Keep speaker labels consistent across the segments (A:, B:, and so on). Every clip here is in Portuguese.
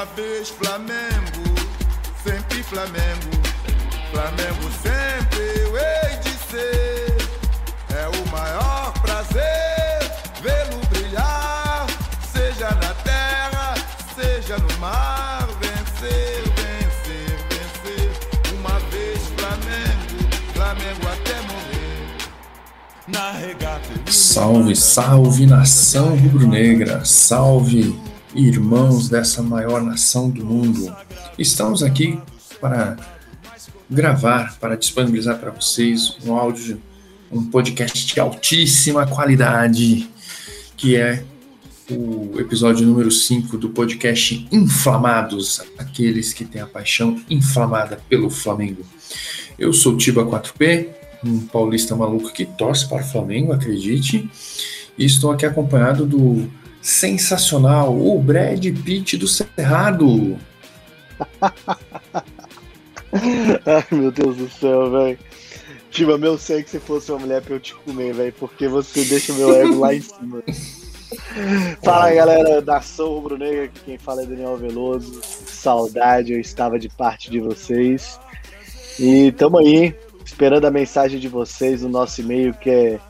A: Uma vez Flamengo, sempre Flamengo. Flamengo sempre eu hei de ser. É o maior prazer vê-lo brilhar, seja na terra, seja no mar. Vencer, vencer, vencer. Uma vez Flamengo, Flamengo até morrer. Na regata.
B: Salve, salve nação rubro-negra, salve irmãos dessa maior nação do mundo. Estamos aqui para gravar, para disponibilizar para vocês um áudio, um podcast de altíssima qualidade, que é o episódio número 5 do podcast Inflamados, aqueles que têm a paixão inflamada pelo Flamengo. Eu sou Tiba 4P, um paulista maluco que torce para o Flamengo, acredite, e estou aqui acompanhado do sensacional, o Brad Pitt do Cerrado.
C: Ai, meu Deus do céu, velho. Tiba, meu sei que se fosse uma mulher pra eu te comer, velho, porque você deixa meu ego lá em cima. Fala galera, nação rubro-negra, quem fala é Daniel Veloso. Saudade, eu estava de parte de vocês. E tamo aí, esperando a mensagem de vocês no nosso e-mail que é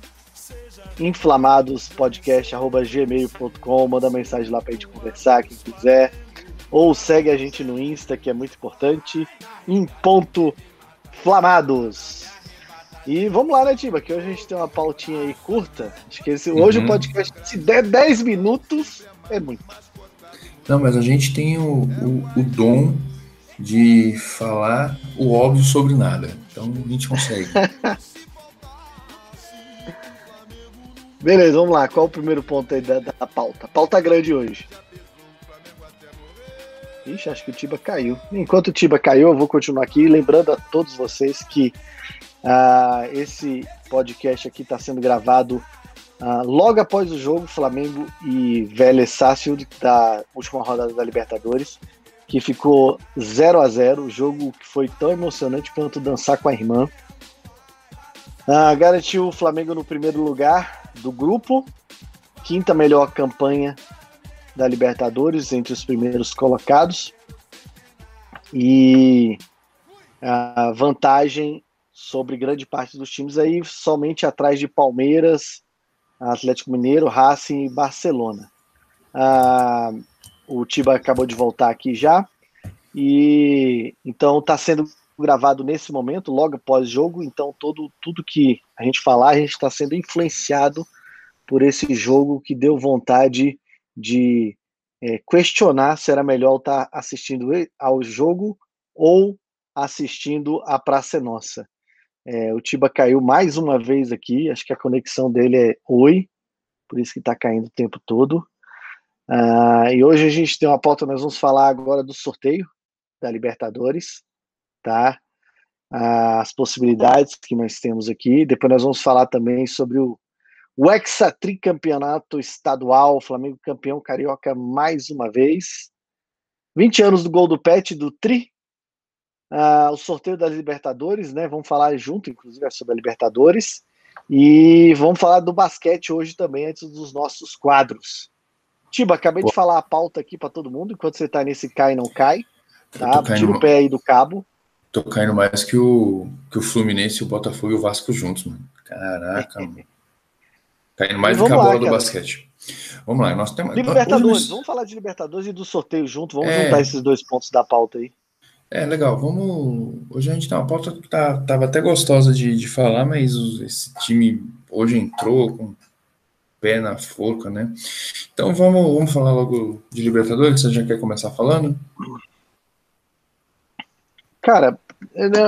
C: inflamadospodcast.gmail.com. Manda mensagem lá pra gente conversar, quem quiser. Ou segue a gente no Insta, que é muito importante, em ponto flamados. E vamos lá, né, Tiba? Que hoje a gente tem uma pautinha aí curta. Acho que esse, hoje
B: Uhum.
C: o podcast, se der 10 minutos, é muito.
B: Não, mas a gente tem o, o, o dom de falar o óbvio sobre nada. Então a gente consegue.
C: Beleza, vamos lá. Qual o primeiro ponto aí da, da pauta? Pauta grande hoje. Ixi, acho que o Tiba caiu. Enquanto o Tiba caiu, eu vou continuar aqui. Lembrando a todos vocês que ah, esse podcast aqui está sendo gravado ah, logo após o jogo Flamengo e Vélez Sarsfield da última rodada da Libertadores, que ficou 0 a 0 jogo que foi tão emocionante quanto dançar com a irmã. Ah, garantiu o Flamengo no primeiro lugar do grupo, quinta melhor campanha da Libertadores entre os primeiros colocados. E a vantagem sobre grande parte dos times aí somente atrás de Palmeiras, Atlético Mineiro, Racing e Barcelona. Ah, o Tiba acabou de voltar aqui já. E então está sendo gravado nesse momento, logo após jogo, então todo tudo que a gente falar, a gente está sendo influenciado por esse jogo que deu vontade de é, questionar se era melhor estar assistindo ao jogo ou assistindo a Praça é Nossa. É, o Tiba caiu mais uma vez aqui, acho que a conexão dele é oi, por isso que está caindo o tempo todo. Ah, e hoje a gente tem uma pauta, nós vamos falar agora do sorteio da Libertadores, tá? As possibilidades que nós temos aqui. Depois nós vamos falar também sobre o, o Hexa Tricampeonato Estadual, Flamengo campeão carioca mais uma vez. 20 anos do gol do Pet, do Tri. Ah, o sorteio das Libertadores, né? Vamos falar junto, inclusive, sobre a Libertadores. E vamos falar do basquete hoje também, antes dos nossos quadros. Tiba, acabei de falar a pauta aqui para todo mundo, enquanto você está nesse cai não cai. Tá? Tira o pé aí do cabo.
B: Tô caindo mais que o, que o Fluminense, o Botafogo e o Vasco juntos, mano. Caraca, mano. Caindo mais
C: E
B: do que a
C: vamos lá,
B: bola do
C: cara.
B: basquete. Vamos lá, nós temos.
C: Libertadores, vamos falar de Libertadores e do sorteio junto, vamos
B: É.
C: juntar esses dois pontos da pauta aí.
B: É, legal. Vamos. Hoje a gente tem uma pauta que tá, tava até gostosa de, de falar, mas esse time hoje entrou com o pé na forca, né? Então vamos, vamos falar logo de Libertadores. Você já quer começar falando?
C: Cara,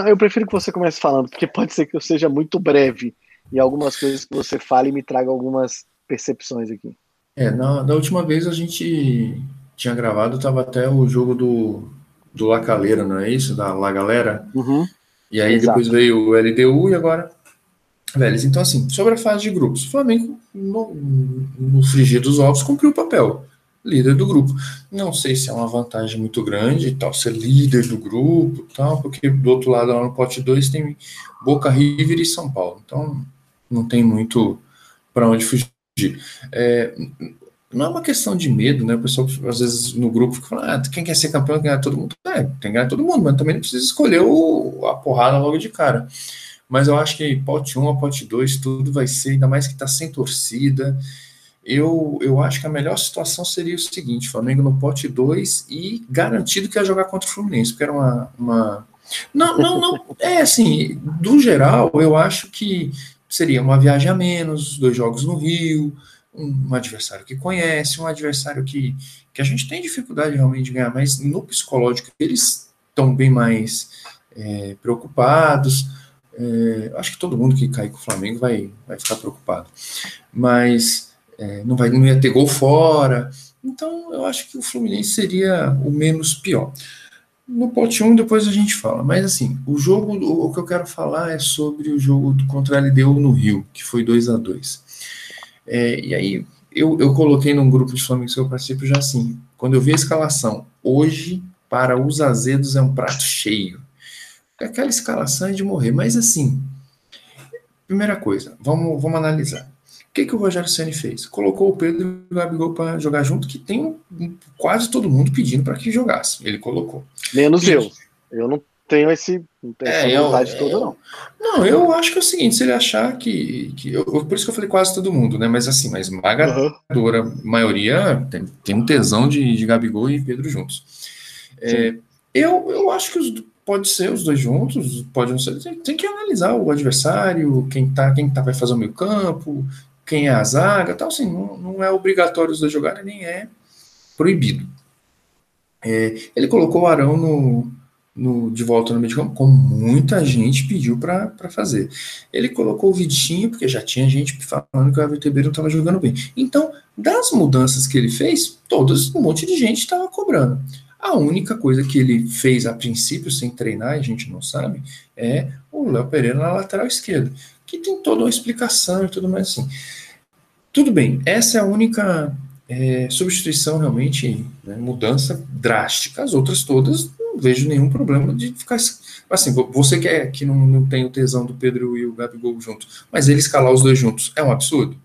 C: eu prefiro que você comece falando, porque pode ser que eu seja muito breve e algumas coisas que você fale me traga algumas percepções aqui.
B: É, na, da última vez a gente tinha gravado, tava até o jogo do, do La Calera, não é isso? Da La Galera. E aí
C: Exato.
B: depois veio o LDU e agora Vélez. Então, assim, sobre a fase de grupos, o Flamengo, no, no frigir dos ovos, cumpriu o papel. Líder do grupo. Não sei se é uma vantagem muito grande tal, ser líder do grupo tal, porque do outro lado, lá no pote 2, tem Boca River e São Paulo. Então, não tem muito para onde fugir. É, não é uma questão de medo, né? O pessoal, às vezes, no grupo fica falando, ah, quem quer ser campeão, ganhar todo mundo. É, tem que ganhar todo mundo, mas também não precisa escolher o, a porrada logo de cara. Mas eu acho que pote 1 a pote 2, tudo vai ser, ainda mais que está sem torcida. Eu, eu acho que a melhor situação seria o seguinte: Flamengo no pote 2 e garantido que ia jogar contra o Fluminense, porque era uma. uma... Não, não, não. É assim, do geral, eu acho que seria uma viagem a menos, dois jogos no Rio, um adversário que conhece, um adversário que, que a gente tem dificuldade realmente de ganhar, mas no psicológico eles estão bem mais é, preocupados. É, acho que todo mundo que cair com o Flamengo vai, vai ficar preocupado. Mas é, não, vai, não ia ter gol fora. Então eu acho que o Fluminense seria o menos pior. No pote 1 depois a gente fala. Mas assim, o jogo, o, o que eu quero falar é sobre o jogo contra a LDU no Rio, que foi 2 a 2 é, e aí eu, eu coloquei num grupo de Flamengo que eu participo já assim, quando eu vi a escalação, hoje para os azedos é um prato cheio. Aquela escalação é de morrer, mas assim, primeira coisa, vamos, vamos analisar. O que, que o Rogério Ceni fez? Colocou o Pedro e o Gabigol para jogar junto, que tem quase todo mundo pedindo para que jogasse. Ele colocou.
C: Menos e, eu. Eu não tenho esse não tenho é, essa vontade eu, toda, não.
B: Não, eu acho que é o seguinte, se ele achar que. que eu, por isso que eu falei quase todo mundo, né? Mas assim, mas esmagadora uhum. maioria tem, tem um tesão de, de Gabigol e Pedro juntos. É, eu, eu acho que os, pode ser os dois juntos, pode não ser. Tem, tem, que analisar o adversário, quem tá, quem tá vai fazer o meio campo, quem é a zaga, tal, assim, não, não é obrigatório os dois jogarem, nem é proibido. É, ele colocou o Arão no, no, de volta no meio de campo, como muita gente pediu para fazer. Ele colocou o Vitinho, porque já tinha gente falando que o Everton não estava jogando bem. Então, das mudanças que ele fez, todas, um monte de gente estava cobrando. A única coisa que ele fez a princípio, sem treinar, a gente não sabe, é o Léo Pereira na lateral esquerda, que tem toda uma explicação e tudo mais assim. Tudo bem, essa é a única é, substituição realmente, né, mudança drástica. As outras todas não vejo nenhum problema de ficar. Assim, você que, é, que não, não tem o tesão do Pedro e o Gabigol junto, mas ele escalar os dois juntos é um absurdo?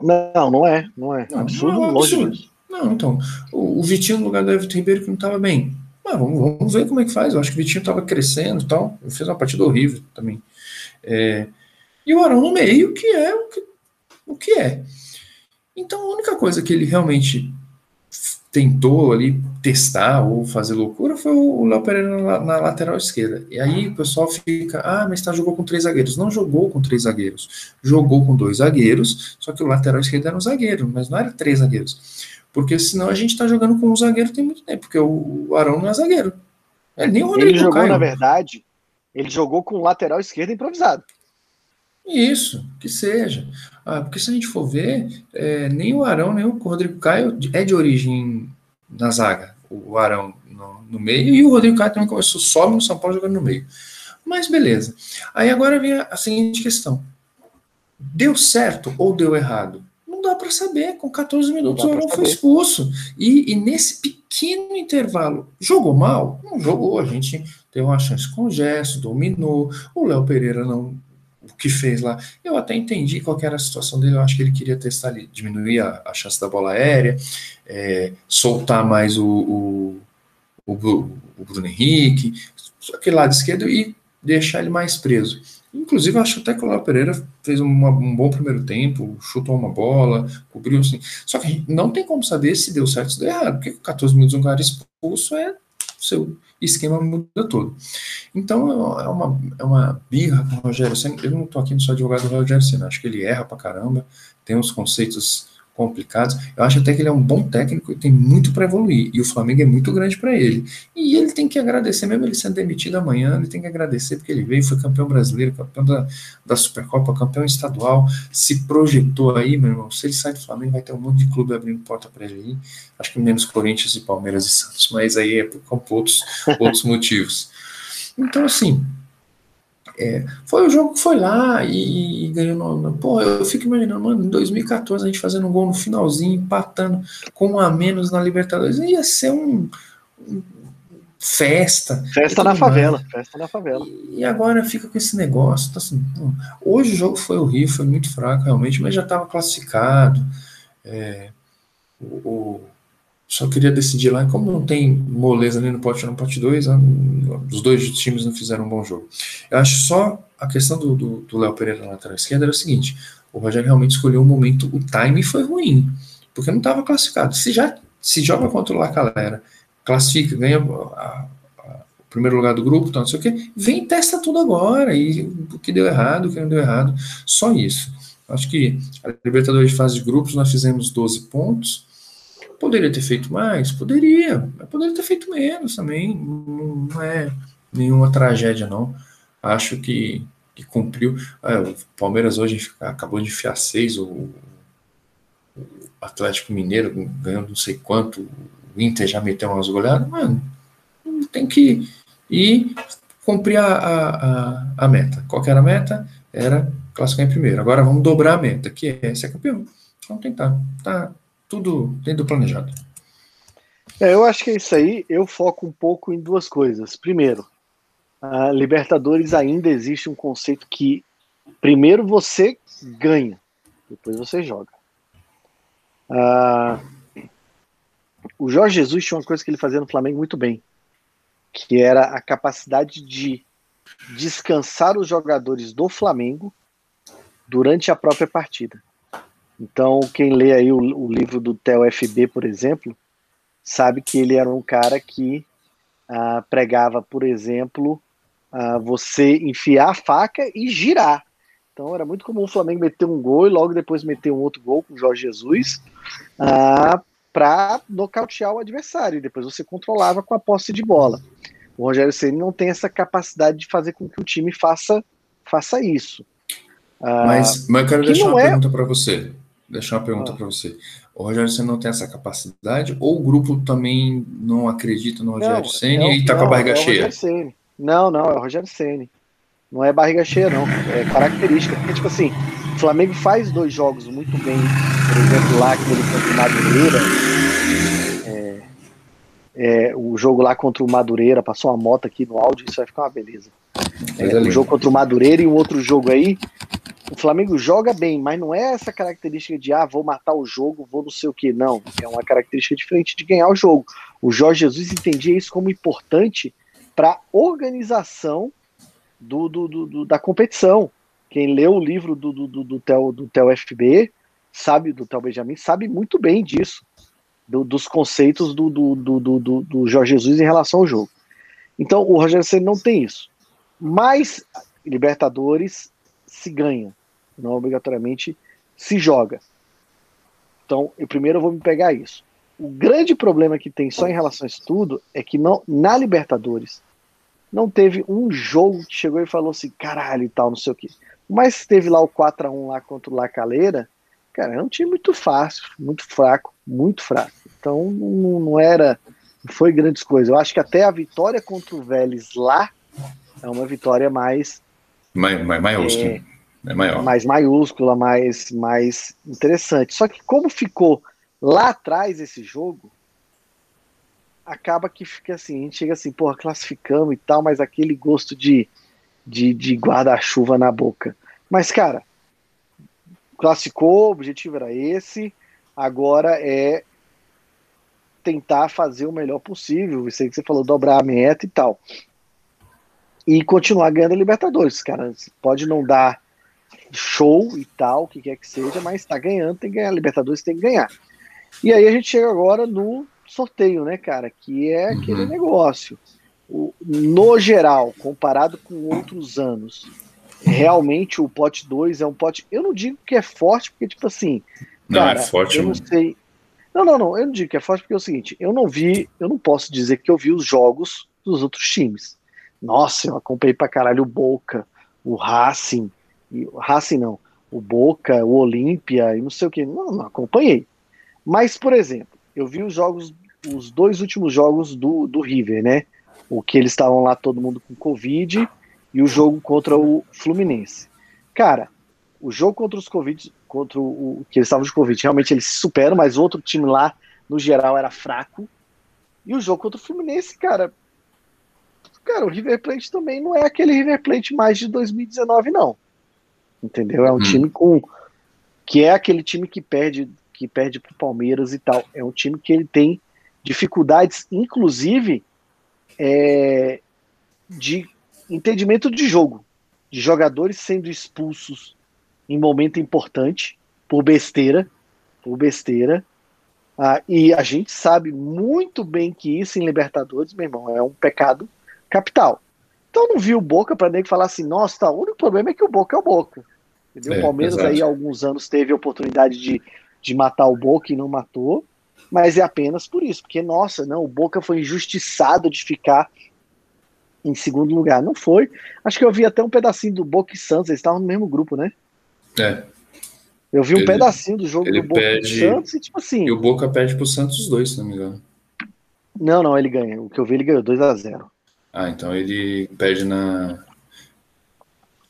C: Não, não é. Não é. Não, absurdo, não é um absurdo.
B: Não, então. O, o, Vitinho no lugar do Everton Ribeiro que não estava bem. Mas vamos, vamos ver como é que faz. Eu acho que o Vitinho estava crescendo e tal. Ele fez uma partida horrível também. É, e o Arão no meio, que é o que, o que é. Então a única coisa que ele realmente tentou ali testar ou fazer loucura foi o Léo Pereira na, na, lateral esquerda. E aí o pessoal fica, ah, mas tá, jogou com três zagueiros. Não jogou com três zagueiros. Jogou com dois zagueiros, só que o lateral esquerdo era um zagueiro, mas não era três zagueiros. Porque senão a gente tá jogando com um zagueiro tem muito tempo, porque o Arão não é zagueiro.
C: É, nem o Rodrigo Ele jogou, Caio. na verdade, ele jogou com o lateral esquerdo improvisado.
B: Isso, que seja. Ah, porque se a gente for ver, é, nem o Arão, nem o Rodrigo Caio é de origem na zaga. O Arão no, no, meio e o Rodrigo Caio também começou só no São Paulo jogando no meio. Mas beleza. Aí agora vem a, a seguinte questão: deu certo ou deu errado? Não dá para saber. Com 14 minutos o Arão foi expulso. E, e, nesse pequeno intervalo, jogou mal? Não jogou. A gente teve uma chance com o Gesso, dominou. O Léo Pereira não o que fez lá. Eu até entendi qual era a situação dele, eu acho que ele queria testar ali, diminuir a, a chance da bola aérea, é, soltar mais o, o, o, o, Bruno Henrique, aquele lado esquerdo e deixar ele mais preso. Inclusive, acho até que o Léo Pereira fez uma, um bom primeiro tempo, chutou uma bola, cobriu assim. Só que não tem como saber se deu certo ou se deu errado, porque 14 minutos um cara expulso é seu esquema muda todo. Então é uma, é uma birra com o Rogério Senna. Eu não estou aqui só advogado do Rogério Senna, acho que ele erra pra caramba, tem uns conceitos complicados. Eu acho até que ele é um bom técnico e tem muito para evoluir. E o Flamengo é muito grande para ele. E ele tem que agradecer, mesmo ele sendo demitido amanhã, ele tem que agradecer porque ele veio, foi campeão brasileiro, campeão da, da Supercopa, campeão estadual, se projetou aí, meu irmão. Se ele sai do Flamengo, vai ter um monte de clube abrindo porta para ele aí. Acho que menos Corinthians e Palmeiras e Santos, mas aí é por outros, outros motivos. Então, assim, é, foi o jogo que foi lá e, e ganhou. No, pô, eu fico imaginando, mano, em 2014 a gente fazendo um gol no finalzinho, empatando com um a menos na Libertadores, ia ser um, um festa.
C: Festa na favela, festa na favela.
B: E, e, agora fica com esse negócio. Tá assim, hoje o jogo foi horrível, foi muito fraco realmente, mas já estava classificado. É, o, o, só queria decidir lá, como não tem moleza nem no pote 1 no pote 2, os dois times não fizeram um bom jogo. Eu acho só a questão do Léo Pereira na lateral esquerda era o seguinte: o Rogério realmente escolheu o momento, o time foi ruim, porque não estava classificado. Se já se joga contra o Lacalera, classifica, ganha a, a, o primeiro lugar do grupo, então, não sei o quê, vem e testa tudo agora, e o que deu errado, o que não deu errado, só isso. Acho que a Libertadores de fase de grupos nós fizemos 12 pontos, poderia ter feito mais? Poderia, mas poderia ter feito menos também, não é nenhuma tragédia não. Acho que, que cumpriu. É, o Palmeiras hoje acabou de enfiar seis, o, o Atlético Mineiro ganhando não sei quanto, o Inter já meteu umas goleadas, mano, tem que ir cumprir a, a, a, meta. Qual era a meta? Era classificar em primeiro. Agora vamos dobrar a meta, que é ser campeão. Vamos tentar. Tá tudo dentro do planejado.
C: É, eu acho que é isso aí. Eu foco um pouco em duas coisas. Primeiro, a Libertadores ainda existe um conceito que primeiro você ganha, depois você joga. Uh, o Jorge Jesus tinha uma coisa que ele fazia no Flamengo muito bem, que era a capacidade de descansar os jogadores do Flamengo durante a própria partida. Então, quem lê aí o, o livro do Theo FB, por exemplo, sabe que ele era um cara que uh, pregava, por exemplo, uh, você enfiar a faca e girar. Então era muito comum o Flamengo meter um gol e logo depois meter um outro gol com o Jorge Jesus ah, para nocautear o adversário. E depois você controlava com a posse de bola. O Rogério Ceni não tem essa capacidade de fazer com que o time faça, faça isso.
B: mas, mas eu quero deixar uma é... pergunta para você deixar uma pergunta ah. para você. O Rogério Senna não tem essa capacidade ou o grupo também não acredita no Rogério Senna e está com a barriga
C: é
B: cheia?
C: Não, não, é o Rogério Senna. Não é barriga cheia, não. É característica. Porque, tipo assim, o Flamengo faz dois jogos muito bem. Por exemplo, lá aquele contra o Madureira. É, é, o jogo lá contra o Madureira, passou uma moto aqui no áudio, isso vai ficar uma beleza. É, o jogo contra o Madureira e o outro jogo aí, o Flamengo joga bem, mas não é essa característica de ah, vou matar o jogo, vou não sei o que. Não, é uma característica diferente de ganhar o jogo. O Jorge Jesus entendia isso como importante para organização do, do, do, da competição. Quem leu o livro do, do, do, do, Theo, do Theo FB, sabe, do Theo Benjamin, sabe muito bem disso, do, dos conceitos do, do, do, do, do Jorge Jesus em relação ao jogo. Então, o Rogério Senna não tem isso. Mas Libertadores se ganha não obrigatoriamente se joga. Então, eu primeiro vou me pegar isso. O grande problema que tem só em relação a isso tudo é que não, na Libertadores não teve um jogo que chegou e falou assim, caralho e tal, não sei o quê. Mas teve lá o 4 a 1 lá contra o Lacaleira, cara, é um time muito fácil, muito fraco, muito fraco. Então não, não era, não foi grandes coisas. Eu acho que até a vitória contra o Vélez lá é uma vitória mais
B: mais, mais, mais é, é maior.
C: mais maiúscula, mais, mais interessante. Só que como ficou lá atrás esse jogo, acaba que fica assim, a gente chega assim, porra, classificamos e tal, mas aquele gosto de, de, de guarda-chuva na boca. Mas, cara, classificou, o objetivo era esse, agora é tentar fazer o melhor possível, isso aí que você falou, dobrar a meta e tal. E continuar ganhando a Libertadores, cara. Pode não dar show e tal, o que quer que seja, mas está ganhando, tem que ganhar. Libertadores tem que ganhar. E aí a gente chega agora no sorteio, né, cara? Que é uhum. aquele negócio. O, no geral, comparado com outros anos, realmente o pote 2 é um pote. Eu não digo que é forte, porque, tipo assim.
B: Não, é cara, é forte,
C: eu não sei. Não, não, não. Eu não digo que é forte, porque é o seguinte: eu não vi, eu não posso dizer que eu vi os jogos dos outros times. Nossa, eu acompanhei pra caralho o Boca, o Racing, e o Racing não, o Boca, o Olímpia e não sei o que. Não, não acompanhei. Mas, por exemplo, eu vi os jogos, os dois últimos jogos do, do River, né? O que eles estavam lá todo mundo com Covid e o jogo contra o Fluminense. Cara, o jogo contra os Covid, contra o, que eles estavam de Covid, realmente eles se superam, mas outro time lá, no geral, era fraco. E o jogo contra o Fluminense, cara. Cara, o River Plate também não é aquele River Plate mais de 2019, não entendeu? É um hum. time com que é aquele time que perde que perde para o Palmeiras e tal. É um time que ele tem dificuldades, inclusive, é, de entendimento de jogo, de jogadores sendo expulsos em momento importante por besteira, por besteira. Ah, e a gente sabe muito bem que isso em Libertadores, meu irmão, é um pecado capital. Então não vi o Boca para nem falar assim, nossa, tá, o único problema é que o Boca é o Boca. Entendeu? É, o Palmeiras exato. aí há alguns anos teve a oportunidade de, de matar o Boca e não matou, mas é apenas por isso, porque, nossa, não, o Boca foi injustiçado de ficar em segundo lugar. Não foi. Acho que eu vi até um pedacinho do Boca e Santos, eles estavam no mesmo grupo, né?
B: É.
C: Eu vi um ele, pedacinho do jogo do Boca
B: pede,
C: e Santos e tipo assim.
B: E o Boca perde pro Santos os dois, se não me engano.
C: Não, não, ele ganha. O que eu vi, ele ganhou 2 a 0
B: Ah, então ele perde na.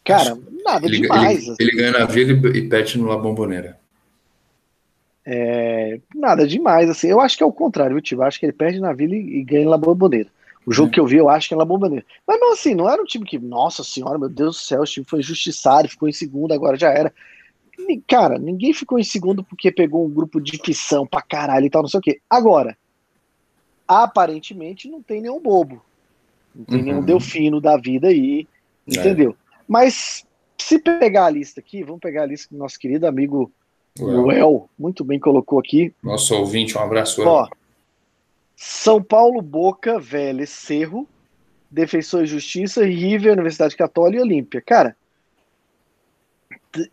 C: Cara, nada
B: ele,
C: demais.
B: Ele, assim. ele, ganha na Vila e perde no La Bombonera.
C: É, nada demais, assim. Eu acho que é o contrário, viu, Tivo? Acho que ele perde na Vila e, e ganha na La Bombonera. O jogo é. que eu vi, eu acho que é La Bombonera. Mas não assim, não era um time que, nossa senhora, meu Deus do céu, o time foi injustiçado, ficou em segundo, agora já era. Cara, ninguém ficou em segundo porque pegou um grupo de ficção pra caralho e tal, não sei o quê. Agora, aparentemente não tem nenhum bobo. Não tem uhum. nenhum delfino da vida aí, entendeu? É. Mas se pegar a lista aqui, vamos pegar a lista que nosso querido amigo Well, muito bem colocou aqui.
B: Nosso ouvinte, um abraço.
C: Ó, São Paulo, Boca, Vélez, Cerro, Defensor e Justiça, River, Universidade Católica e Olímpia. Cara,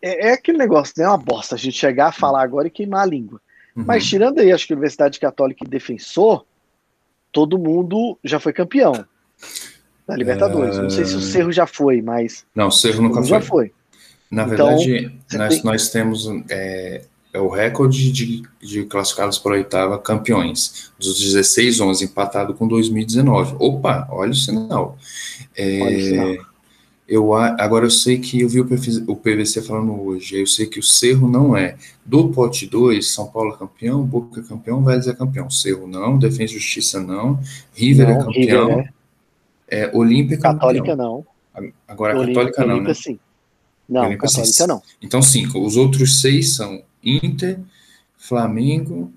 C: é, é, aquele negócio, né? É uma bosta a gente chegar a falar agora e queimar a língua. Uhum. Mas tirando aí, acho que Universidade Católica e Defensor, todo mundo já foi campeão da Libertadores. Não sei se o é. Cerro já foi, mas.
B: Não, o Cerro nunca foi.
C: Já foi.
B: Na então, verdade, nós, tem... nós temos é, é, o recorde de, de classificados para a oitava campeões, dos 16, 11, empatado com 2019. Opa, olha o sinal. É, olha o sinal. Eu, agora eu sei que eu vi o PVC falando hoje, eu sei que o Cerro não é. Do pote 2, São Paulo é campeão, Boca é campeão, Vélez é campeão. Cerro não, Defesa e Justiça não, River é não, é campeão, River é. É Olímpia campeão.
C: Católica não.
B: Agora a Católica não,
C: né? Sim. Não, Olímpia, Católica sim. não.
B: Então cinco. Os outros seis são Inter, Flamengo,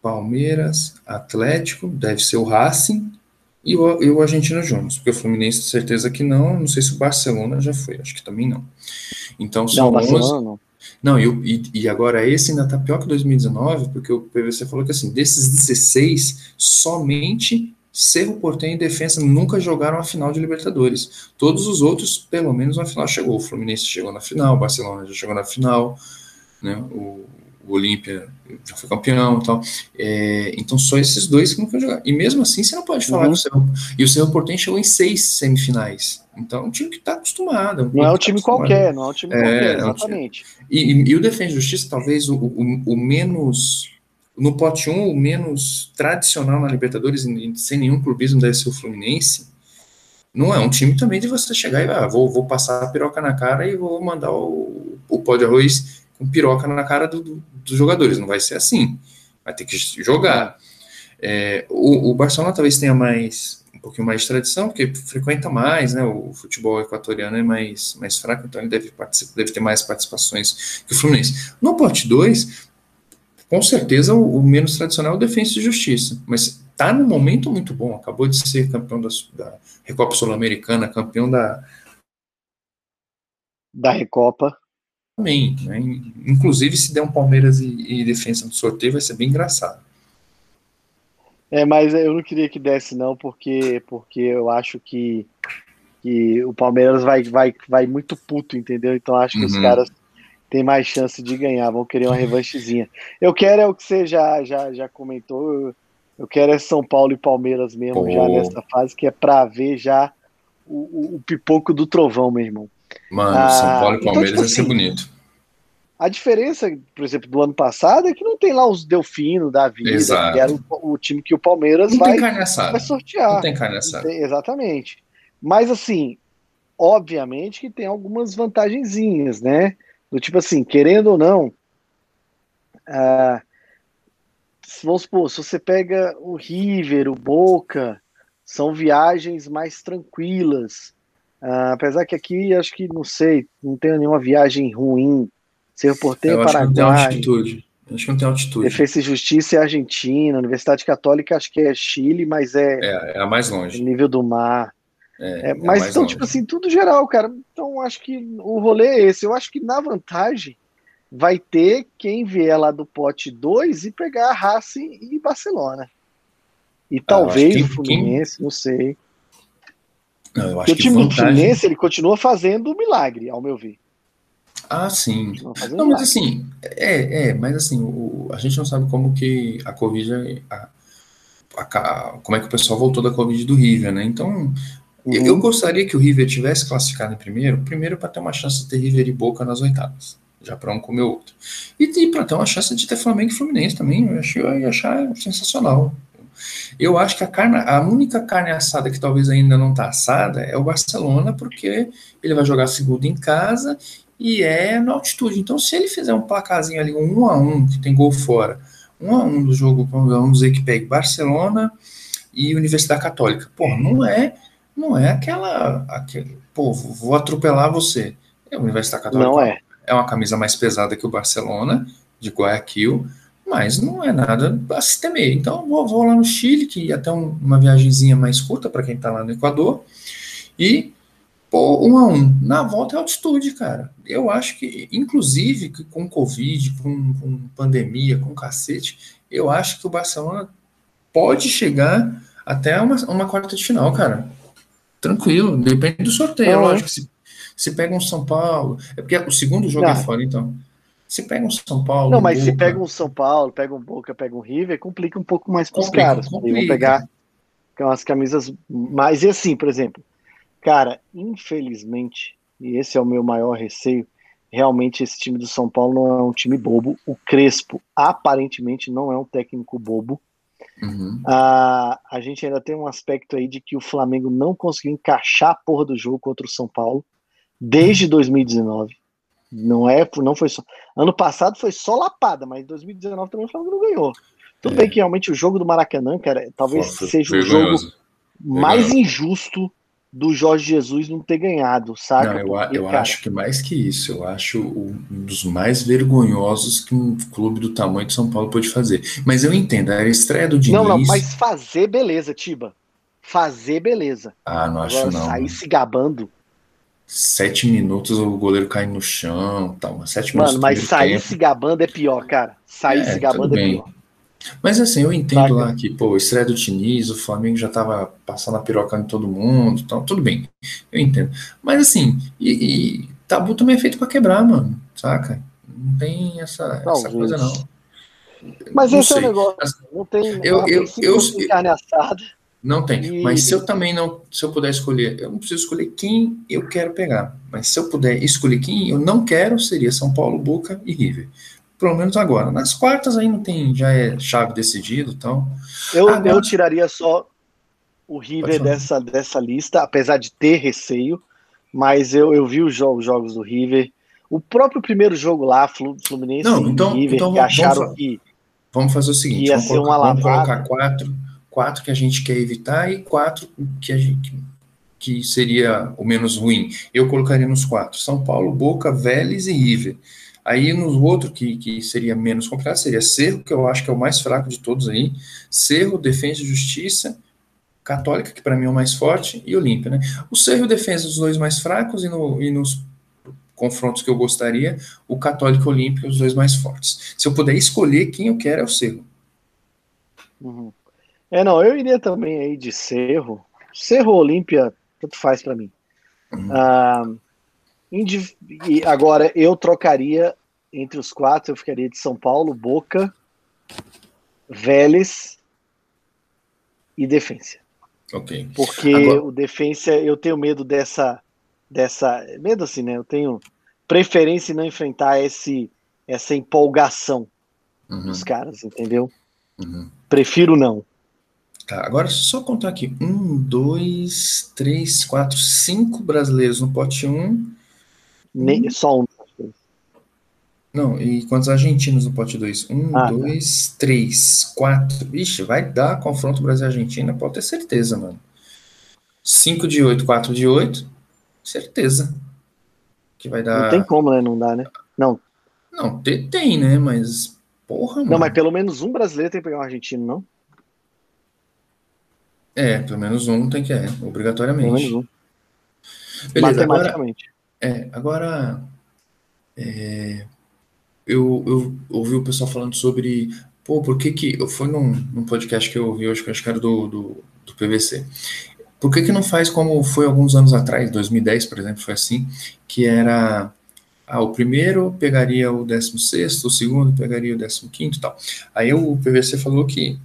B: Palmeiras, Atlético, deve ser o Racing, e o, e o Argentino Júnior, porque o Fluminense, certeza que não, não sei se o Barcelona já foi, acho que também não. Então são não, 11. Não, não e, e, agora esse ainda tá pior que 2019, porque o PVC falou que assim, desses 16, somente Cerro Porteño e Defensa nunca jogaram a final de Libertadores. Todos os outros, pelo menos, na final chegou. O Fluminense chegou na final, o Barcelona já chegou na final, né? O, o Olímpia já foi campeão e tal. É, então, só esses dois que nunca jogaram. E mesmo assim, você não pode falar uhum. que o Cerro. E o Cerro Portem chegou em seis semifinais. Então, é um time que está acostumado. É
C: não é um tá time qualquer, não é um time é, qualquer, exatamente. É um
B: time... e, e, e, o Defesa e Justiça, talvez o, o, o, menos. No pote 1, o menos tradicional na Libertadores, sem nenhum clubismo, deve ser o Fluminense. Não é um time também de você chegar e ah, vou, vou passar a piroca na cara e vou mandar o, o pó de arroz com piroca na cara do, do, dos jogadores. Não vai ser assim. Vai ter que jogar. É, o, o, Barcelona talvez tenha mais um pouquinho mais de tradição, porque frequenta mais, né? O futebol equatoriano é mais, mais fraco, então ele deve, deve ter mais participações que o Fluminense. No pote 2, com certeza o, o, menos tradicional é o Defensa e Justiça, mas tá num momento muito bom. Acabou de ser campeão da, da Recopa Sul-Americana, campeão da.
C: Da Recopa
B: também. Né? Inclusive, se der um Palmeiras e, e defesa no sorteio, vai ser bem engraçado.
C: É, mas eu não queria que desse, não, porque, porque eu acho que, que o Palmeiras vai, vai, vai muito puto, entendeu? Então acho que uhum. os caras têm mais chance de ganhar, vão querer uma revanchezinha. Eu quero é o que você já, já, já comentou, eu, quero é São Paulo e Palmeiras mesmo, já nessa fase, que é para ver já o, o, pipoco do trovão, meu irmão.
B: Mano, ah, São Paulo e então, Palmeiras então, tipo, vai ser assim, bonito.
C: A diferença, por exemplo, do ano passado é que não tem lá os Delfino da vida, Exato. que era o, o, time que o Palmeiras vai, vai sortear.
B: Não tem carne assada. Tem,
C: exatamente. Mas assim, obviamente que tem algumas vantagenzinhas, né? Do tipo assim, querendo ou não, ah, vamos supor, se você pega o River, o Boca, são viagens mais tranquilas. Uh, apesar que aqui, acho que, não sei, não tem nenhuma viagem ruim. Cerro Porteiro, Paraguai.
B: Tem altitude. Acho que não tem altitude.
C: Defesa e Justiça é Argentina, Universidade Católica acho que é Chile, mas é.
B: É, é a mais longe.
C: Nível do mar. É, é mas então, longe. tipo assim, tudo geral, cara. Então, acho que o rolê é esse. Eu acho que na vantagem vai ter quem vier lá do pote 2 e pegar a Racing e Barcelona. E ah, talvez o Fluminense, quem... não sei.
B: Não, eu acho
C: o time vantagem... do Fluminense ele continua fazendo milagre, ao meu ver.
B: Ah, sim. Não, mas assim, é, é, mas assim, o, a gente não sabe como que a Covid, a, a, como é que o pessoal voltou da Covid do River, né? Então, uhum. eu, eu, gostaria que o River tivesse classificado em primeiro, primeiro para ter uma chance de ter River e Boca nas oitavas, já para um comer outro. E, e para ter uma chance de ter Flamengo e Fluminense também, eu, achei, eu ia achar sensacional. Eu acho que a, carne, a única carne assada que talvez ainda não está assada é o Barcelona, porque ele vai jogar segundo em casa e é na altitude. Então, se ele fizer um placazinho ali, um 1 a 1 que tem gol fora, 1 a 1 do jogo, vamos dizer que pegue Barcelona e Universidade Católica. Pô, não é, não é aquela, aquele, pô, vou atropelar você. É a Universidade Católica.
C: Não é.
B: É uma camisa mais pesada que o Barcelona de Guayaquil mas não é nada a se temer. Então, vou, vou lá no Chile, que até um, uma viagemzinha mais curta para quem está lá no Equador, e pô, um a um. Na volta é altitude, cara. Eu acho que, inclusive, que com Covid, com, com pandemia, com cacete, eu acho que o Barcelona pode chegar até uma, uma quarta de final, cara. Tranquilo, depende do sorteio, é lógico. Se, se pega um São Paulo. É porque o segundo jogo é fora, então. Se pega um São Paulo.
C: Não, mas Boca, se pega um São Paulo, pega um Boca, pega um River, complica um pouco mais para os caras. Vão pegar umas camisas mais. E assim, por exemplo, cara, infelizmente, e esse é o meu maior receio, realmente esse time do São Paulo não é um time bobo. O Crespo aparentemente não é um técnico bobo. Uhum. Ah, a gente ainda tem um aspecto aí de que o Flamengo não conseguiu encaixar a porra do jogo contra o São Paulo desde 2019. Não é, não foi só. Ano passado foi só lapada, mas em 2019 também o Flamengo não ganhou. Tudo é. bem que realmente o jogo do Maracanã, cara, talvez Nossa, seja o jogo mais injusto do Jorge Jesus não ter ganhado, saca?
B: Não, eu, Porque, eu cara... acho que mais que isso, eu acho um dos mais vergonhosos que um clube do tamanho de São Paulo pode fazer. Mas eu entendo, era a estreia do Diniz. Não, não,
C: mas fazer beleza, Tiba. Fazer beleza.
B: Ah, não acho Agora, não.
C: Sair se gabando
B: sete minutos o goleiro cai no chão, tal, sete
C: Mano, mas sair tempo. se gabando é pior, cara. Sair é, se gabando é pior.
B: Mas assim, eu entendo lá que, pô, estreia do Diniz, o Flamengo já tava passando a piroca em todo mundo, então tudo bem, eu entendo. Mas assim, e, e tabu também é feito para quebrar, mano, saca? Não tem essa, essa coisa não.
C: Mas não esse sei. é o negócio, não tem, eu, eu, eu, eu, carne assada.
B: Não tem. E... Mas se eu também não, se eu puder escolher, eu não preciso escolher quem eu quero pegar. Mas se eu puder escolher quem eu não quero, seria São Paulo, Boca e River. Pelo menos agora. Nas quartas aí não tem, já é chave decidido, então.
C: Eu, agora... eu tiraria só o River dessa, dessa lista, apesar de ter receio, mas eu, eu vi os jogos, jogos do River. O próprio primeiro jogo lá, Fluminense
B: não, então,
C: River,
B: então,
C: acharam
B: vamos,
C: que.
B: Vamos fazer o seguinte:
C: ia vamos, ser colocar,
B: vamos colocar quatro quatro que a gente quer evitar e quatro que a gente que seria o menos ruim. Eu colocaria nos quatro: São Paulo, Boca, Vélez e River. Aí no outro que, que seria menos complicado seria Cerro, que eu acho que é o mais fraco de todos aí. Cerro, Defesa e Justiça, Católica, que para mim é o mais forte, e Olímpia, né? O Cerro e o Defesa, os dois mais fracos, e, no, e nos confrontos que eu gostaria, o Católico e o Olímpia, os dois mais fortes. Se eu puder escolher quem eu quero, é o Cerro.
C: Uhum. É, não, eu iria também aí de Cerro. Cerro Olímpia, tanto faz para mim. Uhum. Ah, e agora eu trocaria entre os quatro, eu ficaria de São Paulo, Boca, Vélez e Defensa.
B: Ok.
C: Porque agora... o Defensa, eu tenho medo dessa, dessa. Medo assim, né? Eu tenho preferência em não enfrentar esse, essa empolgação uhum. dos caras, entendeu? Uhum. Prefiro não.
B: Tá, agora só contar aqui. Um, dois, três, quatro, cinco brasileiros no pote um.
C: Nem, só um.
B: Não, e quantos argentinos no pote 2? Um, ah, tá. dois, tá. três, quatro. Ixi, vai dar confronto Brasil-Argentina, pode ter certeza, mano. 5 de 8, 4 de 8, certeza. Que vai dar.
C: Não tem como, né? Não dá, né? Não.
B: Não, tem, tem né? Mas
C: Porra, mano. Não, mas pelo menos um brasileiro tem que pegar um argentino, não?
B: É, pelo menos um tem que é, obrigatoriamente. Pelo menos um.
C: Beleza, Matematicamente.
B: Agora, é, agora é, eu, eu ouvi o pessoal falando sobre pô, por que que. Foi num, num podcast que eu ouvi hoje, que eu acho que era do, do, do PVC. Por que, que não faz como foi alguns anos atrás, 2010, por exemplo, foi assim, que era ah, o primeiro pegaria o 16, o segundo pegaria o 15 e tal. Aí o PVC falou que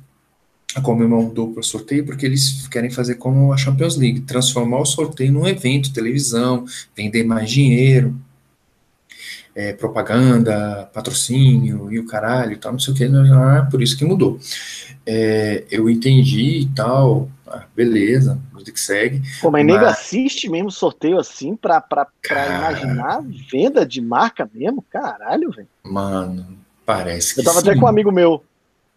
B: a Comembol mudou para o sorteio porque eles querem fazer como a Champions League, transformar o sorteio num evento, televisão, vender mais dinheiro, é, propaganda, patrocínio e o caralho e tal, não sei o que, por isso que mudou. É, eu entendi e tal, ah, beleza, vida que segue.
C: Pô, mas, mas... nego assiste mesmo sorteio assim pra, pra, pra imaginar venda de marca mesmo? Caralho, velho.
B: Mano, parece que
C: Eu tava
B: sim.
C: até com um amigo meu,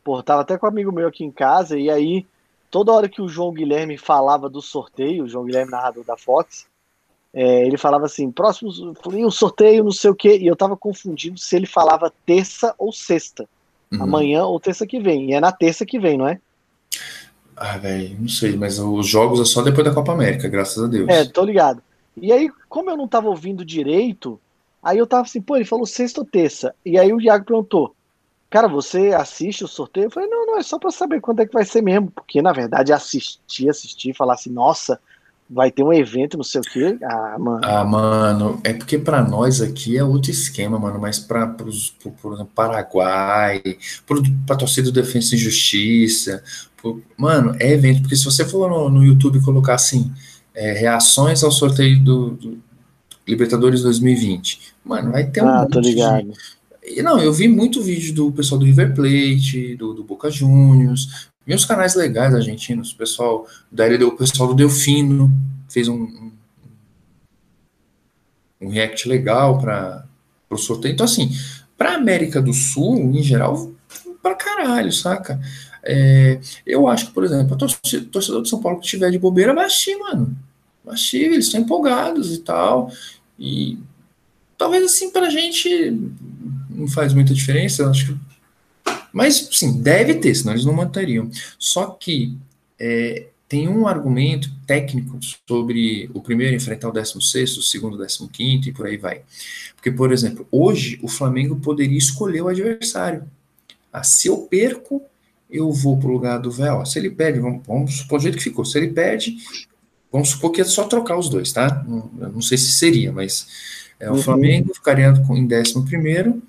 C: pô, tava até com um amigo meu aqui em casa, e aí, toda hora que o João Guilherme falava do sorteio, o João Guilherme, narrador da Fox, é, ele falava assim, próximo, um sorteio, não sei o quê, e eu tava confundindo se ele falava terça ou sexta. Uhum. Amanhã ou terça que vem. E é na terça que vem, não é?
B: Ah, velho, não sei, mas os jogos é só depois da Copa América, graças a Deus.
C: É, tô ligado. E aí, como eu não tava ouvindo direito, aí eu tava assim, pô, ele falou sexta ou terça. E aí o Iago perguntou, cara, você assiste o sorteio? Eu falei, não, não, é só pra saber quando é que vai ser mesmo. Porque, na verdade, assistir, assistir, falar assim, nossa, vai ter um evento, não sei o quê. Ah, mano.
B: Ah, mano, é porque para nós aqui é outro esquema, mano, mas para pros, pro, por exemplo, Paraguai, pro, pra torcida do Defensa e Justiça, pro, mano, é evento, porque se você for no, no YouTube colocar assim, é, reações ao sorteio do, do, Libertadores 2020, mano, vai ter um
C: ah, tô ligado.
B: De, não, eu vi muito vídeo do pessoal do River Plate, do, do Boca Juniors, e uns canais legais argentinos, o pessoal, daí o pessoal do Delfino fez um, um, react legal para o sorteio. Então, assim, para América do Sul, em geral, para caralho, saca? É, eu acho que, por exemplo, torcida, torcedor de São Paulo que estiver de bobeira vai assistir, mano. Vai assistir, eles estão empolgados e tal. E talvez assim, para a gente não faz muita diferença. Eu acho que mas, sim, deve ter, senão eles não mantariam. Só que é, tem um argumento técnico sobre o primeiro enfrentar o 16, o segundo, o 15 e por aí vai. Porque, por exemplo, hoje o Flamengo poderia escolher o adversário. Ah, se eu perco, eu vou para o lugar do véu. Se ele perde, vamos, vamos supor o jeito que ficou. Se ele perde, vamos supor que é só trocar os dois, tá? Não, não sei se seria, mas é, o uhum. Flamengo ficaria em décimo primeiro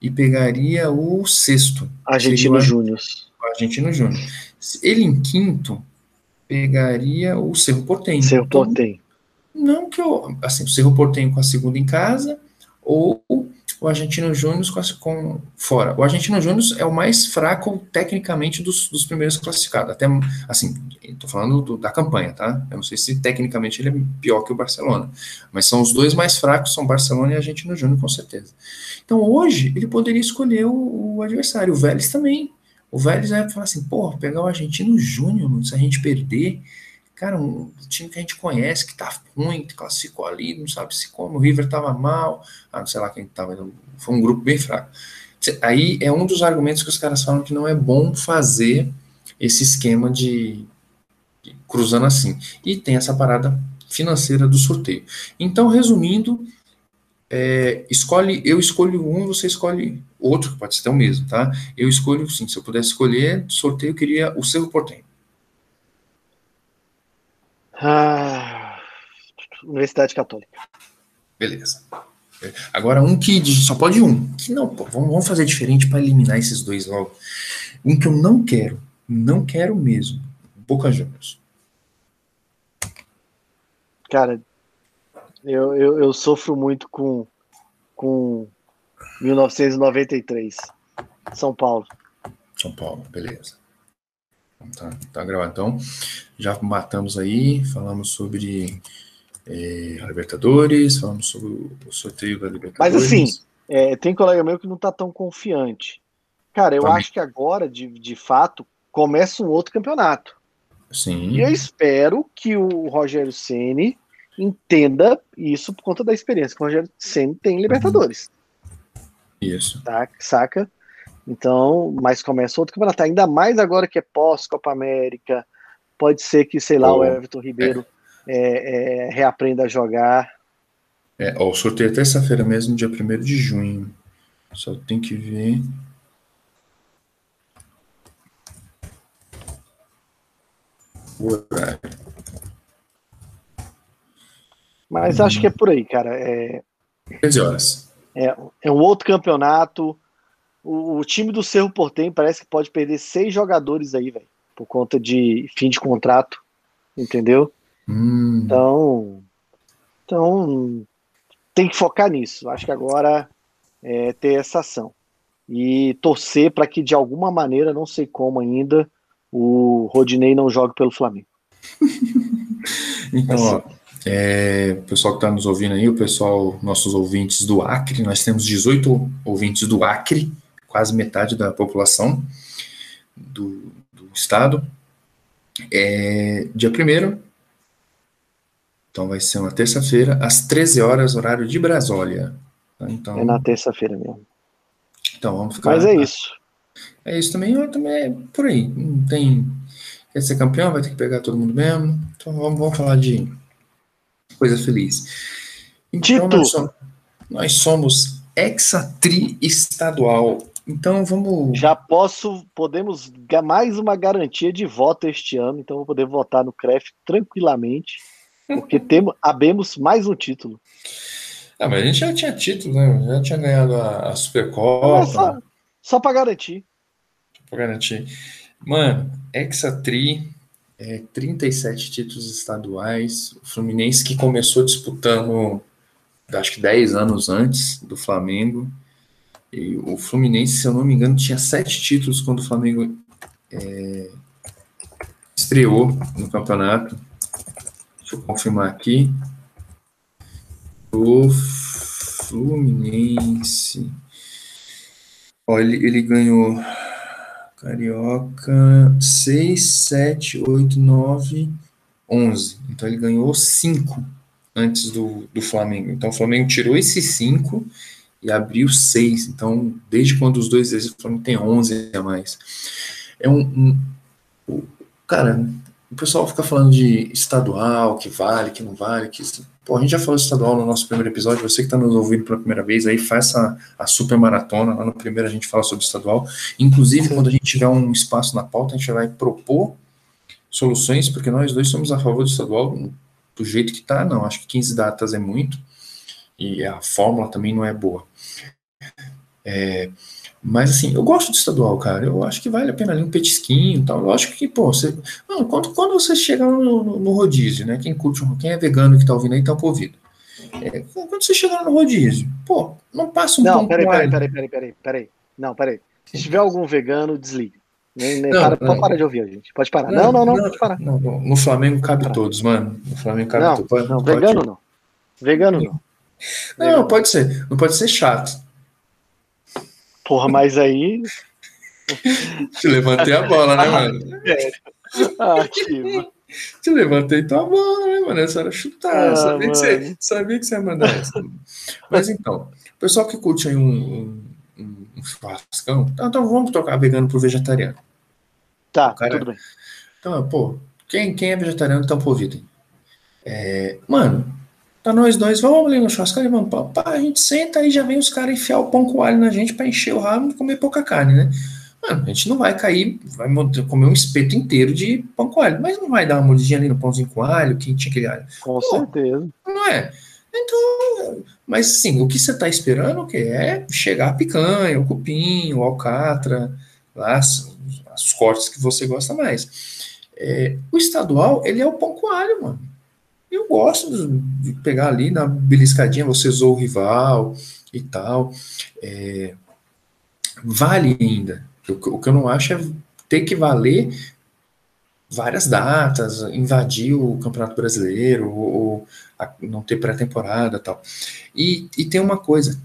B: e pegaria o sexto.
C: Argentino Júnior.
B: Argentino Júnior. Ele em quinto pegaria o Cerro Portenho.
C: Cerro então, Portenho.
B: Não que eu. Assim, o Cerro Portenho com a segunda em casa, ou o Argentino Júnior com, fora. O Argentino Júnior é o mais fraco tecnicamente dos, dos primeiros classificados. Até assim, estou falando do, da campanha, tá? Eu não sei se tecnicamente ele é pior que o Barcelona, mas são os dois mais fracos, são Barcelona e Argentino Júnior com certeza. Então hoje ele poderia escolher o, o adversário, o Vélez também. O Vélez vai falar assim, pô, pegar o Argentino Júnior, se a gente perder, cara, um time que a gente conhece, que tá ruim, que classificou ali, não sabe se como, o River tava mal, ah, não sei lá quem tava, foi um grupo bem fraco. Aí é um dos argumentos que os caras falam que não é bom fazer esse esquema de, de cruzando assim. E tem essa parada financeira do sorteio. Então, resumindo, é, escolhe, eu escolho um, você escolhe outro, que pode ser o mesmo, tá? Eu escolho, sim, se eu pudesse escolher, sorteio, eu queria o Cerro Portenho.
C: Ah, Universidade Católica.
B: Beleza. Agora, um que só pode um. Que não, pô, vamos fazer diferente para eliminar esses dois logo. Um que eu não quero, não quero mesmo. Boca Juniors.
C: Cara, eu, eu, eu sofro muito com, com 1993. São Paulo.
B: São Paulo, beleza. Tá, tá gravado. Então, já matamos aí, falamos sobre é, a Libertadores, falamos sobre o sorteio da Libertadores.
C: Mas assim, é, tem colega meu que não tá tão confiante. Cara, eu tá acho que agora, de, de fato, começa um outro campeonato.
B: Sim.
C: E eu espero que o Rogério Ceni entenda isso por conta da experiência que o Rogério Ceni tem em Libertadores.
B: Isso.
C: Tá, saca? Então, mas começa outro campeonato, ainda mais agora que é pós-Copa América. Pode ser que, sei lá, oh, o Everton Ribeiro é. É, é, reaprenda a jogar.
B: É, ó, o sorteio é terça-feira mesmo, dia 1 de junho. Só tem que ver. O horário.
C: Mas hum. acho que é por aí, cara. É,
B: 15 horas.
C: É, é um outro campeonato. O, o, time do Cerro Portem parece que pode perder seis jogadores aí, velho, por conta de fim de contrato, entendeu?
B: Hum.
C: Então, então tem que focar nisso. Acho que agora é ter essa ação e torcer para que de alguma maneira, não sei como ainda, o Rodinei não jogue pelo Flamengo.
B: então, ó, é, o pessoal que está nos ouvindo aí, o pessoal, nossos ouvintes do Acre, nós temos 18 ouvintes do Acre, quase metade da população do, do estado. É, dia 1 então vai ser uma terça-feira, às 13 horas, horário de Brasólia. Tá? Então,
C: é na terça-feira mesmo.
B: Então vamos ficar.
C: Mas é isso.
B: É isso também, eu também é por aí. Não tem. Quer ser campeão, vai ter que pegar todo mundo mesmo. Então vamos, vamos falar de coisa feliz. Então, nós somos, nós somos hexatri estadual. Então vamos.
C: Já posso, podemos mais uma garantia de voto este ano, então vou poder votar no CREF tranquilamente, porque temos, abemos mais um título.
B: Ah, mas a gente já tinha título, né? Já tinha ganhado a, a Supercopa.
C: Só, só para garantir.
B: Para garantir. Mano, Hexatri é, 37 títulos estaduais. O Fluminense que começou disputando, acho que 10 anos antes do Flamengo. E o Fluminense, se eu não me engano, tinha sete títulos quando o Flamengo é, estreou no campeonato. Deixa eu confirmar aqui. O Fluminense. Olha, ele, ele ganhou Carioca, 6, 7, 8, 9, 11. Então ele ganhou 5 antes do, do Flamengo. Então o Flamengo tirou esses 5 e abriu 6. Então, desde quando os dois o Flamengo tem 11 a mais. É um, um. Cara, o pessoal fica falando de estadual, que vale, que não vale, que Pô, a gente já falou estadual no nosso primeiro episódio, você que está nos ouvindo pela primeira vez, aí faz a, a super maratona, lá no primeiro a gente fala sobre estadual. Inclusive, quando a gente tiver um espaço na pauta, a gente vai propor soluções, porque nós dois somos a favor do estadual do jeito que está, não, acho que 15 datas é muito, e a fórmula também não é boa. É, mas assim, eu gosto de estadual, cara. Eu acho que vale a pena ali um petisquinho e tal. Eu acho que, pô, você. Mano, quando, quando você chega no, no, no, rodízio, né? Quem curte, quem é vegano que tá ouvindo aí, tá ouvindo. É, quando você chegar no rodízio, pô, não passa um
C: Não, peraí, peraí, peraí, peraí, peraí, peraí. Não, peraí. Se tiver algum vegano, desliga. Nem, nem não, para, não, pode parar de ouvir a gente. Pode parar. Não, não, não, não pode parar.
B: Não, no Flamengo cabe todos, mano. No Flamengo cabe
C: não,
B: todos. Pode,
C: não, pode, vegano não. Vegano não.
B: Não, pode ser. Não pode ser chato.
C: Porra, mas aí.
B: Te levantei a bola, né, mano? É.
C: Ah, que...
B: Te levantei tua bola, né, mano? Essa era chutar. Ah, sabia, que você, sabia que você ia mandar essa. Mas então, pessoal que curte aí um, um, um churrascão, então, então vamos trocar vegano por vegetariano.
C: Tá, cara, tudo bem.
B: Então, pô, quem, quem é vegetariano tá por vida. É, mano, Tá nós dois, vamos ali no churrasco, vamos, pá, a gente senta e já vem os caras enfiar o pão com alho na gente para encher o rabo e comer pouca carne, né? Mano, a gente não vai cair, vai comer um espeto inteiro de pão com alho, mas não vai dar uma mordidinha ali no pãozinho com alho, quentinho aquele alho.
C: Com Pô, certeza.
B: Não é? Então, mas sim, o que você tá esperando o que é chegar a picanha, o cupim, o alcatra, lá, as, os cortes que você gosta mais. É, o estadual, ele é o pão com alho, mano. Eu gosto de pegar ali na beliscadinha, você zoou o rival e tal. É, vale ainda. O, o que eu não acho é ter que valer várias datas, invadir o Campeonato Brasileiro, ou, ou a, não ter pré-temporada e tal. E, e tem uma coisa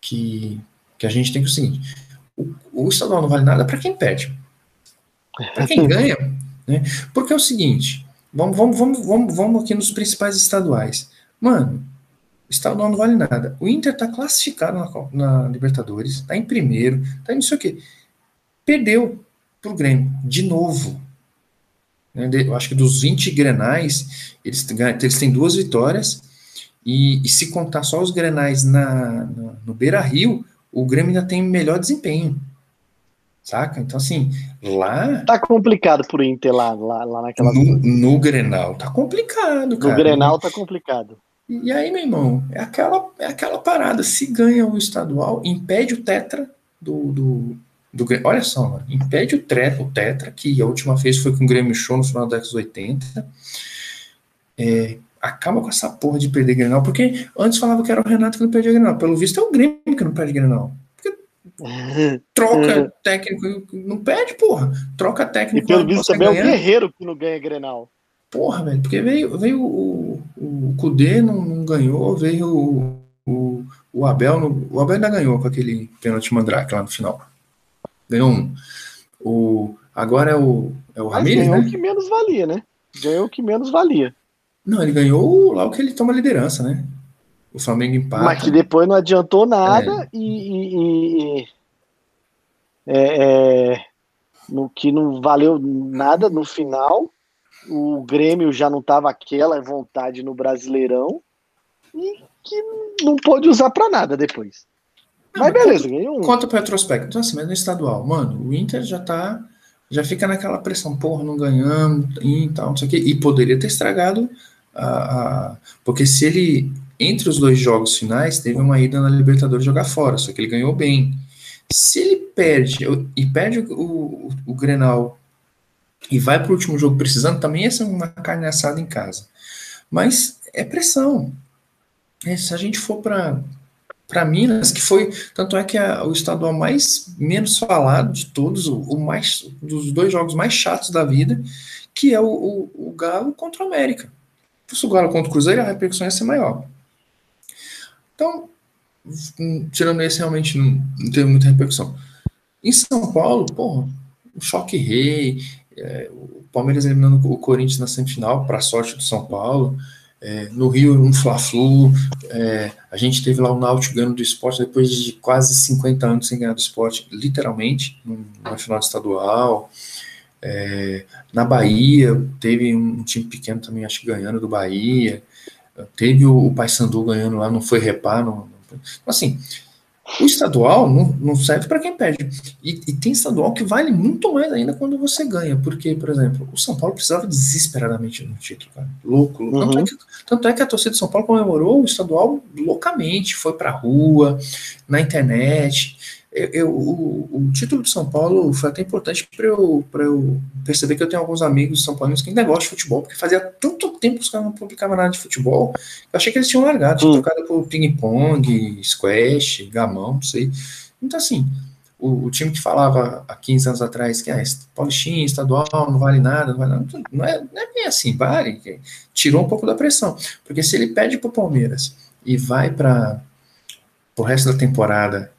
B: que, que a gente tem que é o seguinte: o, o estadual não vale nada para quem perde. Para quem ganha, né? Porque é o seguinte: Vamos, vamos, vamos, vamos, vamos aqui nos principais estaduais. Mano, o estadual não vale nada. O Inter tá classificado na, na Libertadores, tá em primeiro, tá em não sei o quê. perdeu pro Grêmio, de novo. Né, eu acho que dos 20 grenais, eles, eles têm duas vitórias, e, e se contar só os grenais na, na no Beira Rio, o Grêmio ainda tem melhor desempenho. Saca? Então, assim, lá.
C: Tá complicado pro Inter lá, lá, lá naquela.
B: No, no Grenal, tá complicado, cara.
C: No Grenal tá complicado.
B: E aí, meu irmão, é aquela, é aquela parada. Se ganha o estadual, impede o Tetra do. do, do olha só, mano, impede o, tre, o Tetra, que a última vez foi com o Grêmio Show no final da década 80. É, acaba com essa porra de perder Grenal, porque antes falava que era o Renato que não perdia Grenal. Pelo visto é o Grêmio que não perde Grenal. Troca técnico, não perde, porra. Troca técnico.
C: E pelo visto também é o Guerreiro que não ganha Grenal.
B: Porra, velho, porque veio, veio o, o Kudê, não, não ganhou, veio o, o, o Abel, no, o Abel ainda ganhou com aquele pênalti mandrake lá no final. Ganhou um. O, agora é o, é o Ramires,
C: ganhou
B: né?
C: o que menos valia, né? Ganhou o que menos valia.
B: Não, ele ganhou lá o que ele toma liderança, né? O Flamengo empata.
C: Mas que depois não adiantou nada é. e, e, e é, é, no que não valeu nada no final. O Grêmio já não estava aquela vontade no Brasileirão e que não pôde usar para nada depois. Não, mas beleza, ganhou um.
B: Conta para retrospecto. Então, assim, mas no estadual, mano, o Inter já tá. Já fica naquela pressão, porra, não ganhamos e tal, não sei o quê. E poderia ter estragado a, porque se ele entre os dois jogos finais teve uma ida na Libertadores jogar fora, só que ele ganhou bem. Se ele perde e perde o, o, o Grenal e vai para o último jogo precisando, também ia ser uma carne assada em casa. Mas é pressão. É, se a gente for para para Minas, que foi tanto é que a, o estadual mais menos falado de todos, o, o, mais dos dois jogos mais chatos da vida, que é o, o, o Galo contra o América. Se o Galo contra o Cruzeiro, a repercussão ia ser maior. Então, tirando esse, realmente não, não teve muita repercussão. Em São Paulo, porra, um choque rei, é, o Palmeiras eliminando o Corinthians na semifinal, para sorte do São Paulo. É, no Rio, um Fla-Flu. É, a gente teve lá o Náutico ganhando do esporte depois de quase 50 anos sem ganhar do esporte, literalmente, na final estadual. É, na Bahia, teve um time pequeno também, acho que ganhando do Bahia. Teve o, o Paysandu ganhando lá, não foi repar. Não, não, assim, o estadual não, não serve para quem perde. E, e, tem estadual que vale muito mais ainda quando você ganha. Porque, por exemplo, o São Paulo precisava desesperadamente de um título, cara. Louco. louco. Uhum. Tanto, é que, tanto, é que, a torcida de São Paulo comemorou o estadual loucamente. Foi pra rua, na internet. Eu, eu, o, o, título de São Paulo foi até importante para eu, eu perceber que eu tenho alguns amigos são paulinos que ainda gostam de futebol, porque fazia tanto tempo que os caras não publicavam nada de futebol, eu achei que eles tinham largado, tinham hum. trocado por ping-pong, squash, gamão, não sei. Então, assim, o, o, time que falava há 15 anos atrás que ah, Paulistinha, estadual, não vale nada, não, vale nada, não, é, não é bem assim, vale, tirou um pouco da pressão, porque se ele pede para o Palmeiras e vai para o resto da temporada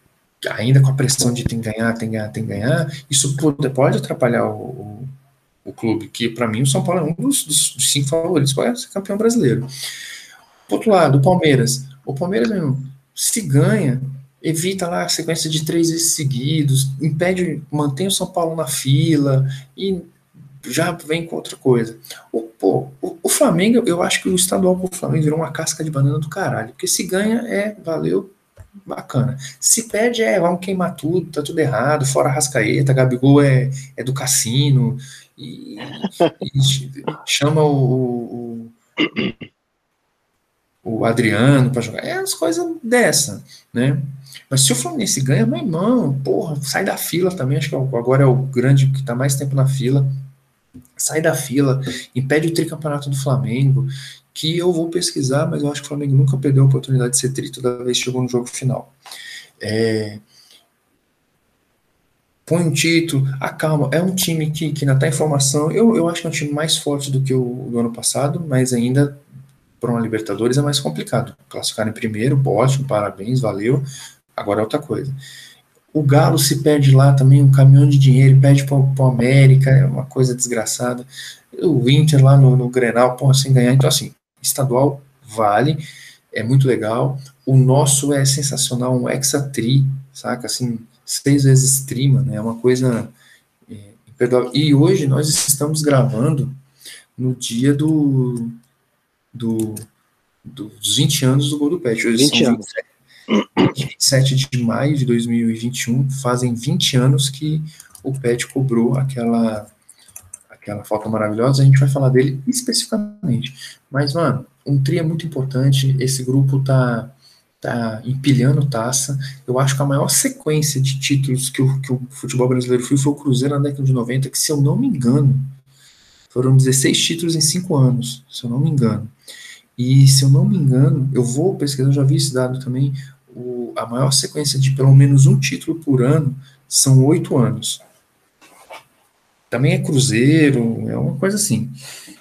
B: ainda com a pressão de tem que ganhar, tem que ganhar, tem que ganhar, isso pode, pode atrapalhar o, o, o clube, que para mim o São Paulo é um dos, dos, cinco favoritos para ser campeão brasileiro. Por outro lado, o Palmeiras. O Palmeiras, se ganha, evita lá a sequência de três vezes seguidos, impede, mantém o São Paulo na fila e já vem com outra coisa. O, pô, o, o Flamengo, eu acho que o estadual pro Flamengo virou uma casca de banana do caralho, porque se ganha é valeu, bacana. Se perde, é, vamos queimar tudo, tá tudo errado, fora Rascaeta, Gabigol é, é do cassino, e, e chama o, o, o Adriano para jogar. É as coisas dessa, né? Mas se o Fluminense ganha, meu irmão, porra, sai da fila também, acho que agora é o grande que tá mais tempo na fila. Sai da fila, impede o tricampeonato do Flamengo, que eu vou pesquisar, mas eu acho que o Flamengo nunca perdeu a oportunidade de ser tri toda vez que chegou no jogo final. É, põe um título, acalma. É um time que, que ainda está em formação. Eu, eu acho que é um time mais forte do que o do ano passado, mas ainda para uma Libertadores é mais complicado. Classificar em primeiro, ótimo, parabéns, valeu. Agora é outra coisa. O Galo se perde lá também, um caminhão de dinheiro, perde para o América, é uma coisa desgraçada. O Inter lá no, no Grenal, porra, sem ganhar. Então, assim, estadual vale. é muito legal. O nosso é sensacional, um hexatri, saca? Assim, seis vezes tri, mano, é uma coisa é, imperdoável. E hoje nós estamos gravando no dia do, do, do dos 20 anos do Gol do Pet. Hoje
C: 20
B: são
C: anos.
B: 27 de maio de 2021, fazem 20 anos que o Pet cobrou aquela aquela falta maravilhosa, a gente vai falar dele especificamente. Mas, mano, um tri é muito importante, esse grupo tá, tá empilhando taça. Eu acho que a maior sequência de títulos que o, que o futebol brasileiro foi foi o Cruzeiro na década de 90, que, se eu não me engano, foram 16 títulos em 5 anos, se eu não me engano. E, se eu não me engano, eu vou pesquisar, eu já vi esse dado também, o, a maior sequência de pelo menos um título por ano são oito anos também é Cruzeiro, é uma coisa assim,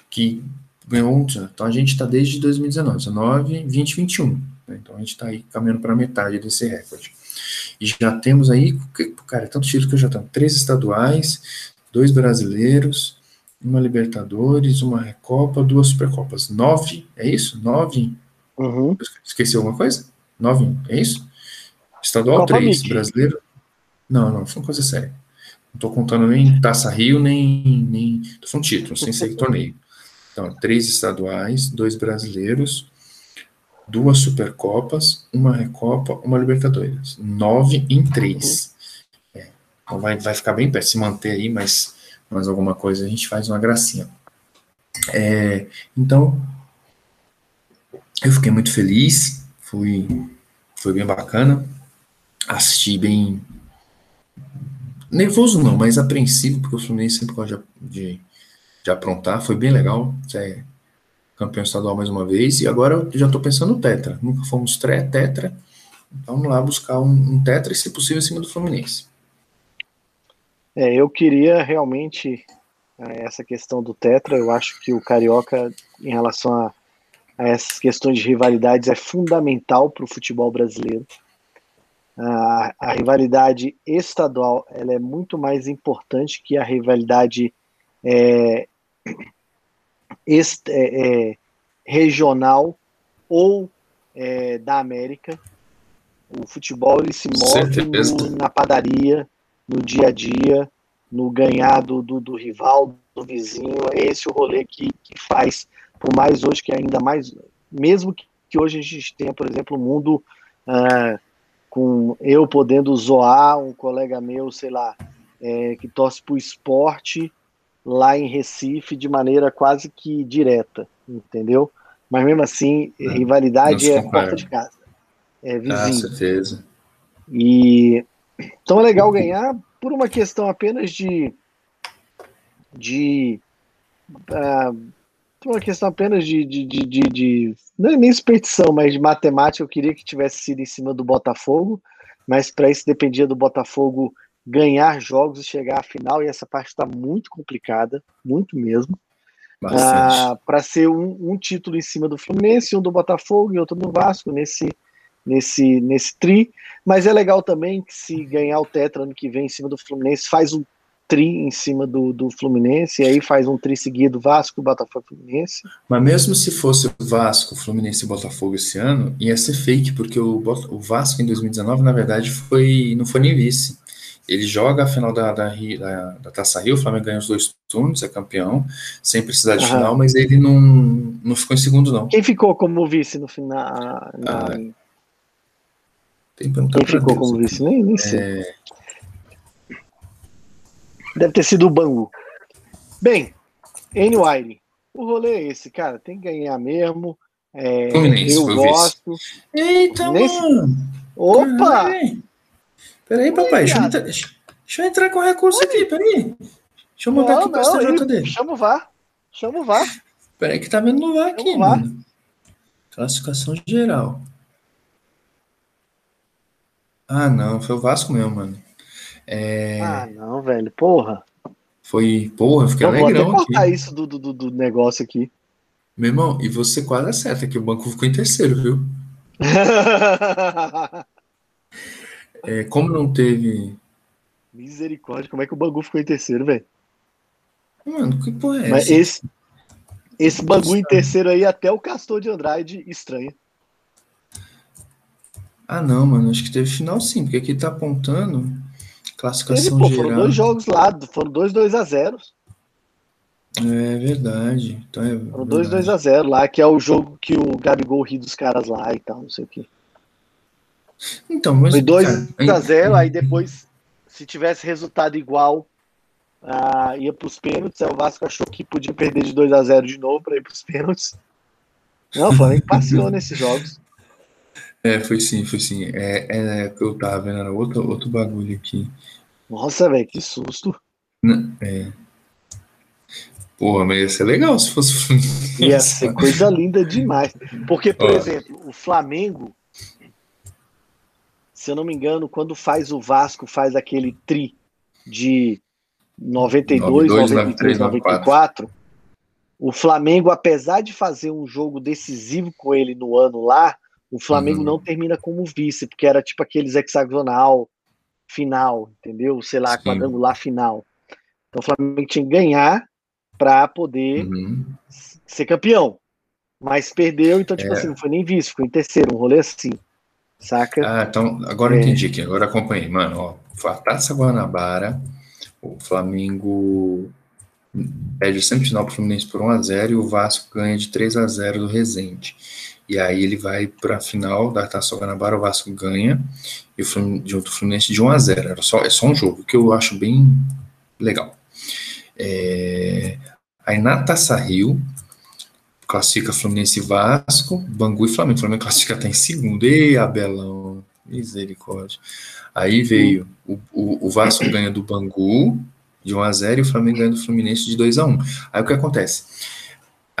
B: que ganhou um. Então a gente está desde 2019, 19, 20, 21. Né? Então a gente está aí caminhando para metade desse recorde. E já temos aí, cara, tanto título que eu já tenho: três estaduais, dois brasileiros, uma Libertadores, uma Recopa, duas Supercopas. Nove, é isso? Nove?
C: Uhum.
B: Esqueci alguma coisa? Nove, é isso? Estadual, Copa três, Mickey. brasileiro. Não, não, foi uma coisa séria. Não estou contando nem Taça Rio, nem. nem são títulos, sem ser torneio. Então, três estaduais, dois brasileiros, duas Supercopas, uma Recopa, uma Libertadores. Nove em três. É, então vai, vai ficar bem perto, se manter aí, mas, mas alguma coisa a gente faz uma gracinha. É, então, eu fiquei muito feliz, fui, foi bem bacana, assisti bem, Nervoso não, mas apreensivo, porque o Fluminense sempre gosta de, de, de aprontar. Foi bem legal ser campeão estadual mais uma vez. E agora eu já estou pensando no Tetra. Nunca fomos tre, Tetra. Então vamos lá buscar um, um Tetra e, se possível, em cima do Fluminense.
C: É, eu queria realmente é, essa questão do Tetra. Eu acho que o Carioca, em relação a, a essas questões de rivalidades, é fundamental para o futebol brasileiro a, a, rivalidade estadual ela é muito mais importante que a rivalidade é, est, é, é, regional ou é, da América. O futebol ele se move no, na padaria, no dia a dia, no ganhar do, do, do, rival, do vizinho. É esse o rolê que, que faz, por mais hoje que ainda mais, mesmo que, que hoje a gente tenha, por exemplo, o mundo. Uh, com eu podendo zoar um colega meu, sei lá, é, que torce para o esporte lá em Recife de maneira quase que direta, entendeu? Mas mesmo assim, é, rivalidade é porta de casa, é vizinho. Ah,
B: certeza.
C: E então é legal ganhar por uma questão apenas de de uh, uma questão apenas de, de, de, de, de não é nem superstição, mas de matemática, eu queria que tivesse sido em cima do Botafogo, mas para isso dependia do Botafogo ganhar jogos e chegar à final, e essa parte está muito complicada, muito mesmo. Ah, para ser um, um, título em cima do Fluminense, um do Botafogo e outro do Vasco nesse, nesse, nesse tri. Mas é legal também que se ganhar o Tetra ano que vem em cima do Fluminense, faz um tri em cima do, do Fluminense, e aí faz um tri seguido Vasco, Botafogo Fluminense.
B: Mas mesmo se fosse Vasco, Fluminense e Botafogo esse ano, ia ser fake, porque o, o Vasco em 2019, na verdade, foi não foi nem vice. Ele joga a final da, da, da, da Taça Rio, o Flamengo ganha os dois turnos, é campeão, sem precisar de final, mas ele não, não ficou em segundo, não.
C: Quem ficou como vice no final? Na... Ah, Quem ficou como vice? Nem, nem sei. É... Deve ter sido o Bangu. Bem, N-Wire. O rolê é esse, cara. Tem que ganhar mesmo. É, eu gosto.
B: Eita, Nesse... mano!
C: Opa!
B: Peraí, papai. Deixa eu, entrar, deixa eu, entrar, com recurso Oi. aqui, peraí. Deixa eu mandar não, aqui o STJ dele.
C: Chama o VAR. Chama o VAR.
B: Peraí que tá vendo no VAR aqui, mano. Classificação geral. Ah, não. Foi o Vasco mesmo, mano. É...
C: Ah, não, velho, porra.
B: Foi, porra, fiquei
C: eu
B: alegrão
C: vou até aqui. isso do, do, do negócio aqui.
B: Meu irmão, e você quase acerta que o banco ficou em terceiro, viu? é, como não teve.
C: Misericórdia, como é que o Bangu ficou em terceiro, velho?
B: Mano, que porra é
C: Mas essa? Esse, esse Bangu em terceiro aí, até o Castor de Andrade estranha.
B: Ah, não, mano, acho que teve final sim, porque aqui tá apontando classificação
C: Teve, pô,
B: geral.
C: foram dois jogos lá, foram dois 2 a 0
B: É verdade. Então é
C: Foram dois
B: verdade.
C: 2 a 0 lá, que é o jogo que o Gabigol ri dos caras lá e tal, não sei o quê.
B: Então, mas.
C: Foi 2
B: cara,
C: a 0 aí depois, se tivesse resultado igual, ah, ia pros pênaltis, aí o Vasco achou que podia perder de 2 a 0 de novo para ir pros pênaltis. Não, o Flamengo passeou nesses jogos.
B: É, foi sim, foi sim. É, é que eu tava vendo, outro, outro bagulho aqui.
C: Nossa, velho, que susto.
B: Né, É. Porra, mas ia ser legal se fosse Fluminense.
C: Ia ser coisa linda demais. Porque, por
B: Ó.
C: exemplo, o Flamengo, se eu não me engano, quando faz o Vasco, faz aquele tri de 92,
B: 92,
C: 93, 94. O Flamengo, apesar de fazer um jogo decisivo com ele no ano lá, o Flamengo
B: Uhum.
C: não termina como vice, porque era tipo aqueles hexagonal final, entendeu? Sei lá,
B: Sim.
C: quadrangular final. Então o Flamengo tinha que ganhar para poder
B: Uhum.
C: ser campeão. Mas perdeu, então, tipo
B: É.
C: assim, não foi nem vice, ficou em terceiro, um rolê assim. Saca?
B: Ah, então, agora eu
C: É.
B: entendi aqui, agora acompanhei. Mano, ó, a Taça Guanabara, o Flamengo perde a semifinal pro Fluminense por 1x0 e o Vasco ganha de 3x0 do Resende. E aí ele vai pra final da Taça Guanabara, o Vasco ganha e o Fluminense, de outro Fluminense de 1x0. Era só, é só um jogo, que eu acho bem legal. É, Aí na Taça Rio, classifica Fluminense e Vasco, Bangu e Flamengo. O Flamengo classifica até em segundo. Ei, Abelão, misericórdia. Aí veio o, o, o Vasco ganha do Bangu de 1x0 e o Flamengo ganha do Fluminense de 2x1. Aí o que acontece?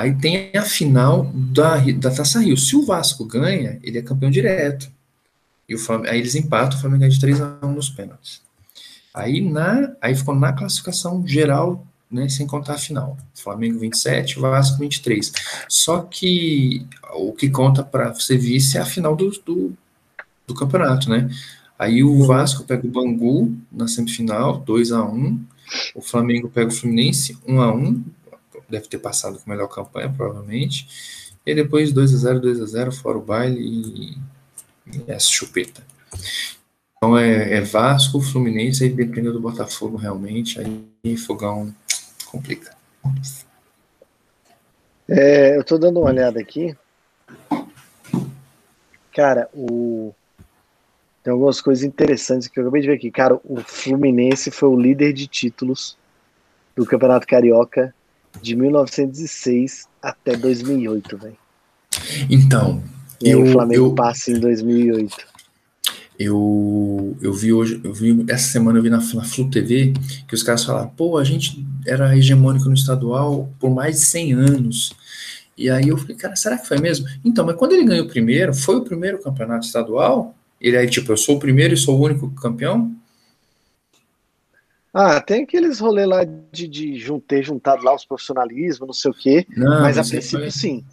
B: Aí tem a final da, da Taça Rio. Se o Vasco ganha, ele é campeão direto. E o Flamengo, aí eles empatam, o Flamengo ganha de 3x1 nos pênaltis. Aí, na, aí ficou na classificação geral, né, sem contar a final. Flamengo 27, Vasco 23. Só que o que conta para ser vice é a final do, do, do campeonato, né? Aí o Vasco pega o Bangu na semifinal, 2 a 1 O Flamengo pega o Fluminense, 1 a 1 Deve ter passado com melhor campanha, provavelmente. E depois 2 a 0 2 a 0 fora o baile e, e essa chupeta. Então é, é Vasco, Fluminense, aí dependendo do Botafogo realmente, aí Fogão complica.
C: É, eu tô dando uma olhada aqui. Cara, o. Tem algumas coisas interessantes que eu acabei de ver aqui. Cara, o Fluminense foi o líder de títulos do Campeonato Carioca de 1906 até 2008, velho.
B: Então,
C: E
B: eu,
C: o Flamengo
B: eu,
C: passa em 2008.
B: eu, eu vi hoje, eu vi essa semana eu vi na, na Flu TV que os caras falaram, pô, a gente era hegemônico no estadual por mais de 100 anos. E aí eu falei, cara, será que foi mesmo? Então, mas quando ele ganhou o primeiro, foi o primeiro campeonato estadual? Ele aí, tipo, eu sou o primeiro e sou o único campeão?
C: Ah, tem aqueles rolês lá de, de jun- ter juntado lá os profissionalismos, não sei o quê.
B: Não,
C: mas a
B: esse
C: princípio
B: foi-
C: sim.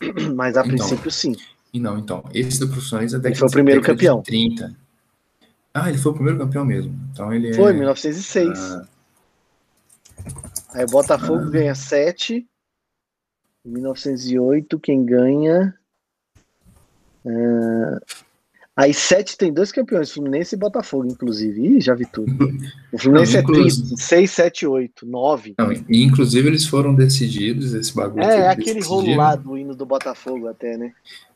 C: Mas a
B: Então,
C: princípio sim.
B: E não, então, esse do profissionalismo é
C: Ele
B: década
C: foi o primeiro
B: década de
C: campeão.
B: 30. Ah, ele foi o primeiro campeão mesmo. Então ele
C: Foi,
B: é.
C: 1906.
B: Ah,
C: Aí o Botafogo ganha 7. Em 1908, quem ganha. ah, aí 7 tem dois campeões, Fluminense e Botafogo, inclusive. Ih, já vi tudo. O Fluminense é
B: inclusive-
C: 30, 6, 7, 8, 9.
B: não, e inclusive eles foram decididos, esse bagulho. foi
C: É, aquele rolo lá do hino do Botafogo, até, né?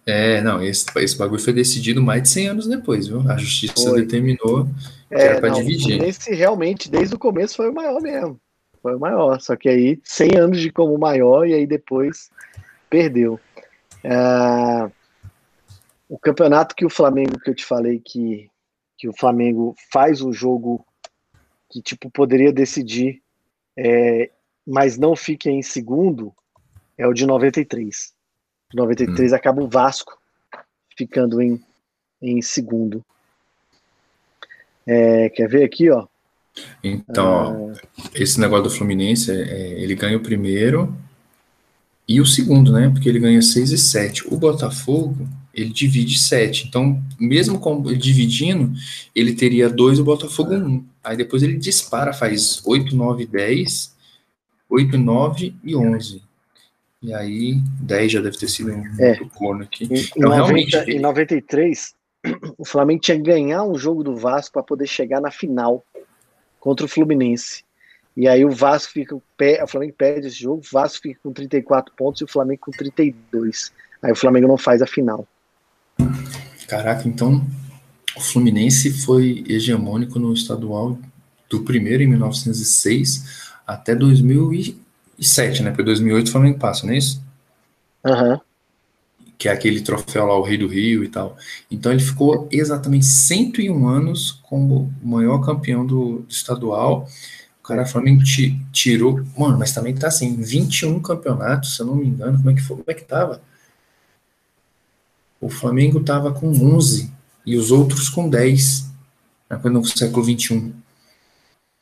B: É, não, esse, esse bagulho foi decidido mais de 100 anos depois, viu? A justiça
C: Foi.
B: determinou que
C: É,
B: era pra
C: não, o
B: dividir.
C: Fluminense realmente, desde o começo, foi o maior mesmo. Foi o maior. Só que aí, 100 anos de como maior, e aí depois perdeu. Ah, o campeonato que o Flamengo, que eu te falei que, que o Flamengo faz o jogo que, tipo, poderia decidir, é, mas não fica em segundo, é o de 93. De 93 acaba o Vasco ficando em, em segundo. É, quer ver aqui, ó?
B: Então, ó, esse negócio do Fluminense, é, é, ele ganha o primeiro e o segundo, né? Porque ele ganha 6 e 7. O Botafogo, ele divide 7. Então, mesmo com dividindo, ele teria 2 e o Botafogo 1. Um. Aí depois ele dispara, faz 8, 9, 10, 8, 9 e 11. E aí, 10 já deve ter sido um
C: É.
B: corno aqui.
C: Em,
B: Então,
C: 90
B: realmente,
C: em 93, o Flamengo tinha que ganhar um jogo do Vasco para poder chegar na final contra o Fluminense. E aí o Vasco fica, o Flamengo perde esse jogo, o Vasco fica com 34 pontos e o Flamengo com 32. Aí o Flamengo não faz a final.
B: Caraca, então o Fluminense foi hegemônico no estadual do primeiro em 1906 até 2007, né? Porque 2008 o Flamengo passa, não é isso?
C: Aham.
B: Que é aquele troféu lá, o Rei do Rio e tal. Então ele ficou exatamente 101 anos como o maior campeão do, do estadual. O cara, Flamengo ti- tirou. Mano, mas também tá assim, 21 campeonatos, se eu não me engano. Como é que foi? Como é que tava? O Flamengo tava com 11 e os outros com 10. né, No século 21.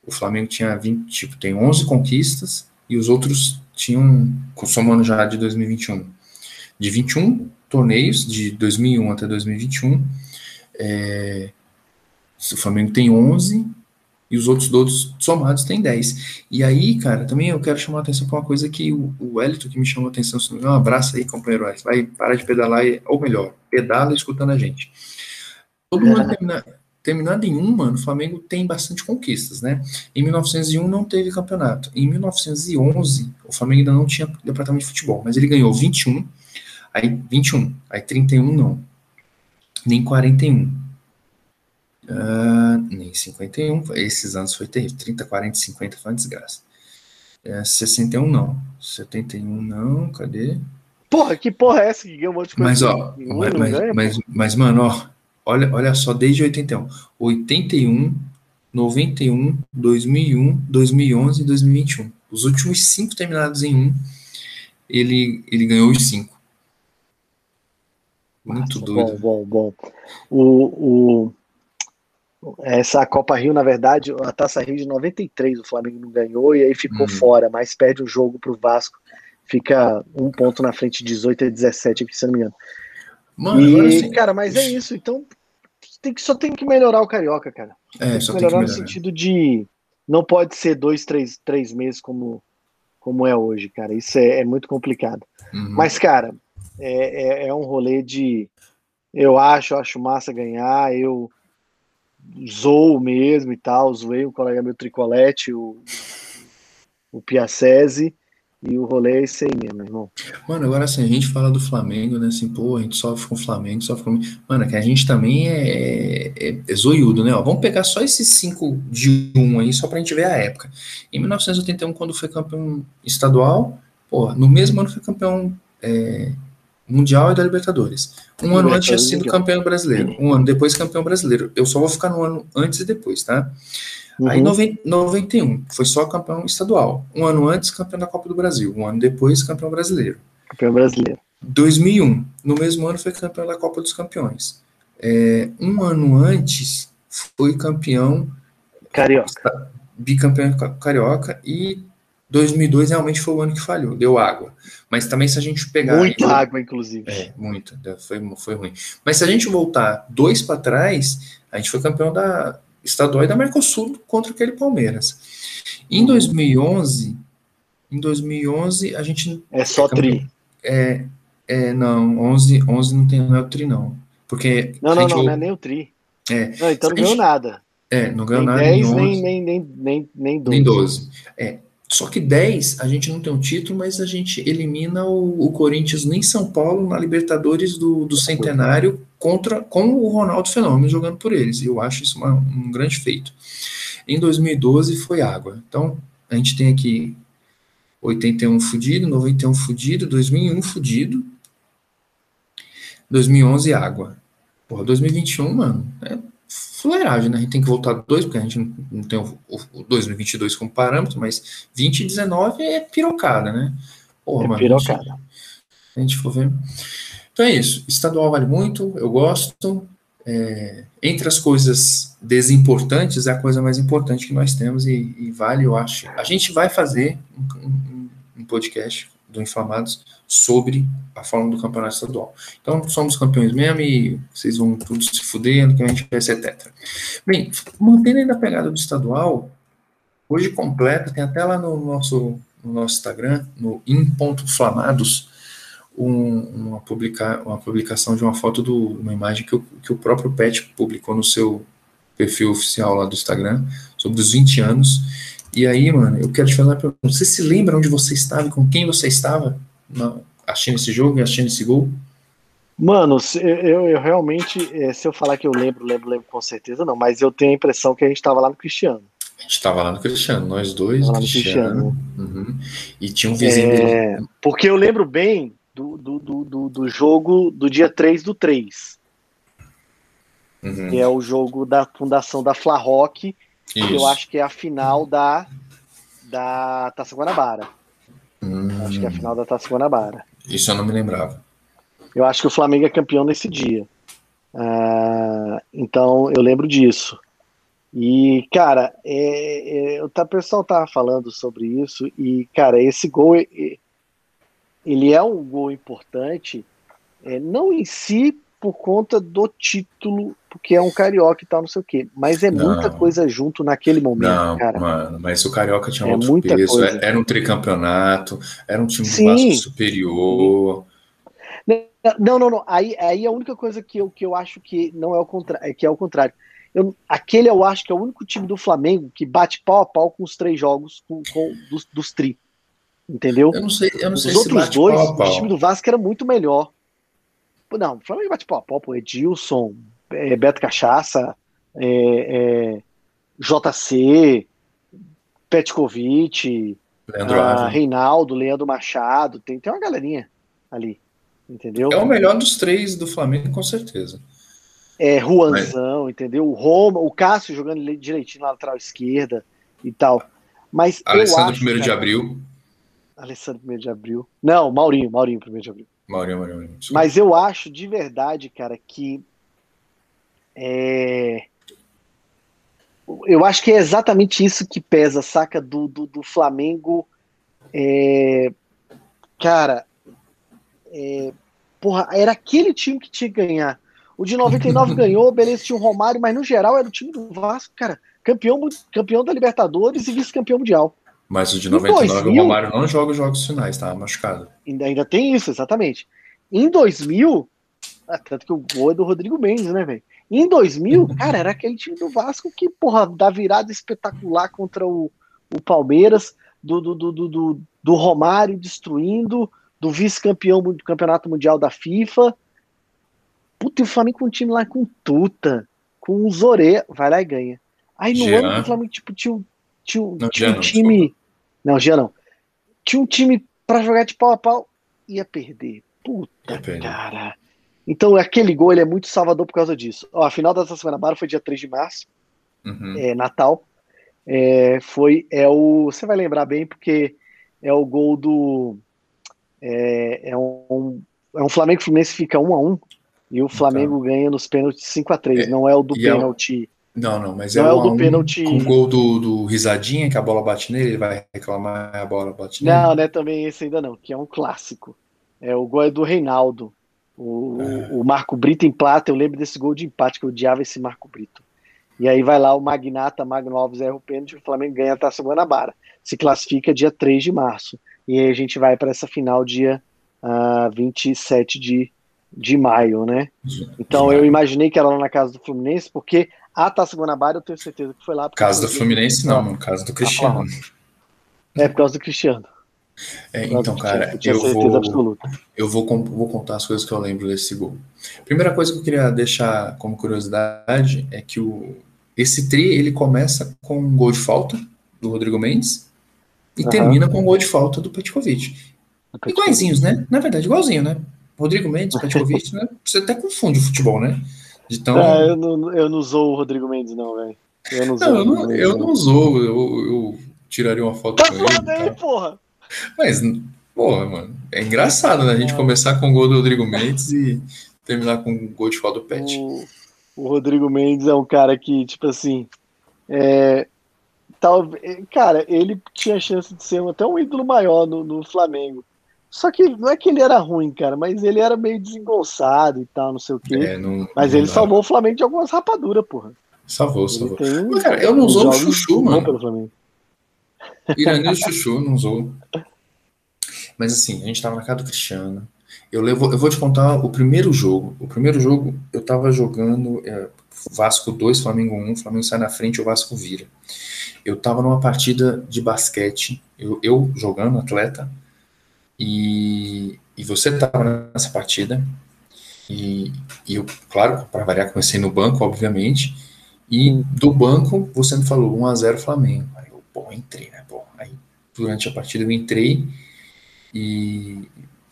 B: O Flamengo tinha 20, tipo, tem 11 conquistas e os outros tinham, somando já de 2021, de 21 torneios, de 2001 até 2021, é, o Flamengo tem 11 e os outros todos somados tem 10. E aí, cara, também eu quero chamar a atenção para uma coisa que o, o Wellington que me chamou a atenção, se não me um abraço aí, companheiro Wellington, vai parar de pedalar, ou melhor, pedala escutando a gente. Todo mundo termina, terminando em um, mano, o Flamengo tem bastante conquistas, né? Em 1901 não teve campeonato. Em 1911, o Flamengo ainda não tinha departamento de futebol, mas ele ganhou 21, aí 21, aí 31 não, nem 41. Ah, nem 51, esses anos foi terrível. 30, 40, 50 foi uma desgraça. É, 61 não, 71 não, cadê?
C: Porra, que porra é essa que ganhou um monte de coisa?
B: Mas ó, mas, mas,
C: ganha,
B: mas, mas, mano, ó, olha, olha só, desde 81, 81, 91, 2001, 2011 e 2021. Os últimos cinco terminados em um, ele, ele ganhou os cinco. Muito
C: Nossa,
B: doido.
C: Bom, bom, bom. O, o, essa Copa Rio, na verdade, a Taça Rio de 93 o Flamengo não ganhou e aí ficou
B: Uhum.
C: fora, mas perde o jogo pro Vasco. Fica um ponto na frente, 18 a 17, aqui, se eu não me engano.
B: Mano,
C: e,
B: agora sim.
C: cara, mas é isso. Então, tem que, só tem que melhorar o Carioca, cara.
B: É,
C: Tem que
B: só tem que
C: melhorar no
B: melhorar.
C: sentido de não pode ser dois, três, três meses como, como é hoje, cara. Isso é, é muito complicado.
B: Uhum.
C: Mas, cara, é, é, é um rolê de. Eu acho, eu acho massa ganhar. Eu zoo mesmo e tal. Zoei o colega meu Tricolete, o, o Piacese. E o rolê é esse aí mesmo, irmão.
B: Mano, agora assim, a gente fala do Flamengo, né? Assim, pô, a gente sofre com o Flamengo, sofre com. Mano, é que a gente também é, é, é zoiudo, né? Ó, vamos pegar só esses cinco de um aí, só pra gente ver a época. Em 1981, quando foi campeão estadual, pô, no mesmo ano foi campeão é, mundial e da Libertadores. Um ano antes tinha sido campeão brasileiro. Um ano depois campeão brasileiro. Eu só vou ficar no ano antes e depois, tá? Aí,
C: Uhum.
B: noven- 91, foi só campeão estadual. Um ano antes, campeão da Copa do Brasil. Um ano depois, campeão brasileiro.
C: Campeão brasileiro.
B: 2001, no mesmo ano, foi campeão da Copa dos Campeões. É, um ano antes, foi campeão,
C: Carioca.
B: bicampeão ca- carioca. E 2002 realmente foi o ano que falhou, deu água. Mas também, se a gente pegar.
C: Muita água, inclusive.
B: É, muito, foi, foi ruim. Mas se a gente voltar dois para trás, a gente foi campeão da estadual e da Mercosul contra aquele Palmeiras. Em 2011, em 2011 a gente
C: É só tri.
B: é, é não, 11, 11 não tem não é o tri não, porque
C: Não, não, não, não é nem o tri.
B: É.
C: Não, então não ganhou
B: gente-
C: nada.
B: é, não ganhou
C: Nem
B: nada
C: 10,
B: em 11,
C: nem, nem, nem, nem, nem 12.
B: nem 12. É, só que 10 a gente não tem um título, mas a gente elimina o, o Corinthians em São Paulo na Libertadores do, do Centenário contra com o Ronaldo Fenômeno jogando por eles. E eu acho isso uma- um grande feito. Em 2012 foi água. Então a gente tem aqui 81 fudido, 91 fudido, 2001 fudido, 2011 água. Porra, 2021, mano, é fuleiragem, né? A gente tem que voltar dois, porque a gente não, tem o, o, o 2022 como parâmetro, mas 20 e 19 é pirocada, né? Porra,
C: É
B: mano,
C: pirocada.
B: A gente, a gente for ver. Então é isso. Estadual vale muito, eu gosto. É, entre as coisas desimportantes, é a coisa mais importante que nós temos e, e vale, eu acho. A gente vai fazer um, um, um podcast do Inflamados sobre a forma do campeonato estadual. Então, somos campeões mesmo e vocês vão tudo se fudendo, que a gente vai ser tetra. Bem, mantendo ainda a pegada do estadual, hoje completa, tem até lá no nosso, no nosso Instagram, no in.flamados, um, uma, publica, uma publicação de uma foto de uma imagem que o, que o próprio Pet publicou no seu perfil oficial lá do Instagram, sobre os 20 anos. E aí, mano, eu quero te falar, você se lembra onde você estava e com quem você estava na, assistindo esse jogo e assistindo esse gol?
C: Mano, eu, eu realmente, eh, se eu falar que eu lembro, lembro, lembro com certeza não, mas eu tenho a impressão que a gente estava lá no Cristiano.
B: A gente estava lá no Cristiano, nós dois, Cristiano. Cristiano. Uhum. E tinha um vizinho
C: é, dele. Porque eu lembro bem do, do, do, do, jogo do dia 3 do 3. Uhum. Que é o jogo da fundação da Flarrock, que eu acho que é a final da, da Taça Guanabara. Hum. Acho que é a final da Taça Guanabara.
B: Isso eu não me lembrava.
C: Eu acho que o Flamengo é campeão nesse dia. Uh, então eu lembro disso. E, cara, é, é, o pessoal tava falando sobre isso, e, cara, esse gol, ele é um gol importante, é, não em si por conta do título, porque é um carioca e tal, não sei o quê, mas é não, muita coisa junto naquele momento, não, cara.
B: Mano, mas o carioca tinha é outro peso, coisa. era um tricampeonato, era um time Sim. do Vasco superior.
C: Não, não, não. Aí, aí a única coisa que eu, que eu acho que não é o contrário, é que é o contrário. Eu, aquele eu acho que é o único time do Flamengo que bate pau a pau com os três jogos com, com dos, dos tri. Entendeu?
B: Eu não sei, eu não
C: os
B: sei
C: se outros dois, pau pau. o time do Vasco era muito melhor. Não, o Flamengo bate pau a pau, pô. Edilson, é, Beto Cachaça, é, é, JC, Petkovic, Leandro ah, Reinaldo, Leandro Machado, tem, tem uma galerinha ali, entendeu?
B: É o melhor dos três do Flamengo, com certeza
C: é, Juanzão, Mas... entendeu? O Roma, o Cássio jogando direitinho na lateral esquerda e tal. Mas
B: Alessandro primeiro de abril.
C: Alessandro primeiro de abril. Não, Maurinho, Maurinho primeiro de abril.
B: Maurinho, Maurinho. Maurinho.
C: Mas eu acho de verdade, cara, que é... eu acho que é exatamente isso que pesa, saca do, do, do Flamengo. É... Cara, é... porra, era aquele time que tinha que ganhar. O de 99 ganhou, beleza, tinha o Romário, mas no geral era o time do Vasco, cara, campeão, campeão da Libertadores e vice-campeão mundial.
B: Mas o de 99 2000, o Romário não joga os jogos finais, tá machucado.
C: Ainda, ainda tem isso, exatamente. Em 2000, ah, tanto que o gol é do Rodrigo Mendes, né, velho? Em 2000, cara, era aquele time do Vasco que, porra, dá virada espetacular contra o, o Palmeiras, do, do, do, do, do Romário destruindo, do vice-campeão do Campeonato Mundial da FIFA, Puta, e o Flamengo com um time lá com Tuta, com o Zoré, vai lá e ganha. Aí no Jean. ano o Flamengo, tipo, tinha, tinha, não, tinha um time. Não, não, Jean não. Tinha um time pra jogar de pau a pau, ia perder. Puta, ia perder. cara. Então aquele gol ele é muito salvador por causa disso. Ó, a final da Taça Guanabara foi dia 3 de março, uhum. é, Natal. É, foi, é o. Você vai lembrar bem, porque é o gol do. É, é um, é um Flamengo Fluminense fica um a um e o Flamengo então, ganha nos pênaltis 5 a 3 é, não é o do pênalti.
B: É o, não, não, mas não é, é o do pênalti. Com o gol do, do Risadinha, que a bola bate nele, ele vai reclamar a bola bate nele.
C: Não, não é também esse ainda não, que é um clássico. É o gol é do Reinaldo. O, é. o Marco Brito empata, eu lembro desse gol de empate, que eu odiava esse Marco Brito. E aí vai lá o Magnata, Magno Alves erra o pênalti, o Flamengo ganha a Taça Guanabara. Se classifica dia 3 de março. E aí a gente vai para essa final dia uh, ah, 27 de de maio, né? Então eu imaginei que era lá na casa do Fluminense, porque a Taça Guanabara eu tenho certeza que foi lá.
B: Casa do Fluminense não, no caso do Cristiano.
C: É por causa do Cristiano.
B: É, então, cara, eu, vou, absoluta. eu vou, vou contar as coisas que eu lembro desse gol. Primeira coisa que eu queria deixar como curiosidade é que o, esse tri ele começa com um gol de falta do Rodrigo Mendes e uhum. termina com um gol de falta do Petkovic. Iguaizinhos, né? Na verdade, igualzinho, né? Rodrigo Mendes, Petkovic, né? Você até confunde o futebol, né?
C: De tão... É, eu, não, eu não usou o Rodrigo Mendes, não, velho.
B: Eu não, não, eu não, eu não usou, eu, eu, tiraria uma foto
C: tá com ele. Aí, tá? porra.
B: Mas, porra, mano, é engraçado, né? A gente é. começar com o gol do Rodrigo Mendes e terminar com o gol de falta do Pet.
C: O, o Rodrigo Mendes é um cara que, tipo assim, é, tal, cara, ele tinha chance de ser até um ídolo maior no, no Flamengo. Só que não é que ele era ruim, cara, mas ele era meio desengonçado e tal, não sei o quê. É, não, mas não ele dá. salvou o Flamengo de algumas rapaduras, porra.
B: Salvou, salvou. Mas, cara, eu não usou o Chuchu, mano. Iranildo Chuchu, não usou. Mas assim, a gente tava na casa do Cristiano. Eu, levo, eu vou te contar o primeiro jogo. O primeiro jogo eu tava jogando é, Vasco 2, Flamengo 1. Flamengo sai na frente, o Vasco vira. Eu tava numa partida de basquete, eu, eu jogando, atleta, e, e você tava nessa partida. E, e eu, claro, para variar, comecei no banco, obviamente. E do banco, você me falou 1x0 Flamengo. Pô, entrei, né? Pô, aí durante a partida eu entrei e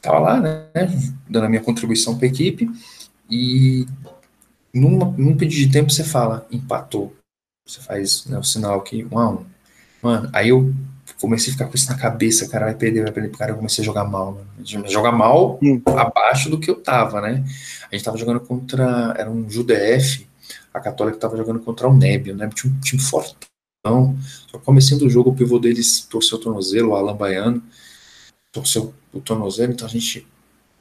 B: tava lá, né? Dando a minha contribuição para a equipe. E num, num pedido de tempo você fala, empatou. Você faz né, o sinal aqui, 1 a 1 Mano, aí eu comecei a ficar com isso na cabeça, cara, vai perder, vai perder, cara, eu comecei a jogar mal, mano. Jogar mal abaixo do que eu tava, né? A gente tava jogando contra, era um JUDF, a Católica tava jogando contra o Nébio, né? Tinha um time fortão. Só começando do jogo, o pivô deles torceu o tornozelo, o Alan Baiano, torceu o tornozelo, então a gente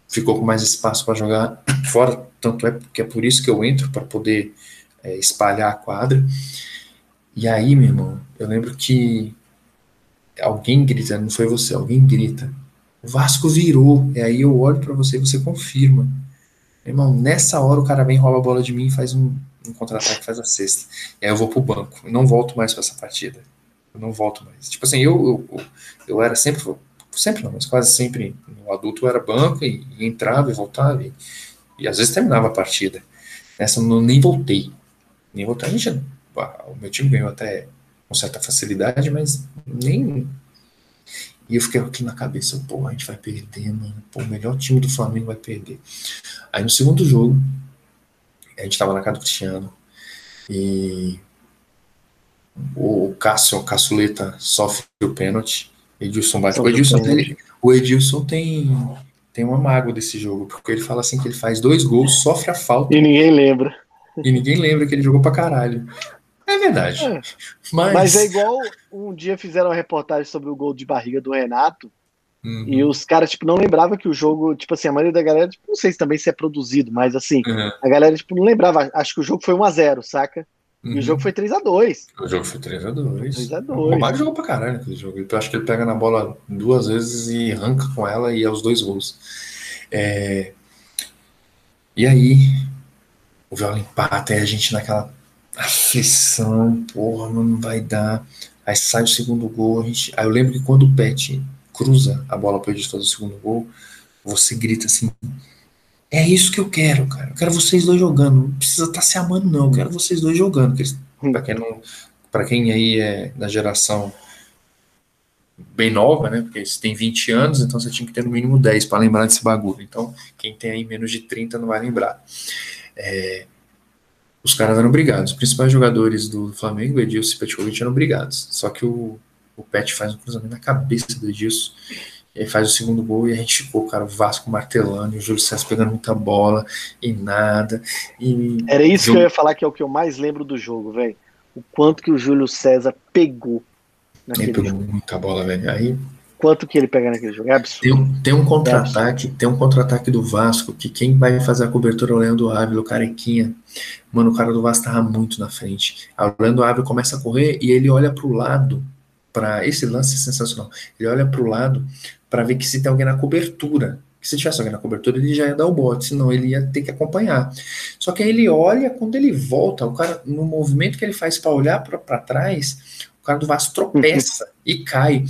B: ficou com mais espaço para jogar fora, tanto é que é por isso que eu entro, para poder é, espalhar a quadra. E aí, meu irmão, eu lembro que alguém grita, não foi você, alguém grita. O Vasco virou. E aí eu olho para você e você confirma. Irmão, nessa hora o cara vem, rouba a bola de mim e faz um, um contra-ataque, faz a cesta. E aí eu vou pro banco. Eu não volto mais para essa partida. Eu não volto mais. Tipo assim, eu, eu, eu era sempre, sempre não, mas quase sempre no adulto eu era banco e, e entrava e voltava. E, e, às vezes terminava a partida. Nessa eu nem voltei. Nem voltei. A gente, o meu time ganhou até com certa facilidade, mas nem e eu fiquei aqui na cabeça, pô, a gente vai perder, mano. Pô, o melhor time do Flamengo vai perder. Aí no segundo jogo, a gente tava na casa do Cristiano. E o Cássio, o Caçuleta sofre o pênalti. Edilson bate. O Edilson, tem, o Edilson tem, tem uma mágoa desse jogo, porque ele fala assim que ele faz dois gols, sofre a falta.
C: E ninguém lembra.
B: E ninguém lembra que ele jogou pra caralho. É verdade. É.
C: Mas... Mas... é igual um dia fizeram uma reportagem sobre o gol de barriga do Renato. Uhum. E os caras, tipo, não lembravam que o jogo, tipo assim, a maioria da galera, tipo, não sei se também se é produzido, mas assim, uhum. a galera, tipo, não lembrava. Acho que o jogo foi 1x0, saca? Uhum. E o jogo foi 3x2.
B: O jogo foi 3x2.
C: 3x2.
B: O Romário jogou pra caralho aquele jogo. Eu acho que ele pega na bola duas vezes e arranca com ela e é os dois gols. É... E aí, o Viola empata e a gente naquela aflição, porra, não vai dar. Aí sai o segundo gol, a gente, aí eu lembro que quando o Pet cruza a bola para ele fazer o segundo gol, você grita assim: é isso que eu quero, cara. Eu quero vocês dois jogando. Não precisa estar tá se amando, não. Eu quero vocês dois jogando. Para quem para quem aí é da geração bem nova, né? Porque você tem 20 anos, então você tinha que ter no mínimo 10 para lembrar desse bagulho. Então, quem tem aí menos de 30 não vai lembrar. É, os caras eram brigados. Os principais jogadores do Flamengo, Edilson e Petkovic, eram brigados. Só que o, o Pet faz um cruzamento na cabeça do Edilson. E aí faz o segundo gol e a gente ficou, cara, o Vasco martelando, e o Júlio César pegando muita bola e nada. E
C: Era isso jogo... que eu ia falar que é o que eu mais lembro do jogo, velho. O quanto que o Júlio César pegou
B: naquele Ele pegou jogo. muita bola, velho. Aí
C: quanto que ele pega naquele jogo. É absurdo.
B: Tem, um, tem um contra-ataque, tem um contra-ataque do Vasco, que quem vai fazer a cobertura é o Leandro Ávila, o carequinha. Mano, o cara do Vasco tava muito na frente. o Leandro Ávila começa a correr e ele olha pro lado, para esse lance é sensacional. Ele olha pro lado para ver que se tem alguém na cobertura. Que se tivesse alguém na cobertura, ele já ia dar o bote, senão ele ia ter que acompanhar. Só que aí ele olha, quando ele volta, o cara, no movimento que ele faz para olhar para trás, o cara do Vasco tropeça e cai.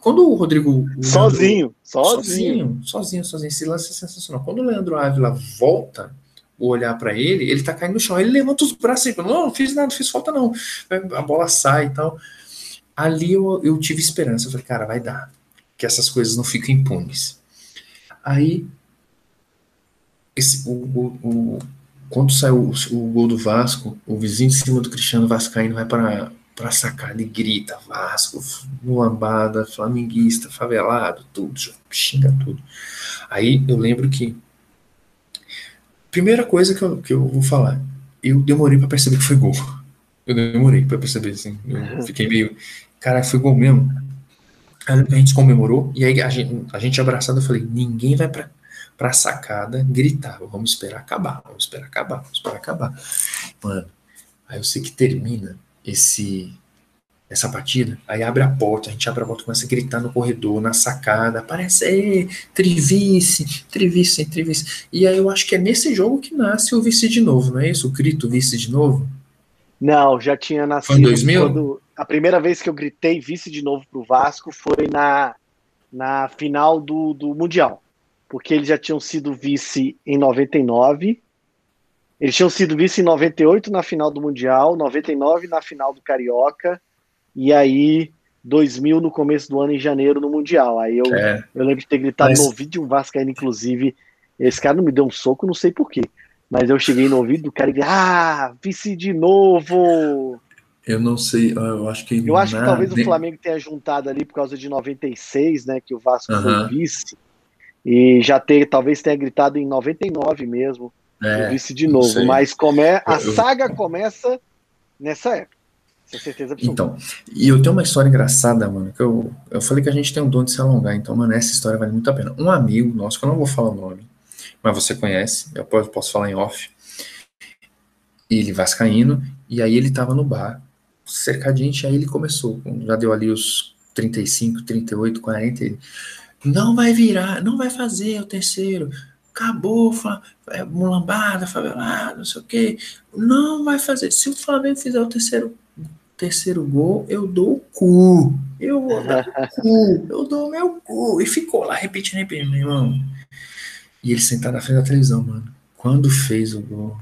B: Quando o Rodrigo. O
C: sozinho,
B: Leandro, sozinho, sozinho. Sozinho, Esse lance é sensacional. Quando o Leandro Ávila volta o olhar para ele, ele tá caindo no chão. Ele levanta os braços e fala: Não, não fiz nada, não fiz falta não. A bola sai e tal. Ali eu, eu tive esperança. Eu falei: Cara, vai dar. Que essas coisas não ficam impunes. Aí. Esse, o, o, o quando saiu o, gol do Vasco, o vizinho de cima do Cristiano Vascaíno vai para para sacar, ele grita, Vasco, lambada, flamenguista, favelado, tudo, xinga tudo. Aí eu lembro que, primeira coisa que eu, que eu vou falar, eu demorei para perceber que foi gol. Eu demorei para perceber, assim, eu uhum. fiquei meio, cara, foi gol mesmo. A gente comemorou, e aí a gente, a gente abraçado, eu falei, ninguém vai para pra sacada gritar, vamos esperar acabar, vamos esperar acabar, vamos esperar acabar. Mano, aí eu sei que termina esse essa partida, aí abre a porta, a gente abre a porta, começa a gritar no corredor, na sacada, aparece, trivice, trivice, trivice. E aí eu acho que é nesse jogo que nasce o vice de novo, não é isso? O grito vice de novo?
C: Não, já tinha nascido.
B: Foi em 2000? Quando,
C: a primeira vez que eu gritei vice de novo pro Vasco foi na, na final do, do Mundial. Porque eles já tinham sido vice em 99. Eles tinham sido vice em 98 na final do Mundial, 99 na final do Carioca e aí 2000 no começo do ano em janeiro no Mundial. Aí eu, é. eu lembro de ter gritado Mas... no ouvido de um Vascaíno, inclusive. Esse cara não me deu um soco, não sei porquê. Mas eu cheguei no ouvido do cara e disse, ah, vice de novo!
B: Eu não sei, eu acho que.
C: Eu acho que talvez o Flamengo tenha juntado ali por causa de 96, né? Que o Vasco uhum. foi vice. E já ter, talvez tenha gritado em 99 mesmo. É, vice de novo. Mas come, a saga começa nessa época. Com certeza absoluta.
B: Então, e eu tenho uma história engraçada, mano, que eu, eu falei que a gente tem um dom de se alongar, então, mano, essa história vale muito a pena. Um amigo nosso, que eu não vou falar o nome, mas você conhece, eu posso falar em off, ele vascaíno, e aí ele tava no bar, cercadinho, e aí ele começou, já deu ali os 35, 38, 40, ele, não vai virar, não vai fazer o terceiro, acabou, é, mulambada, favelada, não sei o que, não vai fazer. Se o Flamengo fizer o terceiro terceiro gol, eu dou o cu. Eu vou dar o cu. Eu dou meu cu. E ficou lá repetindo, repetindo, meu irmão. E ele sentado na frente da televisão, mano. Quando fez o gol,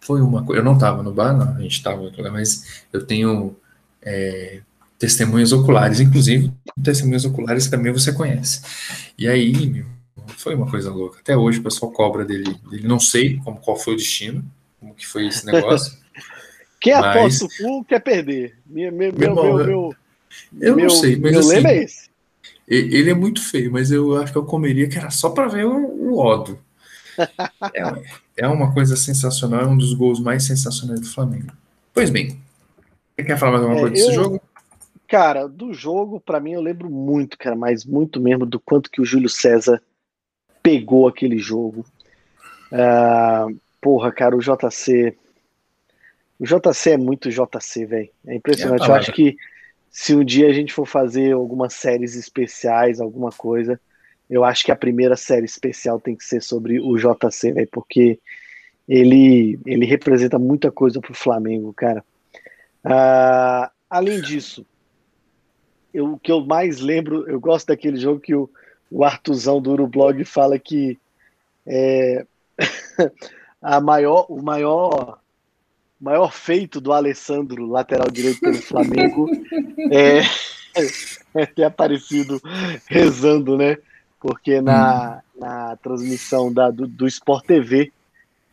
B: foi uma coisa. Eu não tava no bar, não. A gente tava, mas eu tenho é, testemunhas oculares, inclusive testemunhas oculares também você conhece. E aí, meu, foi uma coisa louca. Até hoje o pessoal cobra dele. dele não sei como, qual foi o destino, como que foi esse negócio.
C: Quem mas... aposta o quer perder. Meu, meu, meu, meu, meu,
B: eu
C: meu,
B: não sei, mas
C: meu
B: assim,
C: lema é esse.
B: Ele é muito feio, mas eu acho que eu comeria que era só para ver o, o Odo. é, é uma coisa sensacional, é um dos gols mais sensacionais do Flamengo. Pois bem, você quer falar mais alguma é, coisa desse jogo?
C: Cara, do jogo, para mim, eu lembro muito, cara, mas muito mesmo do quanto que o Júlio César pegou aquele jogo. Uh, porra, cara, o JC o JC é muito JC, velho. É impressionante. É Eu acho que se um dia a gente for fazer algumas séries especiais, alguma coisa, eu acho que a primeira série especial tem que ser sobre o JC, velho, porque ele, ele representa muita coisa pro Flamengo, cara. Uh, além disso, eu, o que eu mais lembro, eu gosto daquele jogo que o, o Artuzão do Urublog fala que é, a maior, o maior maior feito do Alessandro, lateral direito pelo Flamengo, é, é ter aparecido rezando, né? Porque na, na transmissão da, do, do Sport TV,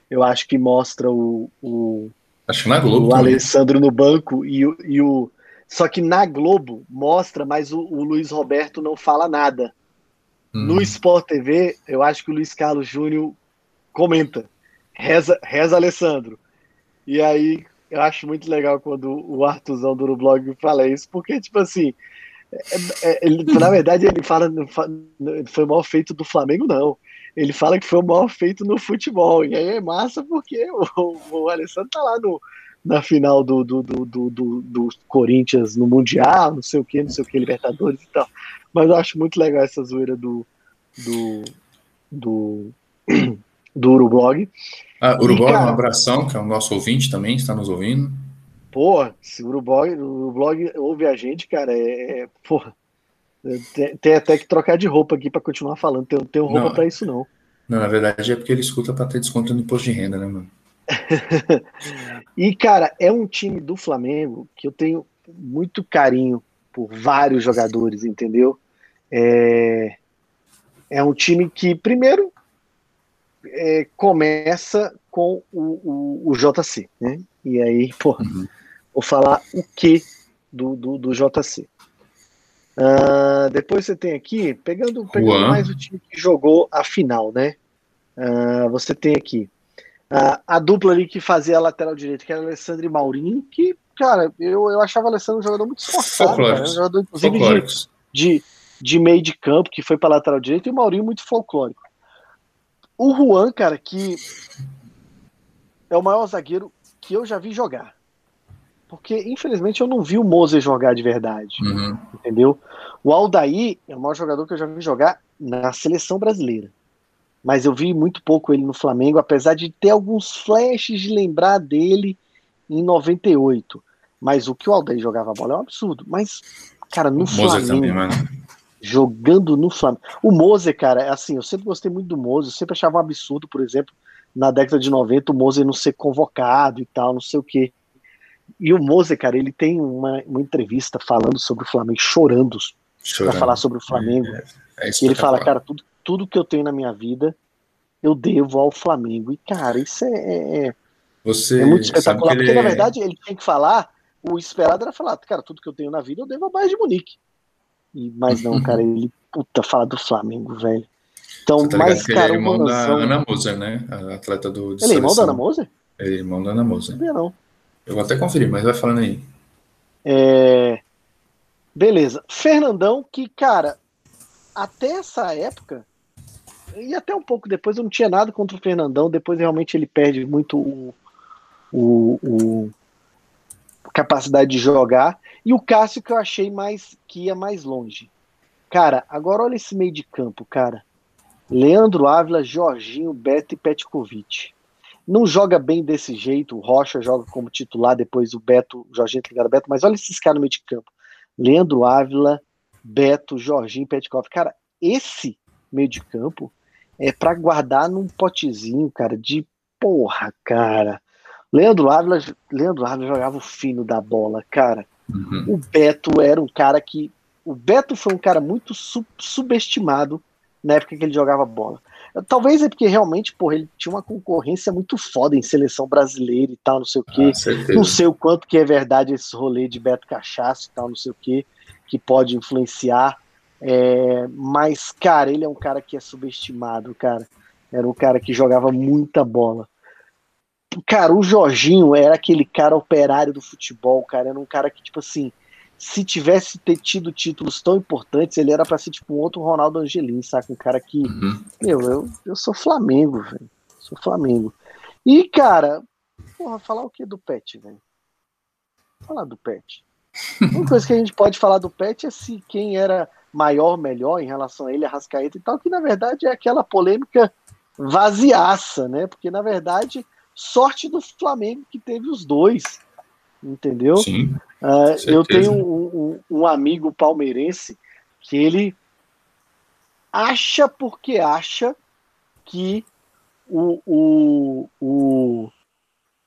C: eu acho que mostra o, o,
B: acho que na Globo
C: o Alessandro no banco e, e o. Só que na Globo mostra, mas o, o Luiz Roberto não fala nada. Hum. No Sport TV, eu acho que o Luiz Carlos Júnior comenta. Reza, reza Alessandro. E aí eu acho muito legal quando o Artuzão do blog fala isso, porque, tipo assim, é, é, ele, na verdade ele fala foi o maior feito do Flamengo, não. Ele fala que foi o maior feito no futebol. E aí é massa porque o, o Alessandro tá lá no, na final do, do, do, do, do, Corinthians no Mundial, não sei o que, não sei o que, Libertadores e tal. Mas eu acho muito legal essa zoeira do, do, do, do Urublog.
B: Ah, Uruguai, um abração, que é o nosso ouvinte também, está nos ouvindo.
C: Pô, se o Uruguai, o blog ouve a gente, cara, é. é porra, tem, tem, até que trocar de roupa aqui para continuar falando. Tem, tem roupa para isso, não.
B: Não, na verdade é porque ele escuta para ter desconto no imposto de renda, né, mano?
C: e, cara, é um time do Flamengo que eu tenho muito carinho por vários jogadores, entendeu? É, é um time que, primeiro, é, começa com o, o, o, JC, né? E aí, pô, uhum. vou falar o que do, do, do JC. Uh, ah, depois você tem aqui, pegando, pegando mais o time que jogou a final, né? Uh, você tem aqui uh, a dupla ali que fazia a lateral direita, que era Alessandro e Maurinho, que, cara, eu, eu achava o Alessandro um jogador muito esforçado, cara, um jogador, inclusive, de, de, de meio de campo, que foi para lateral direita, e o Maurinho muito folclórico. O Juan, cara, que é o maior zagueiro que eu já vi jogar. porque infelizmente eu não vi o Moser jogar de verdade,
B: Uhum.
C: entendeu? O Aldair é o maior jogador que eu já vi jogar na seleção brasileira. Mas eu vi muito pouco ele no Flamengo, apesar de ter alguns flashes de lembrar dele em 98. Mas o que o Aldair jogava a bola é um absurdo. Mas, cara, no
B: O Moser
C: Flamengo,
B: também, mano.
C: Jogando no Flamengo. O Moser, cara, é assim, eu sempre gostei muito do Moser, eu sempre achava um absurdo, por exemplo, na década de 90, o Moser não ser convocado e tal, não sei o quê. E o Moser, cara, ele tem uma, uma entrevista falando sobre o Flamengo, chorando para
B: Chorando.
C: falar sobre o Flamengo.
B: É, é
C: E ele fala, cara, tudo, tudo que eu tenho na minha vida, eu devo ao Flamengo. E, cara, isso é, é,
B: Você
C: é muito espetacular,
B: ele
C: porque na
B: é-
C: verdade ele tinha que falar, o esperado era falar, cara, tudo que eu tenho na vida eu devo ao Bayern de Munique. E, mas não, cara, ele, puta, fala do Flamengo, velho. Então,
B: tá que
C: cara,
B: ele é irmão da
C: noção...
B: Ana Moser, né? A atleta do
C: Ele é irmão da. Ana Moser?
B: Ele é irmão da Ana
C: Não
B: Moser.
C: sabia, não.
B: Eu vou até conferir, mas vai falando aí.
C: É... Beleza. Fernandão, que, cara, até essa época, e até um pouco depois, eu não tinha nada contra o Fernandão. Depois, realmente, ele perde muito o, o, o- capacidade de jogar. E o Cássio, que eu achei mais que ia mais longe. Cara, agora olha esse meio de campo, cara. Leandro Ávila, Jorginho, Beto e Petkovic. Não joga bem desse jeito. O Rocha joga como titular, depois o Beto, o Jorginho tá ligado Beto, mas olha esses caras no meio de campo. Leandro Ávila, Beto, Jorginho, Petkovic. Cara, esse meio de campo é pra guardar num potezinho, cara, de porra, cara. Leandro Ávila, Leandro Ávila jogava o fino da bola, cara.
B: Uhum.
C: O Beto era um cara que. O Beto foi um cara muito su- subestimado na época que ele jogava bola. Talvez é porque realmente, porra, ele tinha uma concorrência muito foda em seleção brasileira e tal, não sei o quê.
B: Ah.
C: Não sei o quanto que é verdade esse rolê de Beto Cachaça e tal, não sei o que, que pode influenciar. É, mas, cara, ele é um cara que é subestimado, cara. Era um cara que jogava muita bola. Cara, o Jorginho era aquele cara operário do futebol, cara. Era um cara que, tipo assim, se tivesse ter tido títulos tão importantes, ele era pra ser tipo um outro Ronaldo Angelim, saca? Um cara que
B: Uhum.
C: meu, eu, eu sou Flamengo, velho. Sou Flamengo. E, cara, porra, falar o que do Pet, velho? Falar do Pet. A única coisa que a gente pode falar do Pet é se quem era maior, melhor em relação a ele, a Rascaeta e tal, que na verdade é aquela polêmica vaziaça, né? Porque na verdade, sorte do Flamengo que teve os dois, entendeu?
B: Sim.
C: Ah, eu tenho um, um- um amigo palmeirense que ele acha porque acha que o, o, o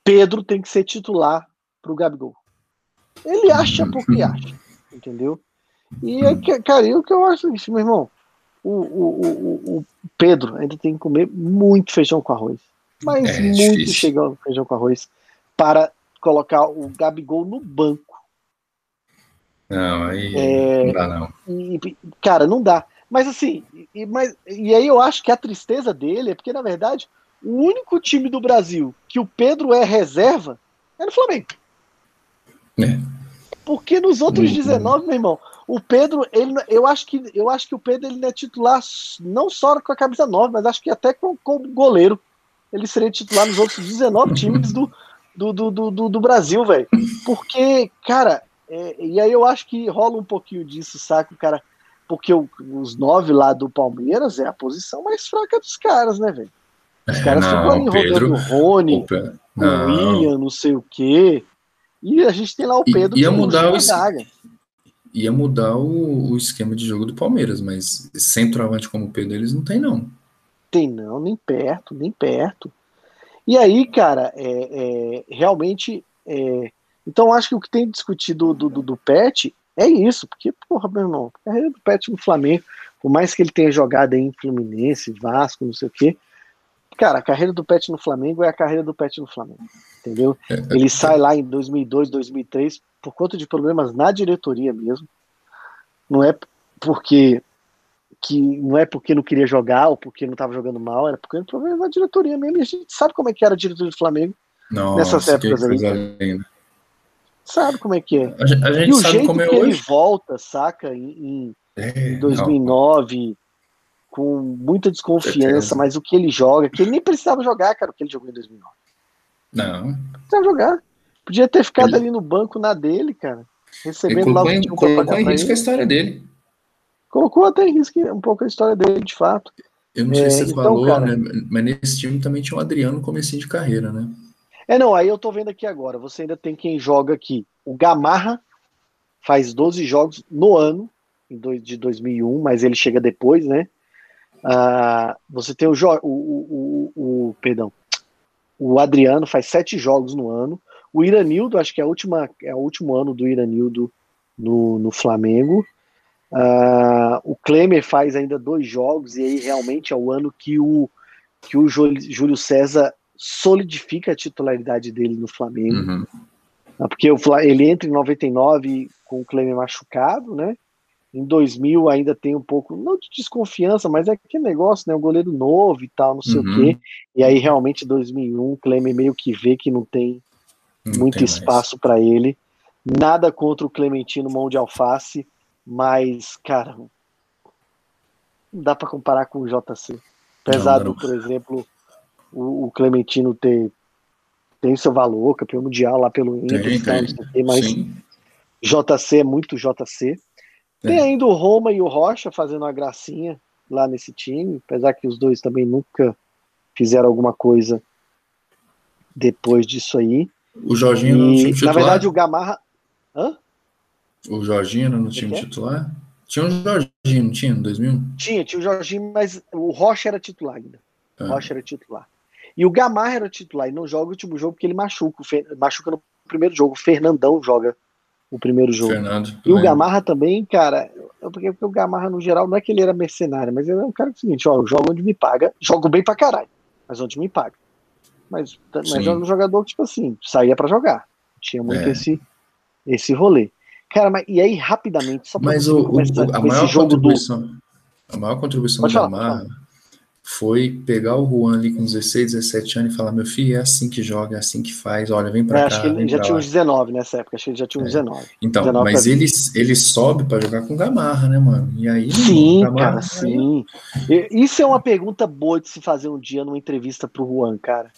C: Pedro tem que ser titular para o Gabigol. Ele acha porque acha, entendeu? E é que, cara, eu que eu acho isso, meu irmão. O, o, o, o Pedro ainda tem que comer muito feijão com arroz. Mas
B: É,
C: muito
B: difícil.
C: feijão, feijão com arroz para colocar o Gabigol no banco.
B: Não, aí
C: É,
B: não dá, não.
C: E, cara, não dá. Mas assim, e, mas, e aí eu acho que a tristeza dele é porque, na verdade, o único time do Brasil que o Pedro é reserva é no Flamengo.
B: É.
C: Porque nos outros
B: Uhum.
C: 19, meu irmão, o Pedro, ele, eu acho que eu acho que o Pedro ele não é titular não só com a camisa 9, mas acho que até com, com o goleiro. Ele seria titular nos outros 19 times do, do, do, do, do- Brasil, velho. Porque, cara, é, e aí eu acho que rola um pouquinho disso, saca, cara? Porque o- os nove lá do Palmeiras é a posição mais fraca dos caras, né, velho? Os
B: É,
C: caras ficam ali
B: Pedro.
C: rodando o Rony, o
B: não.
C: William, não sei o quê. E a gente tem lá o
B: I-
C: Pedro
B: ia
C: que
B: mudar o. Ia mudar o, o esquema de jogo do Palmeiras, mas centroavante como o Pedro eles não tem, não.
C: Tem não, nem perto, nem perto. E aí, cara, é, é, realmente. é, então, acho que o que tem discutido do, do, do Pet é isso, porque, porra, meu irmão, a carreira do Pet no Flamengo, por mais que ele tenha jogado em Fluminense, Vasco, não sei o quê, cara, a carreira do Pet no Flamengo é a carreira do Pet no Flamengo, entendeu? Ele sai lá em 2002, 2003 por conta de problemas na diretoria mesmo. Não é porque que não é porque não queria jogar ou porque não estava jogando mal, era porque problemas na diretoria mesmo. E a gente sabe como é que era a diretoria do Flamengo,
B: Nossa,
C: Nessas épocas
B: linda.
C: sabe como é que é.
B: A, gen- a gente
C: E o
B: sabe
C: jeito
B: como é
C: que ele
B: hoje.
C: volta, saca, em,
B: É,
C: em 2009, com muita desconfiança, mas o que ele joga, que ele nem precisava jogar, cara, o que ele jogou em 2009.
B: Não, não.
C: Não precisava jogar. Podia ter ficado ele... ali no banco na dele, cara. Recebendo lá
B: o que colocou em risco a história dele.
C: Colocou até em risco um pouco a história dele, de fato.
B: Eu não sei é, se você então, falou, cara, né? Mas nesse time também tinha o Adriano comecinho de carreira, né?
C: É, não, aí eu tô vendo aqui agora. Você ainda tem quem joga aqui. O Gamarra faz 12 jogos no ano, de 2001, mas ele chega depois, né? Uh, você tem o, o, o, o, perdão, o Adriano faz sete jogos no ano. O Iranildo, acho que é, a última, é o último ano do Iranildo no, no Flamengo. Uh, o Klemer faz ainda dois jogos, e aí realmente é o ano que o, que o Júlio César solidifica a titularidade dele no Flamengo. Uhum. Ah, porque ele entra em 99 com o Klemer machucado, né? Em 2000 ainda tem um pouco, não de desconfiança, mas é aquele negócio, né? O goleiro novo e tal, não sei uhum. o quê. E aí realmente 2001 o Klemer meio que vê que não tem não muito tem espaço para ele. Nada contra o Clementino mão de alface, mas cara, não dá para comparar com o JC. Apesar do, por exemplo, o, o Clementino ter tem seu valor, campeão mundial lá pelo Inter, tem, tem. mas Sim. JC é muito JC. Tem ainda o Roma e o Rocha fazendo uma gracinha lá nesse time, apesar que os dois também nunca fizeram alguma coisa depois disso aí.
B: O Jorginho time titular.
C: Na verdade, o Gamarra. Hã?
B: O Jorginho no time titular? Tinha um Jorginho, não tinha, em 2001?
C: Tinha, tinha o Jorginho, mas o Rocha era titular ainda. O é. Rocha era titular. E o Gamarra era titular e não joga o último jogo porque ele machuca. Machuca no primeiro jogo. O Fernandão joga o primeiro jogo.
B: Fernando,
C: e o Gamarra também, cara, porque, porque o Gamarra no geral não é que ele era mercenário, mas ele é um cara que é o seguinte, ó, eu jogo onde me paga, jogo bem pra caralho, mas onde me paga. Mas, mas é um jogador que, tipo assim, saía para jogar. Tinha muito é. esse, esse rolê. Cara, mas e aí, rapidamente, só
B: mas o, o, a maior contribuição, do... A maior contribuição do Gamarra foi pegar o Juan ali com 16, 17 anos e falar: meu filho, é assim que joga, é assim que faz, olha, vem pra é, cá.
C: Acho que ele já tinha uns 19 nessa época, acho que ele já tinha uns é. 19.
B: Então,
C: 19
B: mas ele, ele sobe para jogar com Gamarra, né, mano? E aí.
C: Sim, Gamarra, cara, sim. Isso é uma pergunta boa de se fazer um dia numa entrevista pro Juan, cara.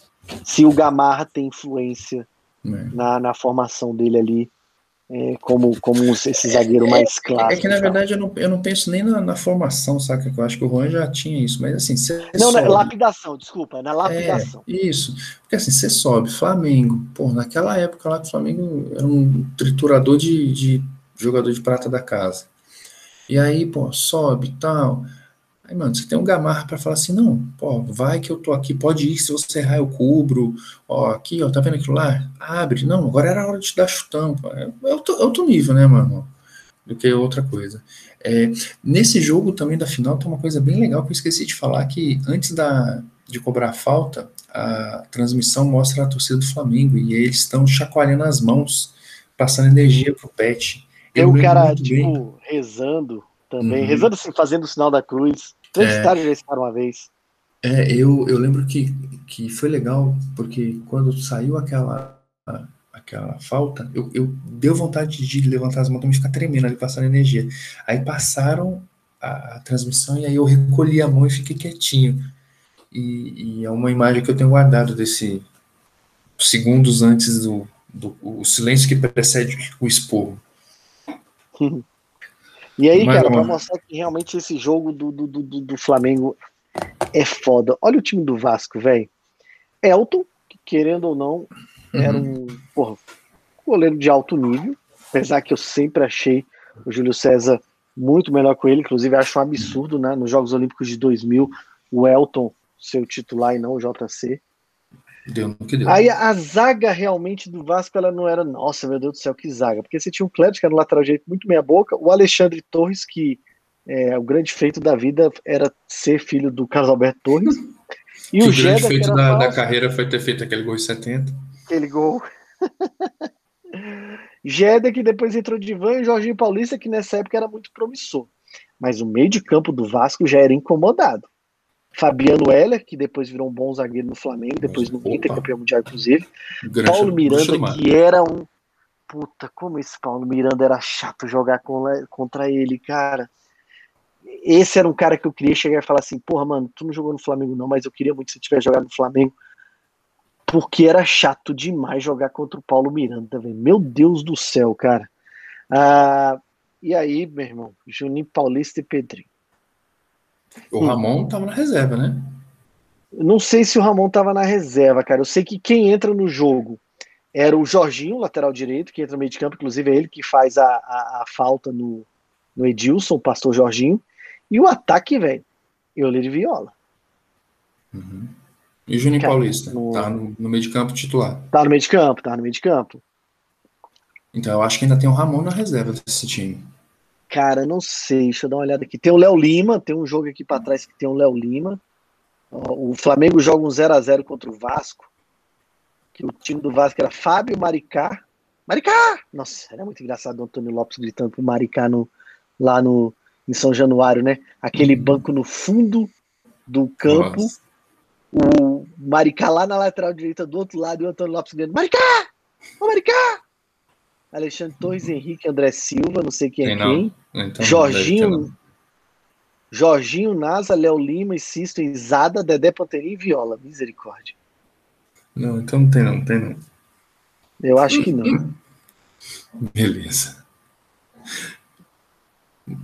C: Se o Gamarra tem influência é. na, na formação dele ali é, como, como esse zagueiro é, mais clássico.
B: É que na verdade eu não, eu não penso nem na, na formação, sabe? Eu acho que o Juan já tinha isso, mas assim.
C: Não, sobe, na lapidação, desculpa, na lapidação.
B: É, isso. Porque assim, você sobe, Flamengo, pô, naquela época lá que o Flamengo era um triturador de, de jogador de prata da casa. E aí, pô, sobe e tal. Aí, mano, você tem um gamarra para falar assim, não, pô, vai que eu tô aqui, pode ir, se você errar eu cubro, ó, aqui, ó, tá vendo aquilo lá? Abre, não, agora era a hora de dar chutão, pô. É, é outro, é outro nível, né, mano, do que outra coisa. É, nesse jogo também da final tem uma coisa bem legal que eu esqueci de falar, que antes da, de cobrar a falta, a transmissão mostra a torcida do Flamengo, e eles estão chacoalhando as mãos, passando energia pro Pet.
C: Tem o cara, tipo, bem. rezando também, uhum. rezando assim, fazendo o sinal da cruz, Três é, já estaram uma vez.
B: É, eu, eu lembro que, que foi legal, porque quando saiu aquela, aquela falta, eu, eu deu vontade de levantar as mãos e ficar tremendo ali, passando energia. Aí passaram a, a, transmissão e aí eu recolhi a mão e fiquei quietinho. E, e, é uma imagem que eu tenho guardado desse segundos antes do, do o silêncio que precede o esporro.
C: E aí, cara, para mostrar que realmente esse jogo do, do, do, do, Flamengo é foda. Olha o time do Vasco, velho. Elton, que querendo ou não, era uhum. um porra, goleiro de alto nível, apesar que eu sempre achei o Júlio César muito melhor com ele, inclusive acho um absurdo, né? Nos Jogos Olímpicos de 2000, o Elton ser o titular e não o JC.
B: Deu no que deu.
C: Aí a zaga realmente do Vasco, ela não era, nossa, meu Deus do céu, que zaga. Porque você tinha um Cléber, que era no lateral direito muito meia boca, o Alexandre Torres, que é, o grande feito da vida era ser filho do Carlos Alberto Torres.
B: E que o, grande feito da, da, carreira foi ter feito aquele gol em 70.
C: Aquele gol. Jeda, que depois entrou de Van, e Jorginho Paulista, que nessa época era muito promissor. Mas o meio de campo do Vasco já era incomodado. Fabiano Heller, que depois virou um bom zagueiro no Flamengo, depois no Inter, campeão mundial, inclusive. Grande, Paulo Miranda, que era um. Puta, como esse Paulo Miranda era chato jogar contra ele, cara. Esse era um cara que eu queria chegar e falar assim: porra, mano, tu não jogou no Flamengo não, mas eu queria muito que você tivesse jogado no Flamengo. porque era chato demais jogar contra o Paulo Miranda, velho. Meu Deus do céu, cara. Ah, e aí, meu irmão, Juninho Paulista e Pedrinho.
B: O Ramon hum. tava na reserva, né?
C: Não sei se o Ramon tava na reserva, cara. Eu sei que quem entra no jogo era o Jorginho, lateral direito, que entra no meio de campo, inclusive é ele que faz a, a, a falta no, no Edilson, o pastor Jorginho. E o ataque, velho, eu de Viola.
B: Uhum. E o Juninho Cara, Paulista? No... Tá no, no, meio de campo titular.
C: Tá no meio de campo, tá no meio de campo.
B: Então eu acho que ainda tem o Ramon na reserva desse time.
C: Cara, não sei, deixa eu dar uma olhada aqui. Tem o Léo Lima, tem um jogo aqui para trás que tem o Léo Lima. O Flamengo joga um 0 a 0 contra o Vasco. Que o time do Vasco era Fábio Maricá. Maricá! Nossa, era muito engraçado o Antônio Lopes gritando pro Maricá no, lá no, em São Januário, né? Aquele uhum. banco no fundo do campo. Nossa. O Maricá lá na lateral direita do outro lado e o Antônio Lopes gritando: Maricá! Ô Maricá! Alexandre Torres, Henrique, André Silva, não sei quem é quem. Então, Jorginho, Jorginho, Nasa, Léo Lima, Sisto, Izada, Dedé Panteri e Viola. Misericórdia.
B: Não, então não tem não, tem não.
C: Eu acho que não.
B: Beleza.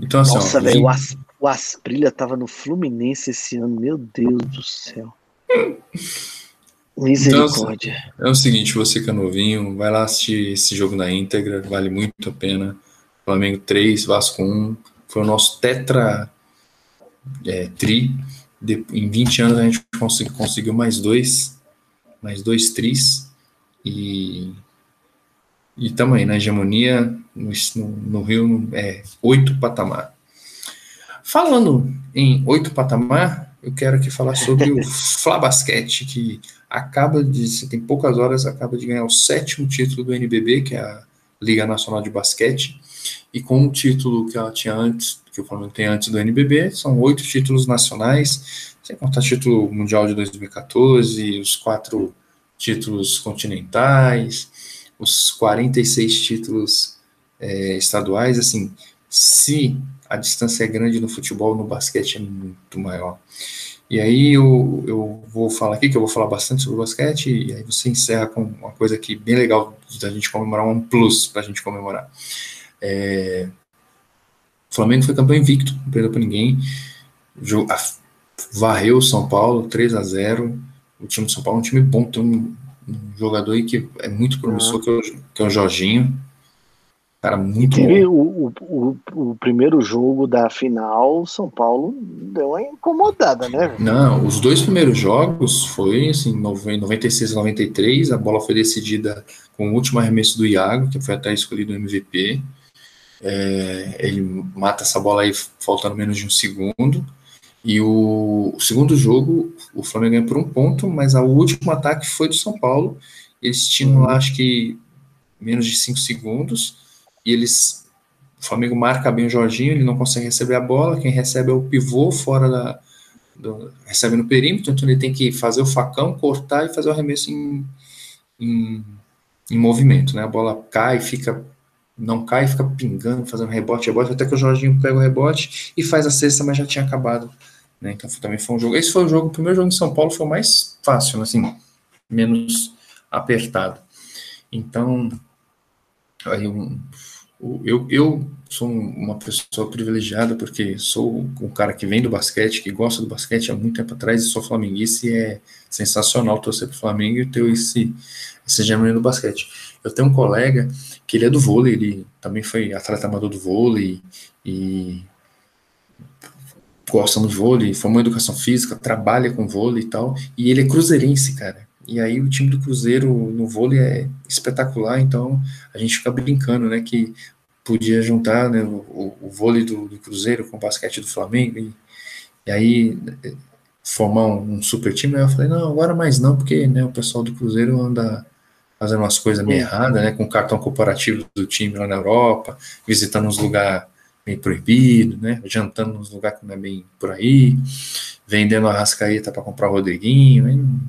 B: Então, assim,
C: Nossa, velho, o, As, o Asprilha tava no Fluminense esse ano, meu Deus do céu. Misericórdia.
B: Então, é o seguinte, você que é novinho, vai lá assistir esse jogo na íntegra, vale muito a pena. Flamengo 3, Vasco 1. Foi o nosso tetra é, tri. De, em 20 anos a gente consegui, conseguiu mais dois, mais dois tris. E e também na hegemonia no, no Rio é oito patamar. Falando em oito patamar, eu quero aqui falar sobre o Flabasquete, que acaba de, se tem poucas horas, acaba de ganhar o sétimo título do NBB, que é a Liga Nacional de Basquete, e com o título que ela tinha antes, que o Flamengo tem antes do NBB, são oito títulos nacionais, sem contar título mundial de 2014, os quatro títulos continentais, os 46 títulos é, estaduais, assim, se a distância é grande no futebol, no basquete é muito maior. E aí eu, eu vou falar aqui, que eu vou falar bastante sobre o basquete, e aí você encerra com uma coisa aqui bem legal da gente comemorar, um plus para a gente comemorar. É, o Flamengo foi campeão invicto, não perdeu para ninguém, varreu o São Paulo 3 a 0 o time do São Paulo é um time bom, tem um, um jogador aí que é muito promissor, ah. que, é o, que é o Jorginho, Cara, muito
C: teve o, o, o, primeiro jogo da final, São Paulo deu uma incomodada, né?
B: Não, os dois primeiros jogos foi assim, 96 e 93, a bola foi decidida com o último arremesso do Iago, que foi até escolhido o MVP. É, ele mata essa bola aí faltando menos de um segundo. E o, o segundo jogo, o Flamengo ganhou por um ponto, mas o último ataque foi do São Paulo. Eles tinham lá, acho que, menos de cinco segundos e eles o Flamengo marca bem o Jorginho, ele não consegue receber a bola, quem recebe é o pivô fora da do, recebe no perímetro, então ele tem que fazer o facão, cortar e fazer o arremesso em, em, em movimento, né? A bola cai, fica não cai, fica pingando, fazendo rebote, rebote, até que o Jorginho pega o rebote e faz a cesta, mas já tinha acabado, né? Então também foi um jogo. Esse foi o jogo, o primeiro jogo em São Paulo foi o mais fácil, assim, menos apertado. Então, aí um, eu, eu sou uma pessoa privilegiada porque sou um cara que vem do basquete, que gosta do basquete há muito tempo atrás e sou flamenguista e é sensacional torcer para o Flamengo e ter esse, esse genuíno do basquete. Eu tenho um colega que ele é do vôlei, ele também foi atleta amador do vôlei e gosta de vôlei, formou educação física, trabalha com vôlei e tal, e ele é cruzeirense, cara. E aí o time do Cruzeiro no vôlei é espetacular, então a gente fica brincando, né, que podia juntar né, o, o vôlei do, do, Cruzeiro com o basquete do Flamengo e, e aí eh, formar um, um, super time. Aí eu falei, não, agora mais não, porque né, o pessoal do Cruzeiro anda fazendo umas coisas meio erradas, né, com cartão corporativo do time lá na Europa, visitando uns lugares meio proibido, né, jantando nos lugares que não é bem por aí, vendendo a rascaeta para comprar o Rodriguinho, hein,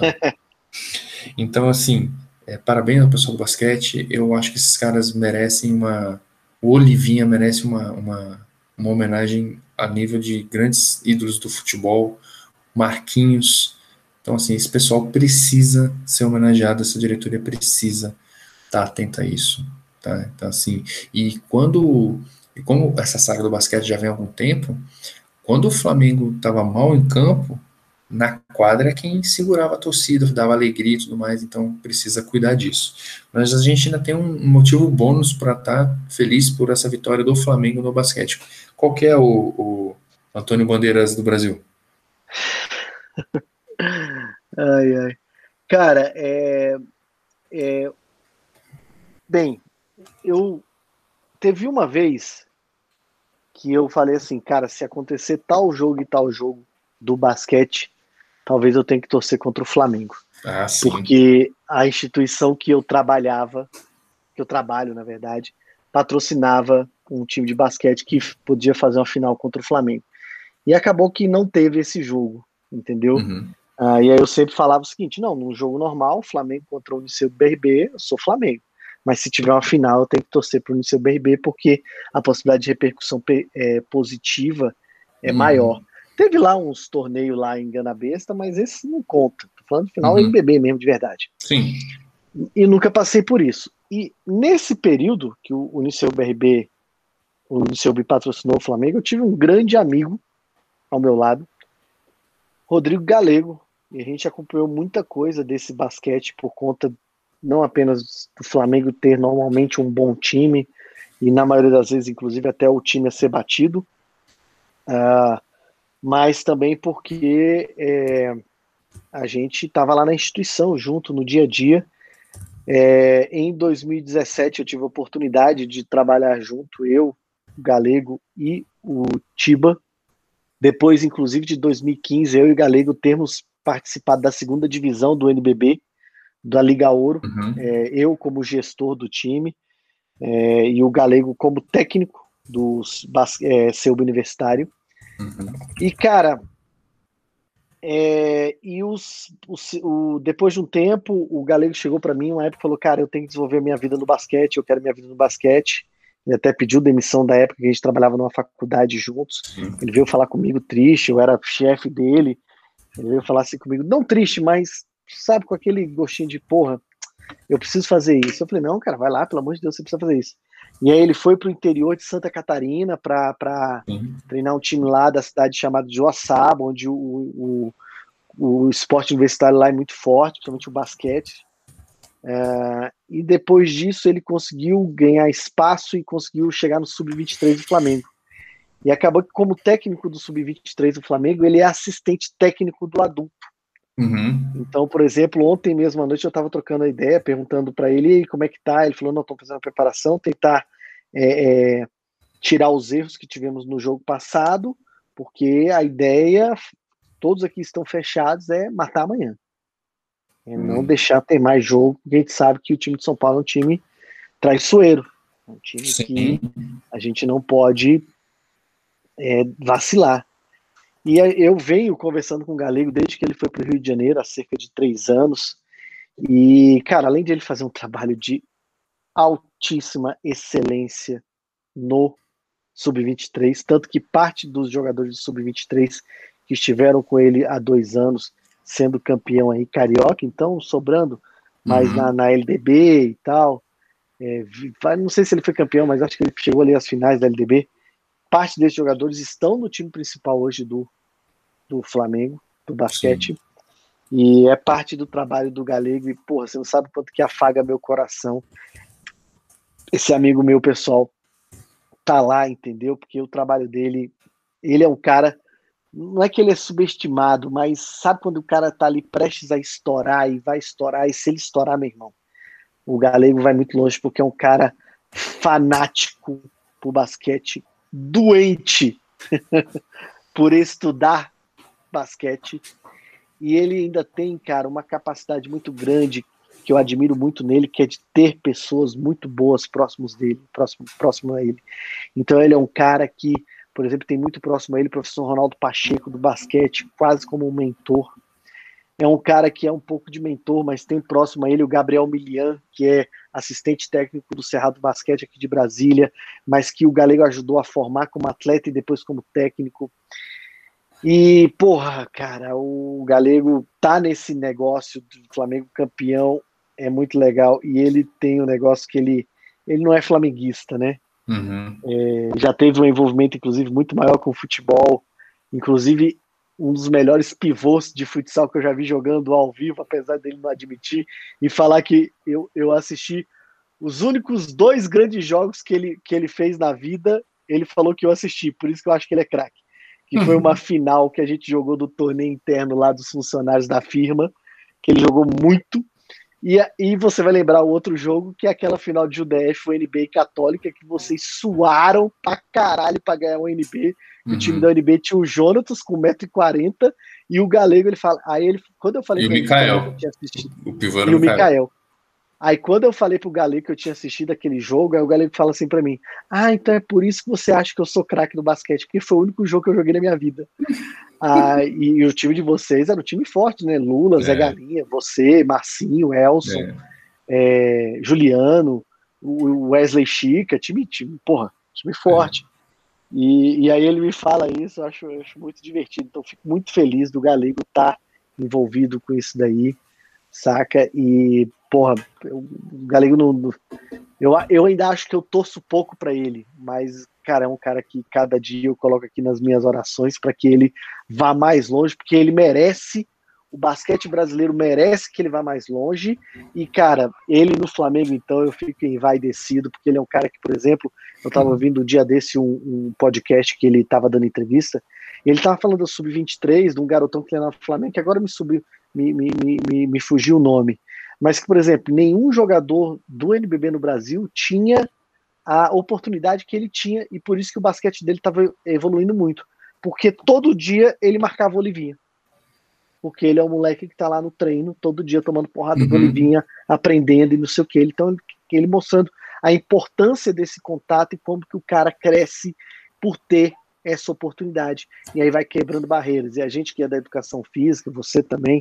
B: Então, assim, é, parabéns ao pessoal do basquete. Eu acho que esses caras merecem uma. O Olivinha merece uma, uma, uma homenagem a nível de grandes ídolos do futebol. Marquinhos, Então, assim, esse pessoal precisa ser homenageado, essa diretoria precisa estar tá atenta a isso. Tá? Então, assim, e quando, e como essa saga do basquete já vem há algum tempo, quando o Flamengo estava mal em campo, na quadra quem segurava a torcida, dava alegria e tudo mais, então precisa cuidar disso. Mas a gente ainda tem um motivo bônus para estar tá feliz por essa vitória do Flamengo no basquete. Qual que é o, o Antônio Bandeiras do Brasil?
C: ai, ai. Cara, é, é, bem, eu teve uma vez que eu falei assim, cara, se acontecer tal jogo e tal jogo do basquete, talvez eu tenha que torcer contra o Flamengo.
B: Ah.
C: Porque a instituição que eu trabalhava, que eu trabalho, na verdade, patrocinava um time de basquete que podia fazer uma final contra o Flamengo. E acabou que não teve esse jogo, entendeu? Uhum. Ah, e aí eu sempre falava o seguinte: não, num jogo normal, Flamengo contra o Uniceu BRB, eu sou Flamengo. Mas se tiver uma final, eu tenho que torcer para o Uniceu BRB, porque a possibilidade de repercussão é, positiva é uhum. maior. Teve lá uns torneios lá em Gana Besta, mas esse não conta. Tô falando de final uhum. NBB mesmo, de verdade.
B: Sim.
C: E nunca passei por isso. E nesse período que o Uniceu BRB, o Uniceu B patrocinou o Flamengo, eu tive um grande amigo ao meu lado, Rodrigo Galego, e a gente acompanhou muita coisa desse basquete por conta não apenas do Flamengo ter normalmente um bom time, e na maioria das vezes, inclusive, até o time a ser batido, uh, mas também porque é, a gente estava lá na instituição junto no dia a dia. É, em 2017 eu tive a oportunidade de trabalhar junto, eu, o Galego e o Tiba. Depois, inclusive, de 2015, eu e o Galego termos participado da segunda divisão do NBB, da Liga Ouro. Uhum. É, eu como gestor do time é, e o Galego como técnico do é, seu universitário. Uhum. E, cara, é, e os, os, o, depois de um tempo, o Galego chegou para mim uma época e falou: Cara, eu tenho que desenvolver minha vida no basquete, eu quero minha vida no basquete. Ele até pediu demissão da época que a gente trabalhava numa faculdade juntos. Ele veio falar comigo triste, eu era chefe dele. Ele veio falar assim comigo, não triste, mas sabe, com aquele gostinho de porra, eu preciso fazer isso. Eu falei, não, cara, vai lá, pelo amor de Deus, você precisa fazer isso. E aí ele foi para o interior de Santa Catarina para treinar um time lá da cidade chamada Joaçaba, onde o, o, o, esporte universitário lá é muito forte, principalmente o basquete. É, e depois disso ele conseguiu ganhar espaço e conseguiu chegar no Sub-23 do Flamengo. E acabou que, como técnico do Sub-23 do Flamengo, ele é assistente técnico do adulto. Uhum. Então, por exemplo, ontem mesmo à noite eu estava trocando a ideia, perguntando para ele como é que tá. Ele falou: não, estou fazendo a preparação, tentar é, é, tirar os erros que tivemos no jogo passado, porque a ideia, todos aqui estão fechados, é matar amanhã. É não uhum. deixar ter mais jogo, porque a gente sabe que o time de São Paulo é um time traiçoeiro. É um time Sim. que a gente não pode é, vacilar. E eu venho conversando com o Galego desde que ele foi para o Rio de Janeiro, há cerca de três anos. E, cara, além de ele fazer um trabalho de altíssima excelência no Sub-23, tanto que parte dos jogadores do Sub-23 que estiveram com ele há dois anos, sendo campeão aí carioca, então sobrando mais uhum. na, na LDB e tal. É, não sei se ele foi campeão, mas acho que ele chegou ali às finais da LDB parte desses jogadores estão no time principal hoje do, do Flamengo, do basquete. Sim. E é parte do trabalho do Galego. E, porra, você não sabe quanto que afaga meu coração. Esse amigo meu, pessoal, tá lá, entendeu? Porque o trabalho dele, ele é um cara. Não é que ele é subestimado, mas sabe quando o cara tá ali prestes a estourar e vai estourar, e se ele estourar, meu irmão, o Galego vai muito longe, porque é um cara fanático pro basquete, doente por estudar basquete. E ele ainda tem, cara, uma capacidade muito grande que eu admiro muito nele, que é de ter pessoas muito boas próximos dele, próximo, próximo a ele. Então ele é um cara que, por exemplo, tem muito próximo a ele o professor Ronaldo Pacheco do basquete, quase como um mentor. É um cara que é um pouco de mentor, mas tem próximo a ele o Gabriel Milian, que é assistente técnico do Cerrado Basquete aqui de Brasília, mas que o Galego ajudou a formar como atleta e depois como técnico. E, porra, cara, o Galego tá nesse negócio do Flamengo campeão, é muito legal. E ele tem um negócio que ele, ele não é flamenguista, né? Uhum. É, já teve um envolvimento, inclusive, muito maior com o futebol. Inclusive, um dos melhores pivôs de futsal que eu já vi jogando ao vivo, apesar dele não admitir, e falar que eu, eu assisti os únicos dois grandes jogos que ele, que ele fez na vida, ele falou que eu assisti, por isso que eu acho que ele é craque que foi uma final que a gente jogou do torneio interno lá dos funcionários da firma, que ele jogou muito. E, e você vai lembrar o outro jogo, que é aquela final de UDF, o NB Católica, que vocês suaram pra caralho pra ganhar o NB. Uhum. O time da NB tinha o Jonatas com 1,40m e o Galego, ele fala. Aí ele, quando eu falei
B: e o Mikael, o pivô
C: e o Mikael. Aí quando eu falei pro Galego que eu tinha assistido aquele jogo, aí o Galego fala assim para mim: Ah, então é por isso que você acha que eu sou craque no basquete, porque foi o único jogo que eu joguei na minha vida. ah, e, e, o time de vocês era um time forte, né? Lula, é. Zé Galinha, você, Marcinho, Elson, é. É, Juliano, o Wesley Chica, time, time, porra, time forte. E, e aí ele me fala isso, eu acho, eu acho muito divertido. Então fico muito feliz do Galego estar tá envolvido com isso daí saca? E, porra, o Galego não. Eu, eu ainda acho que eu torço pouco para ele, mas, cara, é um cara que cada dia eu coloco aqui nas minhas orações para que ele vá mais longe, porque ele merece. O basquete brasileiro merece que ele vá mais longe. E, cara, ele no Flamengo, então, eu fico envaidecido, porque ele é um cara que, por exemplo, eu estava ouvindo um dia desse um, um podcast que ele estava dando entrevista, e ele estava falando do Sub-23, de um garotão que treinava no Flamengo, que agora me subiu, me, me, me, me fugiu o nome. Mas que, por exemplo, nenhum jogador do NBB no Brasil tinha a oportunidade que ele tinha, e por isso que o basquete dele estava evoluindo muito. Porque todo dia ele marcava o Olivinha. Porque ele é um moleque que está lá no treino, todo dia tomando porrada uhum. do Olivinha, aprendendo e não sei o que. Então, ele, ele mostrando a importância desse contato e como que o cara cresce por ter essa oportunidade. E aí vai quebrando barreiras. E a gente que é da educação física, você também,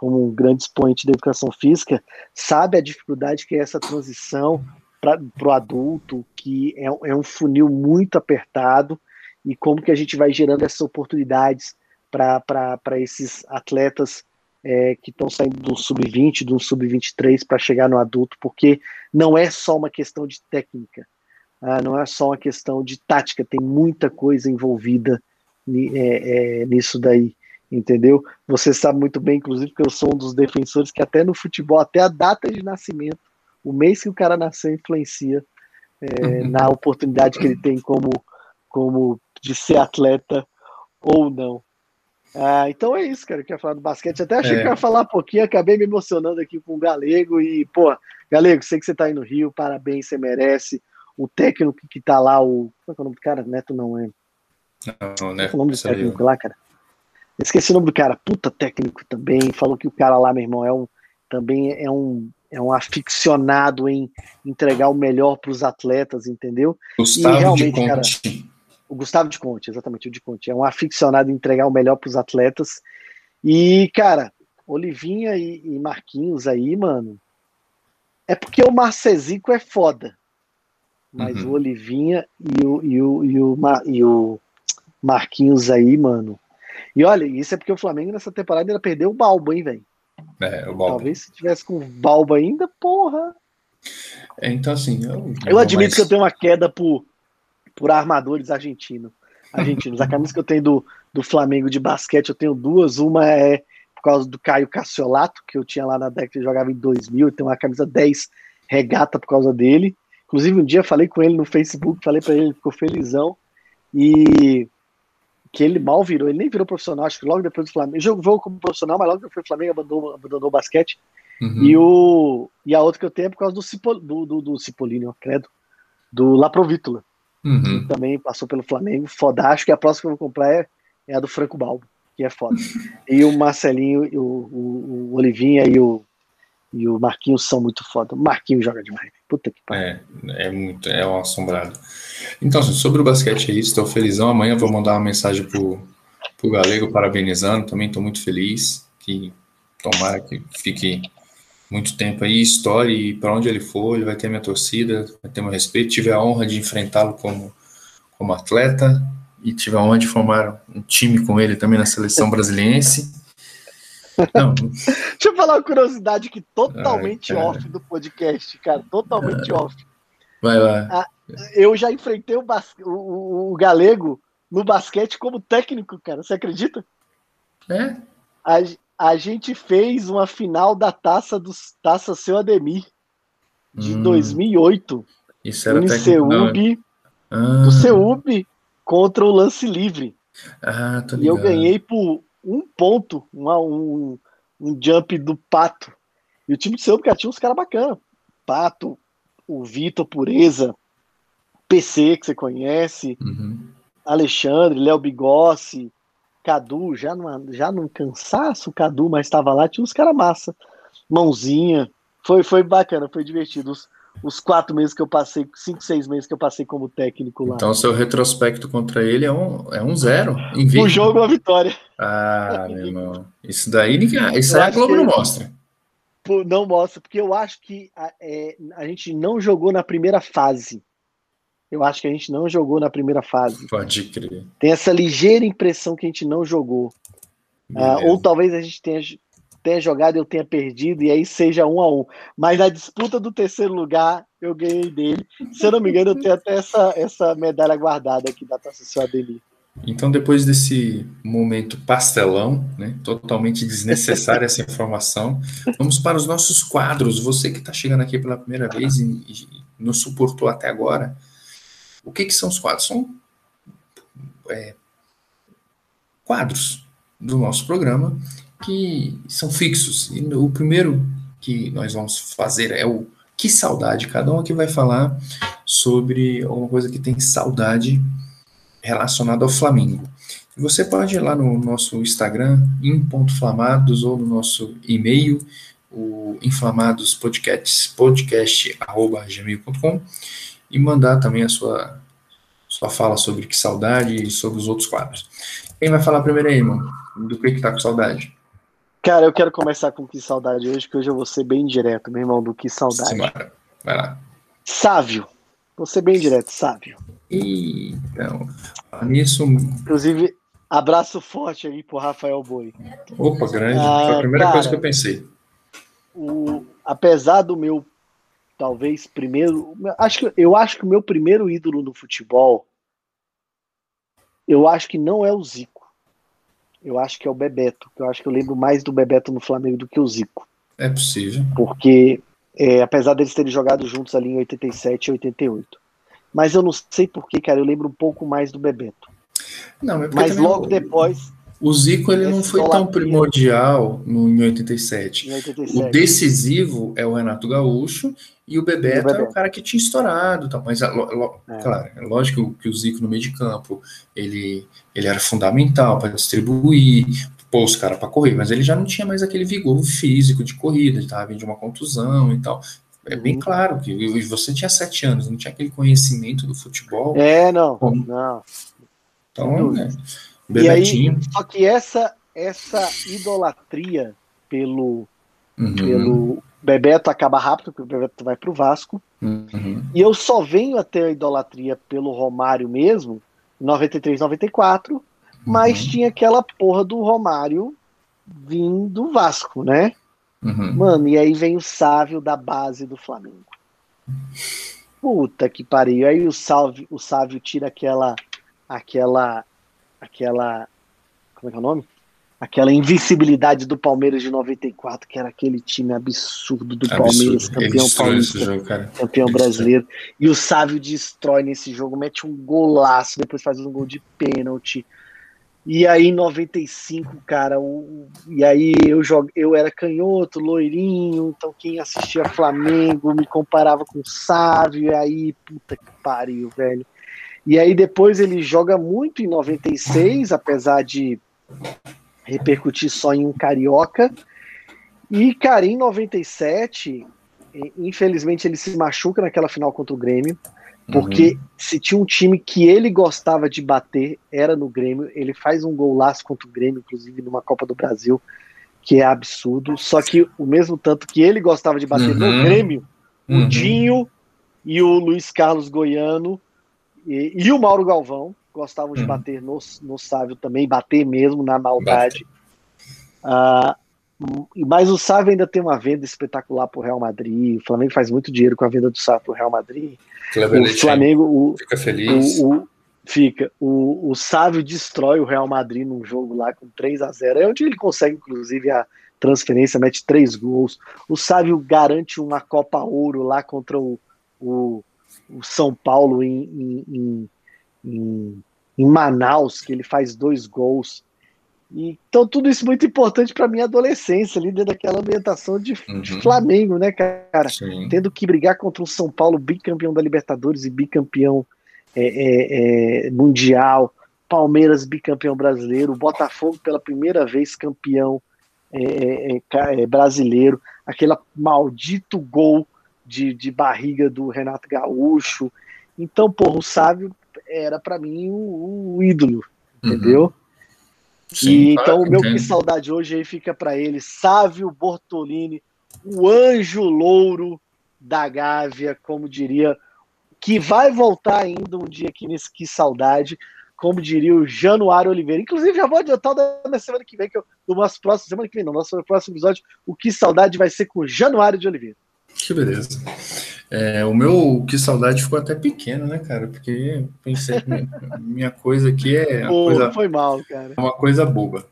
C: como um grande expoente da educação física, sabe a dificuldade que é essa transição para o adulto, que é, é um funil muito apertado, e como que a gente vai gerando essas oportunidades para esses atletas é, que estão saindo do sub-20, do sub-23 para chegar no adulto, porque não é só uma questão de técnica, ah, não é só uma questão de tática, tem muita coisa envolvida é, é, nisso daí entendeu? Você sabe muito bem, inclusive, que eu sou um dos defensores que até no futebol, até a data de nascimento, o mês que o cara nasceu influencia é, uhum. na oportunidade que ele tem como, como de ser atleta ou não. Ah, então é isso, cara, que eu ia falar do basquete. Até achei é. que ia falar um pouquinho, acabei me emocionando aqui com o Galego e, pô, Galego, sei que você tá aí no Rio, parabéns, você merece. O técnico que tá lá, o. Como é, é o nome do cara? Neto não é. Não, né? É o nome do técnico lá, cara? Esqueci o nome do cara, puta técnico também. Falou que o cara lá, meu irmão, é um, também é um, é um aficionado em entregar o melhor para os atletas, entendeu?
B: Gustavo e realmente, de cara,
C: o Gustavo de Conte, exatamente, o de Conte. É um aficionado em entregar o melhor para os atletas. E, cara, Olivinha e, e, Marquinhos aí, mano. É porque o Marcezico é foda. Mas uhum. o Olivinha e o, e, o, e, o, e o Marquinhos aí, mano e olha, isso é porque o Flamengo nessa temporada ainda perdeu o Balbo, hein, velho?
B: É, o Balbo.
C: Talvez se tivesse com o Balbo ainda, porra.
B: É, então, assim. Eu,
C: eu admito que eu tenho uma queda por, por armadores argentinos. Argentinos. A camisa que eu tenho do, do Flamengo de basquete, eu tenho duas. Uma é por causa do Caio Cassiolato, que eu tinha lá na década que jogava em 2000. Eu tenho uma camisa 10 regata por causa dele. Inclusive, um dia falei com ele no Facebook, falei para ele, ele ficou felizão. E que ele mal virou, ele nem virou profissional, acho que logo depois do Flamengo. Ele jogou como profissional, mas logo depois do Flamengo abandonou, abandonou o basquete. Uhum. E, o, e a outra que eu tenho é por causa do, Cipol, do, do, do Cipollini, ó, credo, do Laprovítula, uhum. que também passou pelo Flamengo, fodástico, e a próxima que eu vou comprar é, é a do Franco Balbo, que é foda. e o Marcelinho, o, o, o Olivinha e o e o Marquinhos são muito foda. O Marquinhos joga demais. Puta que
B: pariu. É, é muito, é um assombrado. Então, sobre o basquete é isso, estou felizão. Amanhã vou mandar uma mensagem pro, pro Galego parabenizando. Também estou muito feliz. Que tomara que fique muito tempo aí, história e para onde ele for, ele vai ter minha torcida, vai ter meu respeito. Tive a honra de enfrentá-lo como, como atleta e tive a honra de formar um time com ele também na seleção brasiliense.
C: Não. Deixa eu falar uma curiosidade que totalmente Ai, off do podcast, cara, totalmente off.
B: Vai lá. Ah,
C: eu já enfrentei o, o, o, Galego no basquete como técnico, cara, você acredita?
B: É?
C: A, a gente fez uma final da taça dos Taça Seu Ademir de hum, 2008.
B: Isso era
C: ah. do CEUB contra o lance livre.
B: Ah.
C: E eu ganhei por um ponto, uma, um, um jump do Pato. E o time do CEUB, cara, tinha uns caras bacanas. Pato, o Vitor Pureza, PC, que você conhece,
B: uhum.
C: Alexandre, Léo Bigossi, Cadu, já, numa, já num cansaço, o Cadu, mas estava lá, tinha uns caras massa. Mãozinha. Foi, foi bacana, foi divertido. Os, os quatro meses que eu passei, cinco, seis meses que eu passei como técnico lá.
B: Então, seu retrospecto contra ele é um, é um zero.
C: Um jogo, uma vitória.
B: Ah, meu irmão. Isso daí, isso aí a Globo não mostra.
C: Não mostra, porque eu acho que a, é, a gente não jogou na primeira fase. Eu acho que a gente não jogou na primeira fase.
B: Pode crer.
C: Tem essa ligeira impressão que a gente não jogou. Ah, ou talvez a gente tenha tenha jogado eu tenha perdido, e aí seja um a um. Mas na disputa do terceiro lugar, eu ganhei dele. Se eu não me engano, eu tenho até essa, essa medalha guardada aqui da Seu Ademir.
B: Então, depois desse momento pastelão, né, totalmente desnecessária essa informação, vamos para os nossos quadros. Você que está chegando aqui pela primeira vez e, e nos suportou até agora, o que, que são os quadros? São é, quadros do nosso programa que são fixos. E o primeiro que nós vamos fazer é o que saudade. Cada um aqui vai falar sobre alguma coisa que tem saudade relacionada ao Flamengo. Você pode ir lá no nosso Instagram, inflamados, ou no nosso e-mail, o podcast.gmail.com e mandar também a sua, sua fala sobre que saudade e sobre os outros quadros. Quem vai falar primeiro aí, irmão? Do que que tá com saudade?
C: Cara, eu quero começar com que saudade hoje, que hoje eu vou ser bem direto, meu irmão, do que saudade.
B: Simbora. Vai lá.
C: Sávio. Vou ser bem direto, Sávio.
B: Então, nisso.
C: Inclusive, abraço forte aí pro Rafael Boi.
B: Opa, grande. Ah, Foi a primeira cara, coisa que eu pensei.
C: O, apesar do meu, talvez, primeiro. Acho que, eu acho que o meu primeiro ídolo no futebol, eu acho que não é o Zico eu acho que é o Bebeto. Eu acho que eu lembro mais do Bebeto no Flamengo do que o Zico.
B: É possível.
C: Porque, é, apesar deles terem jogado juntos ali em 87 e 88. Mas eu não sei porquê, cara, eu lembro um pouco mais do Bebeto.
B: Não,
C: é mas logo depois.
B: O Zico ele não foi tão primordial no, em 87. em 87. O decisivo é o Renato Gaúcho e o Bebeto, o Bebeto. é o cara que tinha estourado. Tá? Mas, é. claro, é lógico que o Zico no meio de campo ele, ele era fundamental para distribuir, pôr os caras para correr, mas ele já não tinha mais aquele vigor físico de corrida, ele estava vindo de uma contusão e tal. É bem uhum. claro que você tinha sete anos, não tinha aquele conhecimento do futebol.
C: É, não. Como... não.
B: Então, né?
C: E aí, só que essa, essa idolatria pelo, uhum. pelo Bebeto acaba rápido, porque o Bebeto vai pro Vasco.
B: Uhum.
C: E eu só venho a ter a idolatria pelo Romário mesmo, 93, 94, uhum. mas tinha aquela porra do Romário vindo do Vasco, né?
B: Uhum.
C: Mano, e aí vem o Sávio da base do Flamengo. Puta que pariu. Aí o Sávio, o Sávio tira aquela aquela aquela. Como é que é o nome? Aquela invencibilidade do Palmeiras de 94, que era aquele time absurdo do absurdo. Palmeiras, campeão paulista, jogo, campeão Ele brasileiro. Destrói. E o Sávio destrói nesse jogo, mete um golaço, depois faz um gol de pênalti. E aí, em 95, cara, o, e aí eu, jogo, eu era canhoto, loirinho, então quem assistia Flamengo me comparava com o Sávio, e aí, puta que pariu, velho. E aí depois ele joga muito em 96, apesar de repercutir só em um carioca. E, cara, em 97, infelizmente ele se machuca naquela final contra o Grêmio, porque uhum. se tinha um time que ele gostava de bater, era no Grêmio. Ele faz um golaço contra o Grêmio, inclusive numa Copa do Brasil, que é absurdo. Só que o mesmo tanto que ele gostava de bater uhum. no Grêmio, uhum. o Dinho e o Luiz Carlos Goiano e, e o Mauro Galvão gostavam de hum. bater no, no Sávio também, bater mesmo na maldade. Ah, mas o Sávio ainda tem uma venda espetacular para o Real Madrid. O Flamengo faz muito dinheiro com a venda do Sávio para o Real Madrid.
B: o Flamengo o, fica feliz.
C: O, o, fica. O, o Sávio destrói o Real Madrid num jogo lá com 3 a 0 É onde ele consegue, inclusive, a transferência, mete três gols. O Sávio garante uma Copa Ouro lá contra o, o, o São Paulo em, em, em, em Manaus, que ele faz dois gols. Então, tudo isso muito importante para minha adolescência, ali dentro daquela ambientação de, uhum. de Flamengo, né, cara? Sim. Tendo que brigar contra o São Paulo, bicampeão da Libertadores e bicampeão é, é, é, mundial, Palmeiras bicampeão brasileiro, Botafogo pela primeira vez campeão é, é, é, brasileiro, aquele maldito gol de, de barriga do Renato Gaúcho. Então, porra, o Sábio era para mim o, o ídolo, uhum. entendeu? Sim, e, então, o meu que saudade hoje aí fica para ele, Sávio Bortolini, o anjo louro da Gávea, como diria, que vai voltar ainda um dia aqui nesse Que Saudade, como diria o Januário Oliveira. Inclusive, já vou adiantar da semana que vem, que eu, do nosso próximo, semana que vem, não, nosso próximo episódio, o Que Saudade vai ser com o Januário de Oliveira.
B: Que beleza. É, o meu que saudade ficou até pequeno, né, cara? Porque pensei que minha, coisa aqui é
C: Pô,
B: coisa,
C: foi mal, cara.
B: uma coisa boba.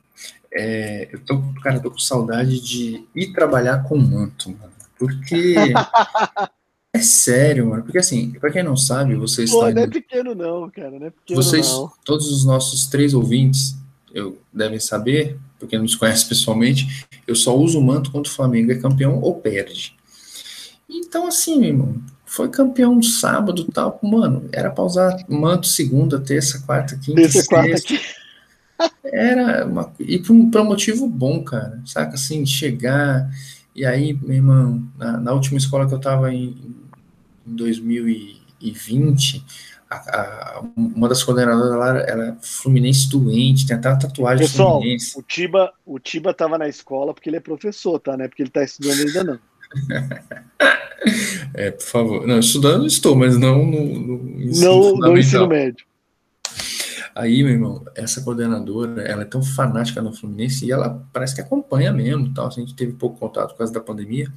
B: É, eu tô, cara, tô com saudade de ir trabalhar com manto, mano. Porque é sério, mano. Porque assim, para quem não sabe, vocês
C: Pô, não é pequeno não, cara, não é pequeno
B: Vocês,
C: não.
B: todos os nossos três ouvintes, eu devem saber, porque não nos conhece pessoalmente, eu só uso o manto quando o Flamengo é campeão ou perde. Então, assim, meu irmão, foi campeão sábado tal, mano, era pra usar manto segunda, terça, quarta, quinta, terça, sexta. Quarta. Era uma, e por um, por um motivo bom, cara, saca? Assim, chegar, e aí, meu irmão, na, na última escola que eu tava em, em 2020, a, a, uma das coordenadoras lá era Fluminense doente, uma tatuagem
C: Pessoal, Fluminense. O Tiba, o Tiba tava na escola porque ele é professor, tá? Né? Porque ele tá estudando ainda não.
B: É, por favor. Não, estudando estou, mas não no, no
C: ensino, não, no ensino médio.
B: Aí, meu irmão, essa coordenadora, ela é tão fanática no Fluminense e ela parece que acompanha mesmo, tal. A gente teve pouco contato por causa da pandemia,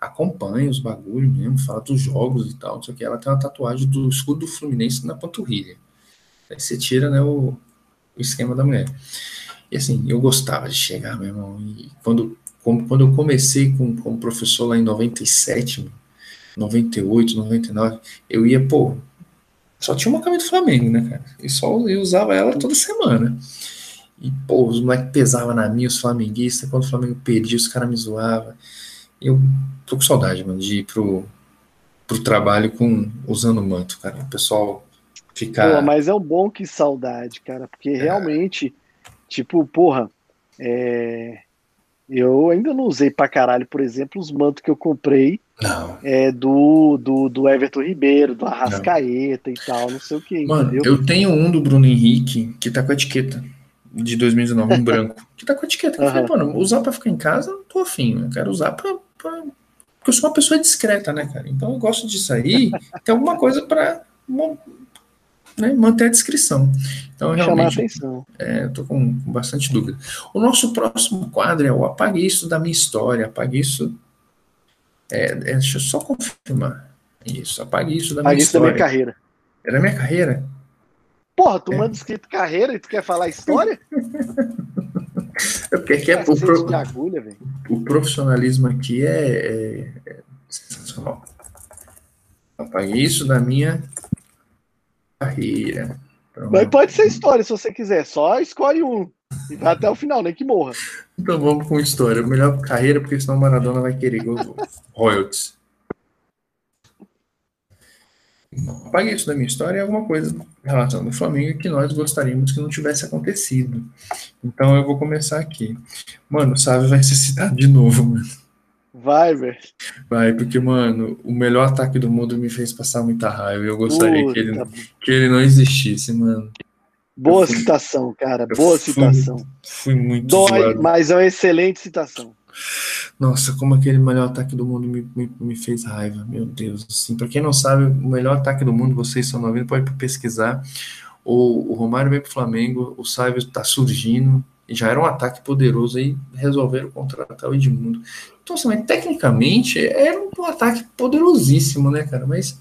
B: acompanha os bagulhos mesmo, fala dos jogos e tal, o que. Ela tem uma tatuagem do escudo do Fluminense na panturrilha. Aí você tira, né, o, o esquema da mulher. E assim, eu gostava de chegar, meu irmão, e quando como quando eu comecei com, como professor lá em 97, 98, 99, eu ia, pô, só tinha uma camisa do Flamengo, né, cara? E só eu usava ela toda semana. E, pô, os moleques pesavam na minha, os flamenguistas, quando o Flamengo perdia, os caras me zoavam. Eu tô com saudade, mano, de ir pro, pro trabalho com usando manto, cara. O pessoal ficar.
C: Pô, mas é um bom que saudade, cara, porque é. realmente, tipo, porra, é eu ainda não usei pra caralho, por exemplo, os mantos que eu comprei
B: não.
C: É, do, do, do Everton Ribeiro, do Arrascaeta não. e tal, não sei o que.
B: Mano, entendeu? eu tenho um do Bruno Henrique que tá com a etiqueta de 2019, um branco, que tá com a etiqueta. Eu falei, mano, usar pra ficar em casa, não tô afim, eu quero usar pra, pra. Porque eu sou uma pessoa discreta, né, cara? Então eu gosto de sair, tem alguma coisa pra né, manter a descrição. Então, realmente, é, eu tô com, com, bastante dúvida. O nosso próximo quadro é o Apague Isso da Minha História. Apague Isso. É, é, deixa eu só confirmar. Isso, apague isso da
C: apague
B: minha
C: isso história. da minha carreira.
B: É da minha carreira?
C: Porra, tu é. manda escrito carreira e tu quer falar história?
B: é porque aqui é, o, pro, agulha, o profissionalismo aqui é, é, é sensacional. Apague isso da minha carreira.
C: Pronto. Mas pode ser história se você quiser, só escolhe um. E vai até o final, nem que morra.
B: Então vamos com história. Melhor carreira, porque senão o Maradona vai querer royalties. Apague isso da minha história é alguma coisa relacionada ao Flamengo que nós gostaríamos que não tivesse acontecido. Então eu vou começar aqui. Mano, o Sávio vai ser citado de novo, mano.
C: Vai, velho.
B: Vai, porque, mano, o melhor ataque do mundo me fez passar muita raiva. Eu gostaria que ele, que ele não existisse, mano.
C: Boa fui, citação, cara. Boa fui, citação.
B: Fui muito
C: Dói, zoado. mas é uma excelente citação.
B: Nossa, como aquele melhor ataque do mundo me, me, me fez raiva. Meu Deus, assim. Pra quem não sabe, o melhor ataque do mundo, vocês estão ouvindo, pode pesquisar. o, o Romário vem para o Flamengo, o Sávio está surgindo, já era um ataque poderoso aí, resolveram contratar o Edmundo. Então, assim, mas, tecnicamente, era um ataque poderosíssimo, né, cara? Mas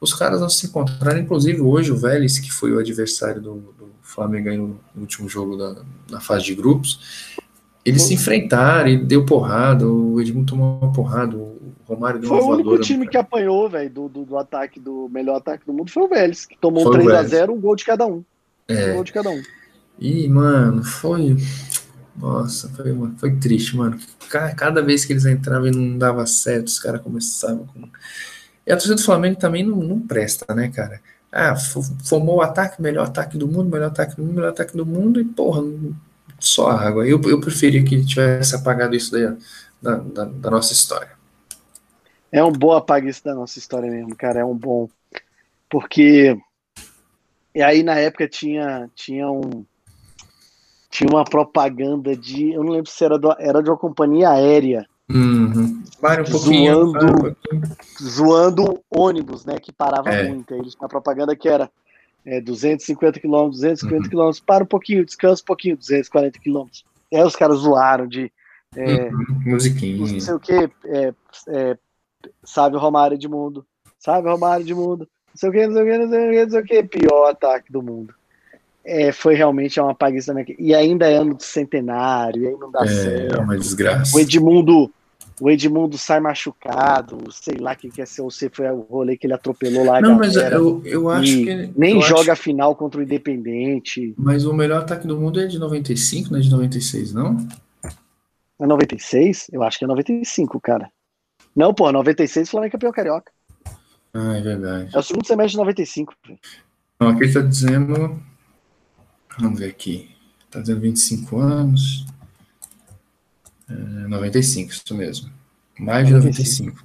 B: os caras não se encontraram, inclusive hoje o Vélez, que foi o adversário do, do Flamengo aí no, no, último jogo da, na fase de grupos, eles se enfrentaram e deu porrada, o Edmundo tomou uma porrada, o Romário deu
C: foi
B: uma
C: Foi o único time que apanhou, velho, do, do, do, ataque, do melhor ataque do mundo, foi o Vélez, que tomou um 3x0, um gol de cada um.
B: É.
C: Um gol de cada um.
B: E, mano, foi. Nossa, foi, foi triste, mano. Cada vez que eles entravam e não dava certo, os caras começavam com. E a torcida do Flamengo também não, não presta, né, cara? Ah, formou o ataque, melhor ataque do mundo, melhor ataque do mundo, melhor ataque do mundo, e porra, só água. Eu, eu preferia que tivesse apagado isso daí, da, da, da nossa história.
C: É um bom apagar isso da nossa história mesmo, cara. É um bom. Porque. E aí na época tinha, tinha um tinha uma propaganda de. Eu não lembro se era, do, era de uma companhia aérea.
B: Uhum.
C: Um zoando, zoando ônibus, né? Que parava é. muito. Eles tinham uma propaganda que era é, 250 km, 250 uhum. km, para um pouquinho, descansa um pouquinho, 240 km. Aí os caras zoaram de. É,
B: uhum. Musiquinha.
C: Não sei o que, é, é, sabe o Romário de mundo, sabe o Romário de mundo, não sei o que, não sei o que, não sei o que, não sei o que, pior ataque do mundo é, foi realmente uma paguiça E ainda é ano de centenário, e aí não dá
B: é,
C: certo.
B: É uma desgraça.
C: O Edmundo, o Edmundo sai machucado, sei lá quem quer ser, ou se foi o rolê que ele atropelou lá.
B: Não, mas eu, eu acho que.
C: Nem joga acho... final contra o Independente.
B: Mas o melhor ataque do mundo é de 95, não é de 96, não?
C: É 96? Eu acho que é 95, cara. Não, pô, 96 o Flamengo é campeão carioca.
B: Ah, é verdade.
C: É o segundo semestre de 95.
B: Não, aqui ele tá dizendo Vamos ver aqui. Está dizendo 25 anos. É, 95, isso mesmo. Mais de 95.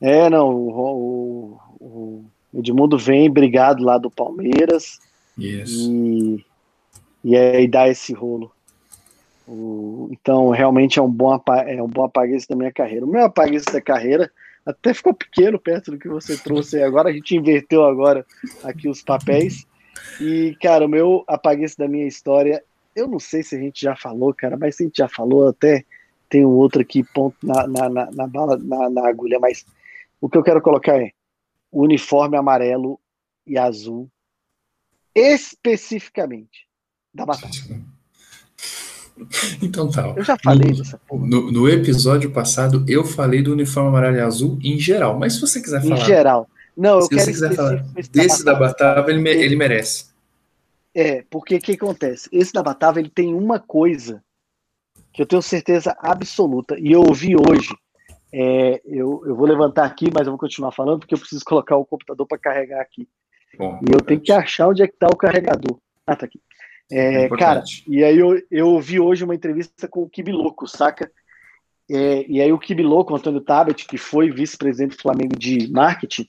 C: É, não, o, o, o Edmundo vem brigado lá do Palmeiras.
B: Isso.
C: E, e aí dá esse rolo. O, então, realmente é um bom, é um bom apaguete da minha carreira. O meu apaguete da carreira até ficou pequeno perto do que você trouxe. Agora a gente inverteu agora aqui os papéis. E, cara, o meu apaguei da minha história. Eu não sei se a gente já falou, cara, mas se a gente já falou, até tem um outro aqui, ponto na, na, na, na bala, na, na agulha, mas o que eu quero colocar é o uniforme amarelo e azul, especificamente da batata.
B: Então tá.
C: Eu já falei no, dessa porra.
B: No, no, episódio passado, eu falei do uniforme amarelo e azul em geral, mas se você quiser falar.
C: Em geral. Não, eu Se quero
B: você quiser falar desse da Batava, ele, ele merece.
C: É, porque o que acontece? Esse da Batava, ele tem uma coisa que eu tenho certeza absoluta, e eu ouvi hoje, é, eu, eu vou levantar aqui, mas eu vou continuar falando, porque eu preciso colocar o computador para carregar aqui. Bom, e eu tenho que achar onde é que está o carregador. Ah, tá aqui. É, é cara, e aí eu, eu ouvi hoje uma entrevista com o Kibiloco, saca? É, e aí o Kibiloco, Antônio Tabet, que foi vice-presidente do Flamengo de marketing,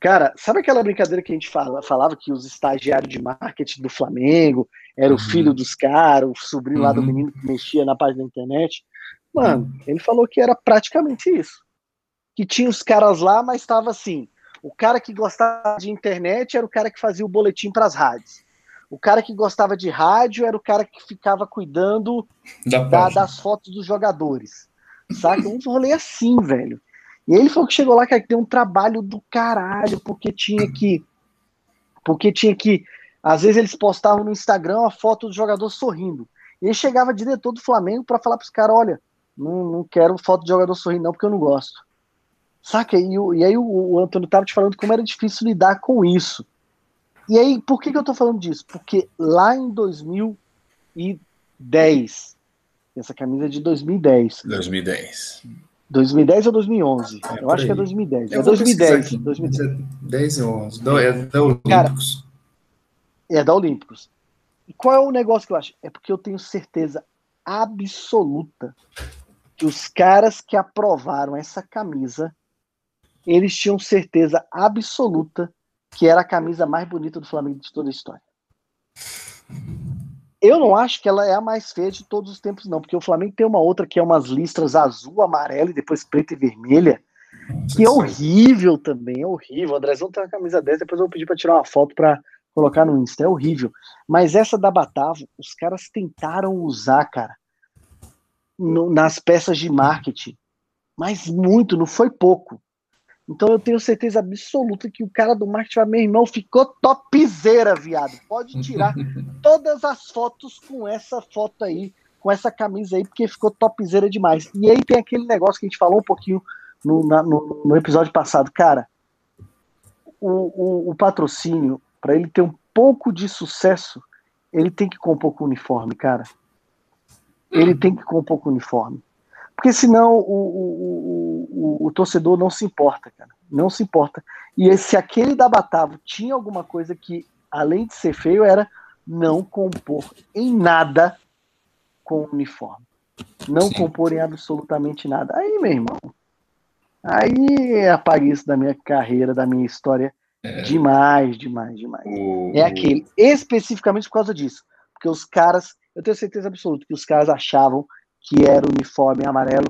C: Cara, sabe aquela brincadeira que a gente fala, falava que os estagiários de marketing do Flamengo era o uhum. filho dos caras, o sobrinho uhum. lá do uhum. menino que mexia na página da internet? Mano, uhum. ele falou que era praticamente isso. Que tinha os caras lá, mas estava assim: o cara que gostava de internet era o cara que fazia o boletim para as rádios. O cara que gostava de rádio era o cara que ficava cuidando da da, das fotos dos jogadores. Saca? Um rolê assim, velho. E ele falou que chegou lá, que tem um trabalho do caralho, porque tinha que. Porque tinha que. Às vezes eles postavam no Instagram a foto do jogador sorrindo. E aí chegava diretor do Flamengo para falar pros caras: olha, não, não quero foto de jogador sorrindo, não, porque eu não gosto. Saca? E, e aí o, o Antônio tava te falando como era difícil lidar com isso. E aí, por que, que eu tô falando disso? Porque lá em 2010, essa camisa é de 2010.
B: 2010.
C: 2010 ou 2011? É, eu acho que é 2010. Eu é 2010.
B: 2010. 10 e 11. É da Olímpicos.
C: é da Olímpicos. E qual é o negócio que eu acho? É porque eu tenho certeza absoluta que os caras que aprovaram essa camisa, eles tinham certeza absoluta que era a camisa mais bonita do Flamengo de toda a história. Eu não acho que ela é a mais feia de todos os tempos, não, porque o Flamengo tem uma outra que é umas listras azul, amarela e depois preta e vermelha, que é horrível também, é horrível. O Andrezão tem uma camisa dessa, depois eu vou pedir para tirar uma foto para colocar no Insta, é horrível. Mas essa da Batavo, os caras tentaram usar, cara, no, nas peças de marketing. Mas muito, não foi pouco. Então eu tenho certeza absoluta que o cara do marketing, meu irmão, ficou topzera, viado. Pode tirar todas as fotos com essa foto aí, com essa camisa aí, porque ficou topzera demais. E aí tem aquele negócio que a gente falou um pouquinho no, na, no, no episódio passado. Cara, o, o, o patrocínio, para ele ter um pouco de sucesso, ele tem que compor com uniforme, cara. Ele tem que compor com uniforme. Porque senão o, o, o, o, torcedor não se importa, cara. Não se importa. E se aquele da Batavo tinha alguma coisa que, além de ser feio, era não compor em nada com o uniforme. Não Sim. compor em absolutamente nada. Aí, meu irmão, aí apaga isso da minha carreira, da minha história. É. Demais, demais, demais. O... É aquele. Especificamente por causa disso. Porque os caras, eu tenho certeza absoluta que os caras achavam que era o uniforme amarelo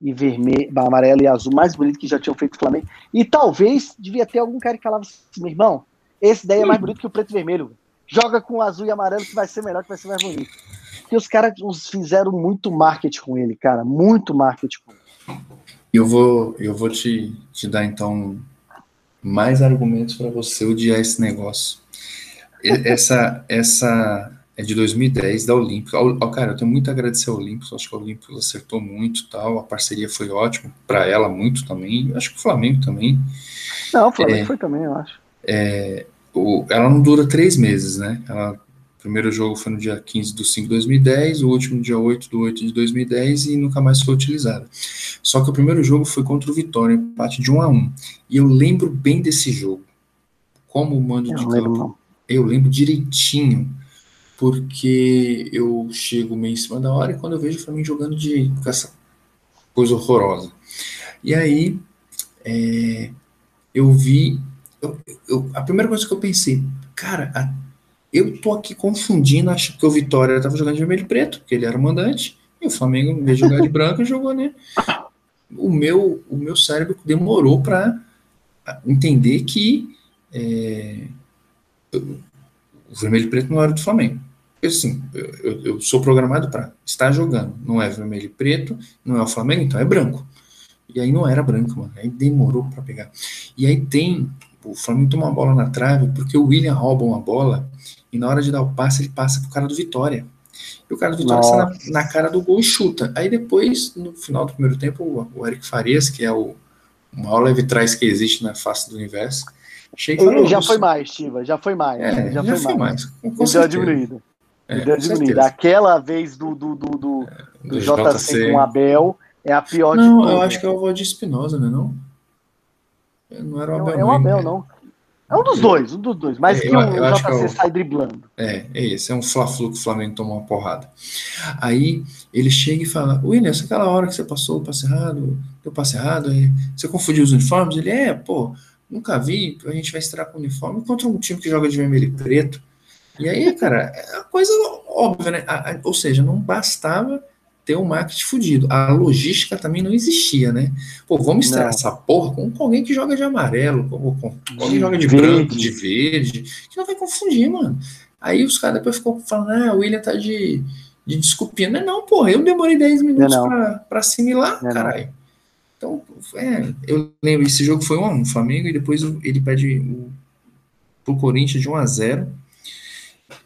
C: e vermelho, amarelo e azul mais bonito que já tinham feito o Flamengo. E talvez devia ter algum cara que falava assim, meu irmão, esse daí é mais bonito que o preto e vermelho. Joga com azul e amarelo que vai ser melhor, que vai ser mais bonito. Porque os caras fizeram muito marketing com ele, cara. Muito marketing com ele.
B: Eu vou, eu vou te, te dar então mais argumentos para você odiar esse negócio. Essa, essa é de 2010, da Olímpica. Cara, eu tenho muito a agradecer ao Olímpico, acho que a Olímpico acertou muito tal, a parceria foi ótima, para ela muito também, acho que o Flamengo também.
C: Não, o Flamengo é, foi também, eu acho.
B: É, o, ela não dura três meses, né? Ela, o primeiro jogo foi no dia 15 do 5 de 2010, o último dia 8 do 8 de 2010 e nunca mais foi utilizada. Só que o primeiro jogo foi contra o Vitória, empate de 1 a 1 E eu lembro bem desse jogo. Como o mando eu de campo. Lembro, eu lembro direitinho porque eu chego meio em cima da hora e quando eu vejo o Flamengo jogando de com essa coisa horrorosa. E aí é, eu vi. Eu, eu, a primeira coisa que eu pensei, cara, a, eu tô aqui confundindo, acho que o Vitória estava jogando de vermelho e preto, porque ele era o mandante, e o Flamengo, em vez de jogar de branco, jogou, né? O meu, o meu cérebro demorou para entender que é, o vermelho e preto não era do Flamengo assim, eu, eu sou programado para estar jogando. Não é vermelho e preto, não é o Flamengo, então é branco. E aí não era branco, mano. Aí demorou para pegar. E aí tem. O Flamengo toma uma bola na trave porque o William rouba uma bola e na hora de dar o passe ele passa pro cara do Vitória. E o cara do Vitória está na, na, cara do gol e chuta. Aí depois, no final do primeiro tempo, o, o Eric Farias, que é o, maior leve trás que existe na face do universo,
C: chega e falou, Já foi mais, Tiva, já foi mais.
B: É, já, já, foi, mais. mais. Com,
C: com diminuído. É, deu diminuída. Aquela vez do, do, do, do, é, do JC, JC com o Abel é a pior
B: não, de todas. Não, eu acho que é o de Espinosa, né? Não? Não era o Abel.
C: Não, é o Abel, não. É um dos dois, um dos dois. Mas é, que o JC é o, sai driblando.
B: É, é esse. É um Fla-Flu que o Flamengo tomou uma porrada. Aí ele chega e fala: William, aquela hora que você passou o passe errado, deu passe errado, aí, você confundiu os uniformes? Ele é, pô, nunca vi. A gente vai estrear com o uniforme contra um time que joga de vermelho e preto. E aí, cara, é uma coisa óbvia, né? A, a, ou seja, não bastava ter um marketing fudido. A logística também não existia, né? Pô, vamos estrear essa porra com, com, alguém que joga de amarelo, com, com, com alguém que joga de verde. branco, de verde, que não vai confundir, mano. Aí os caras depois ficam falando, ah, o William tá de, de desculpinha. Não é não, porra, eu demorei 10 minutos não, pra, pra assimilar, não caralho. Então, é, eu lembro, esse jogo foi um, um Flamengo e depois ele pede o, pro Corinthians de 1 a 0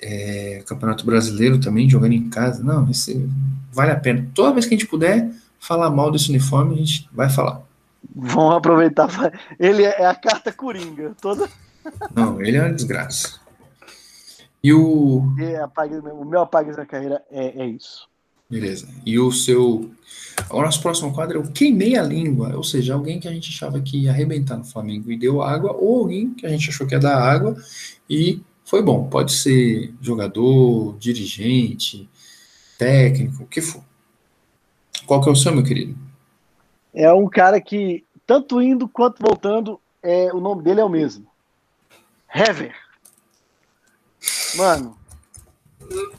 B: é, Campeonato Brasileiro também, jogando em casa. Não, esse vale a pena. Toda vez que a gente puder falar mal desse uniforme, a gente vai falar.
C: Vamos aproveitar. Ele é a carta coringa. Toda...
B: Não, ele é uma desgraça. E o.
C: o meu apague da carreira é, é isso.
B: Beleza. E o seu. O nosso próximo quadro é o Queimei a Língua, ou seja, alguém que a gente achava que ia arrebentar no Flamengo e deu água, ou alguém que a gente achou que ia dar água e foi bom. Pode ser jogador, dirigente, técnico, o que for. Qual que é o seu, meu querido?
C: É um cara que, tanto indo quanto voltando, é, o nome dele é o mesmo. Hever. Mano,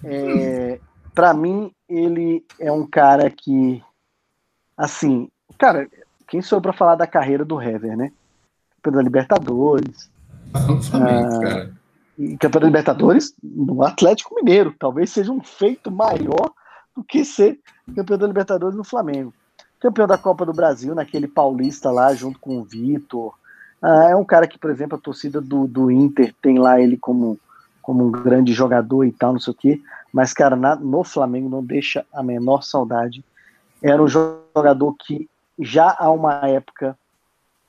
C: é, para mim, ele é um cara que, assim, cara, quem sou eu pra falar da carreira do Hever, né? Pela Libertadores.
B: Ah, cara
C: Campeão da Libertadores no Atlético Mineiro. Talvez seja um feito maior do que ser campeão da Libertadores no Flamengo. Campeão da Copa do Brasil, naquele paulista lá, junto com o Vitor. Ah, é um cara que, por exemplo, a torcida do, do Inter tem lá ele como, como um grande jogador e tal, não sei o quê. Mas, cara, na, no Flamengo não deixa a menor saudade. Era um jogador que já há uma época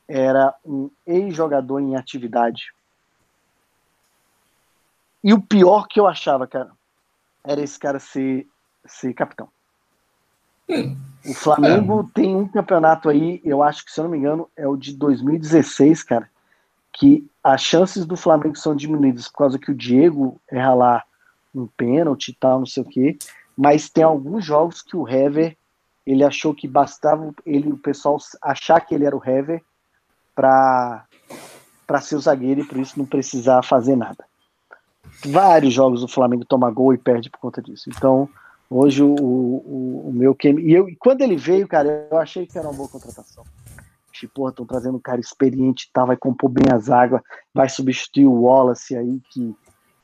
C: era um ex-jogador em atividade. E o pior que eu achava, cara, era esse cara ser, ser capitão. Hum. O Flamengo é. tem um campeonato aí, eu acho que, se eu não me engano, é o de 2016, cara, que as chances do Flamengo são diminuídas por causa que o Diego erra lá um pênalti e tal, não sei o quê, mas tem alguns jogos que o Hever, ele achou que bastava ele, o pessoal achar que ele era o Hever para ser o zagueiro e por isso não precisar fazer nada. Vários jogos o Flamengo toma gol e perde por conta disso. Então, hoje o, o, o meu que e eu quando ele veio, cara, eu achei que era uma boa contratação. Tipo, estão trazendo um cara experiente, tá, vai compor bem as águas, vai substituir o Wallace aí que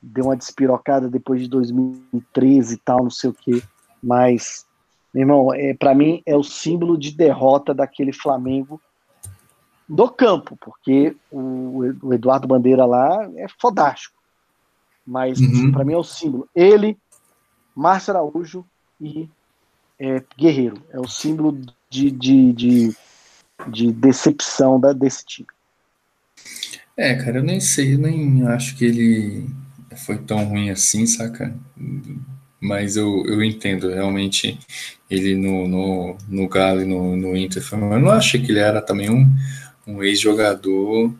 C: deu uma despirocada depois de 2013 e tal, não sei o que. Mas, meu irmão, é, para mim é o símbolo de derrota daquele Flamengo do campo, porque o, o Eduardo Bandeira lá é fodástico. Mas uhum. para mim é o símbolo. Ele, Márcio Araújo e é, Guerreiro. É o símbolo de, de, de, de decepção da, desse time.
B: É, cara, eu nem sei, nem acho que ele foi tão ruim assim, saca? Mas eu, eu entendo, realmente, ele no, no, no Galo e no, no Inter, eu não achei que ele era também um, um ex-jogador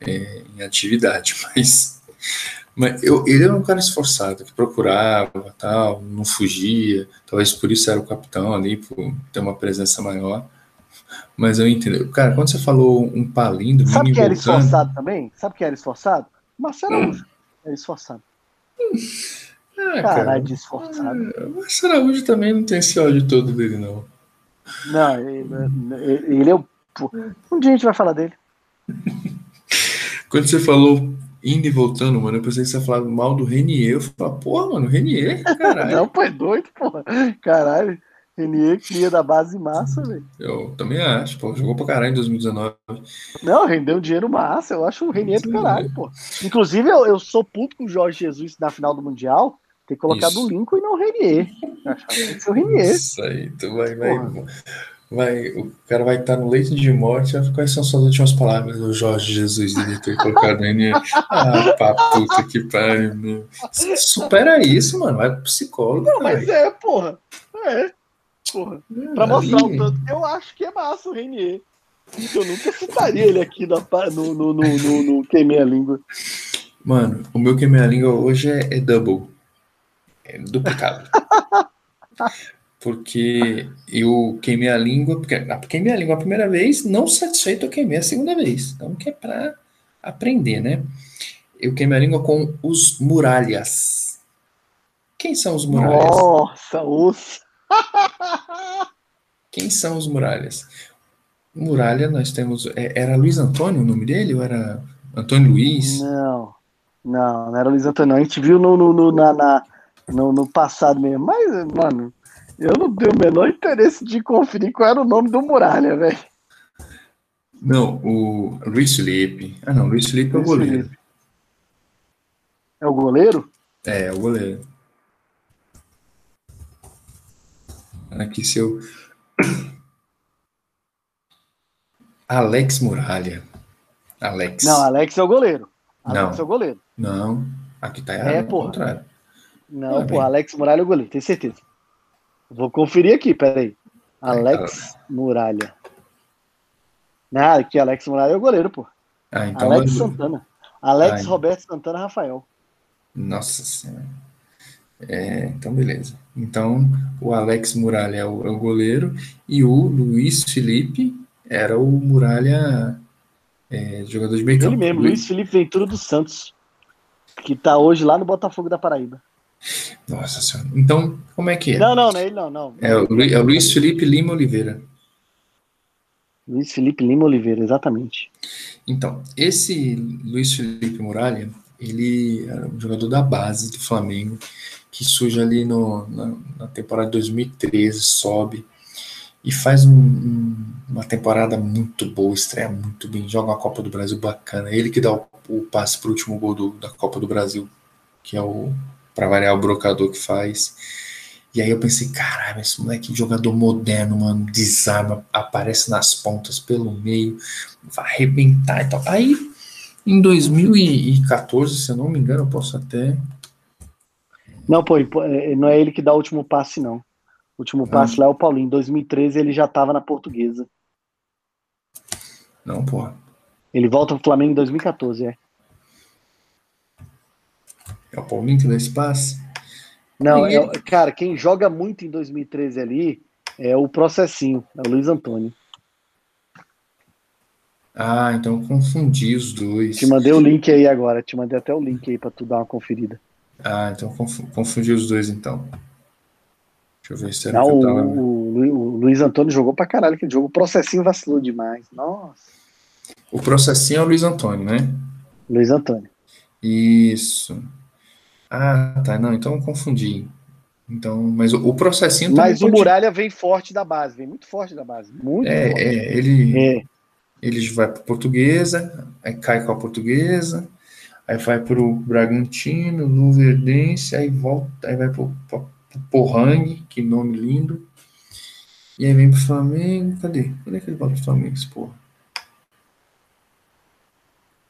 B: é, em atividade, mas, mas eu, ele era um cara esforçado, que procurava, tal, não fugia, talvez por isso era o capitão ali, por ter uma presença maior. Mas eu entendo. Cara, quando você falou um palindo.
C: Sabe que era esforçado também? Sabe que era esforçado? Marcelo Araújo. Hum. Era esforçado.
B: Ah, Caralho, de esforçado. É, Marcelo Araújo também não tem esse ódio todo dele, não.
C: Não, ele, ele é o um dia a gente vai falar dele.
B: Quando você falou indo e voltando, mano, eu pensei que você ia falar mal do Renier. Eu falei, porra, mano, Renier, caralho.
C: Não, pô, é doido, porra. Caralho. Renier cria da base massa, velho.
B: Eu também acho, pô. Jogou pra caralho em 2019.
C: Não, rendeu dinheiro massa. Eu acho o Renier do caralho, pô. Inclusive, eu, eu sou puto com o Jorge Jesus na final do Mundial ter colocado Isso. o Lincoln e não o Renier. Eu achava que ia ser o Renier.
B: Isso aí, tu vai, vai vai, o cara vai estar no leito de morte. Quais são suas últimas palavras do Jorge Jesus ele ter colocado ele? Ah, pá, puta que pariu, meu. Supera isso, mano. Vai pro psicólogo.
C: Não, mas é, porra. É. Porra. Pra mostrar o tanto eu acho que é massa o Renier. Eu nunca citaria ele aqui no, no, no, no, no Queimei a Língua.
B: Mano, o meu Queimei a Língua hoje é, é double. É duplicado. porque eu queimei a língua, porque queimei a língua a primeira vez, não satisfeito, eu queimei a segunda vez. Então, que é para aprender, né? Eu queimei a língua com os muralhas. Quem são os muralhas?
C: Nossa, os.
B: Quem são os muralhas? Muralha, nós temos. É, era Luiz Antônio o nome dele? Ou era Antônio Luiz?
C: Não, não, não era Luiz Antônio. A gente viu no, no, no na, na no, no passado mesmo. Mas, mano, eu não tenho o menor interesse de conferir qual era o nome do Muralha, velho.
B: Não, o Luiz Felipe. Ah, não, Luiz Felipe é o goleiro. Felipe.
C: É o goleiro?
B: É, é o goleiro. Aqui seu. Alex Muralha. Alex.
C: Não, Alex é o goleiro. Alex
B: não.
C: é o goleiro.
B: Não, aqui tá errado.
C: É, pô. Não, pô, Alex Muralha é o goleiro, tenho certeza. Vou conferir aqui, peraí. Alex Muralha. Ah, aqui, Alex Muralha é o goleiro, pô. Ah, então Alex Santana. Alex Roberto Santana Rafael.
B: Nossa Senhora. É, então, beleza. Então, o Alex Muralha é o, é o, goleiro e o Luiz Felipe era o Muralha é, jogador de meio campo.
C: Ele mesmo, Luiz Felipe Ventura dos Santos, que tá hoje lá no Botafogo da Paraíba.
B: Nossa senhora. Então, como é que é?
C: Não, não, não é ele não, não.
B: É o, Lu, é o Luiz Felipe Lima Oliveira.
C: Luiz Felipe Lima Oliveira, exatamente.
B: Então, esse Luiz Felipe Muralha, ele era um jogador da base do Flamengo, que surge ali no, na, na temporada de 2013, sobe e faz um, um, uma temporada muito boa, estreia muito bem, joga uma Copa do Brasil bacana. Ele que dá o, o passe para o último gol do, da Copa do Brasil, que é o, para variar, o brocador que faz. E aí eu pensei, caralho, esse moleque jogador moderno, mano, desarma, aparece nas pontas pelo meio, vai arrebentar e tal. Aí, em 2014, se eu não me engano, eu posso até.
C: Não, pô, é, não é ele que dá o último passe, não. O último passe lá é o Paulinho. Em 2013 ele já tava na portuguesa.
B: Não, pô.
C: Ele volta pro Flamengo em 2014, é.
B: É o Paulinho que dá passe?
C: Não, é, cara, quem joga muito em 2013 ali é o processinho, é o Luiz Antônio.
B: Ah, então confundi os dois.
C: Te mandei o link aí agora, te mandei até o link aí para tu dar uma conferida.
B: Ah, então confundi os dois então. Deixa eu ver se era
C: Não,
B: o,
C: tava... o, Luiz Antônio jogou pra caralho aquele jogo. O processinho vacilou demais. Nossa.
B: O processinho é o Luiz Antônio, né?
C: Luiz Antônio.
B: Isso. Ah, tá. Não, então eu confundi. Então, mas o, o processinho
C: Mas o pode... Muralha vem forte da base, vem muito forte da base. Muito
B: é,
C: forte.
B: É, ele, é. ele vai para portuguesa, aí cai com a portuguesa, aí vai para o Bragantino, Luverdense, aí volta, aí vai para o Porrang, que nome lindo. E aí vem pro Flamengo. Cadê? Cadê que ele volta pro Flamengo, esse porra?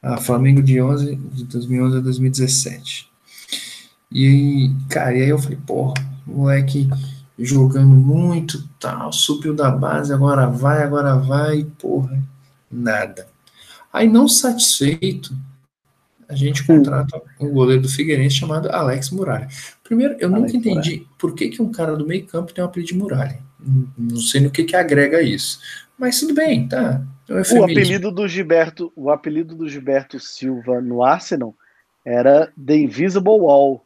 B: Ah, Flamengo de, 11, de 2011 a 2017. E aí, cara, e aí eu falei, porra, moleque jogando muito, tal, subiu da base, agora vai, agora vai, porra, nada. Aí, não satisfeito, a gente contrata um goleiro do Figueirense chamado Alex Muralha. Primeiro, eu Alex nunca entendi Muralha. por que, que um cara do meio campo tem um apelido de Muralha. Não sei no que, que agrega isso. Mas tudo bem, tá.
C: É o apelido do Gilberto, o apelido do Gilberto Silva no Arsenal era The Invisible Wall,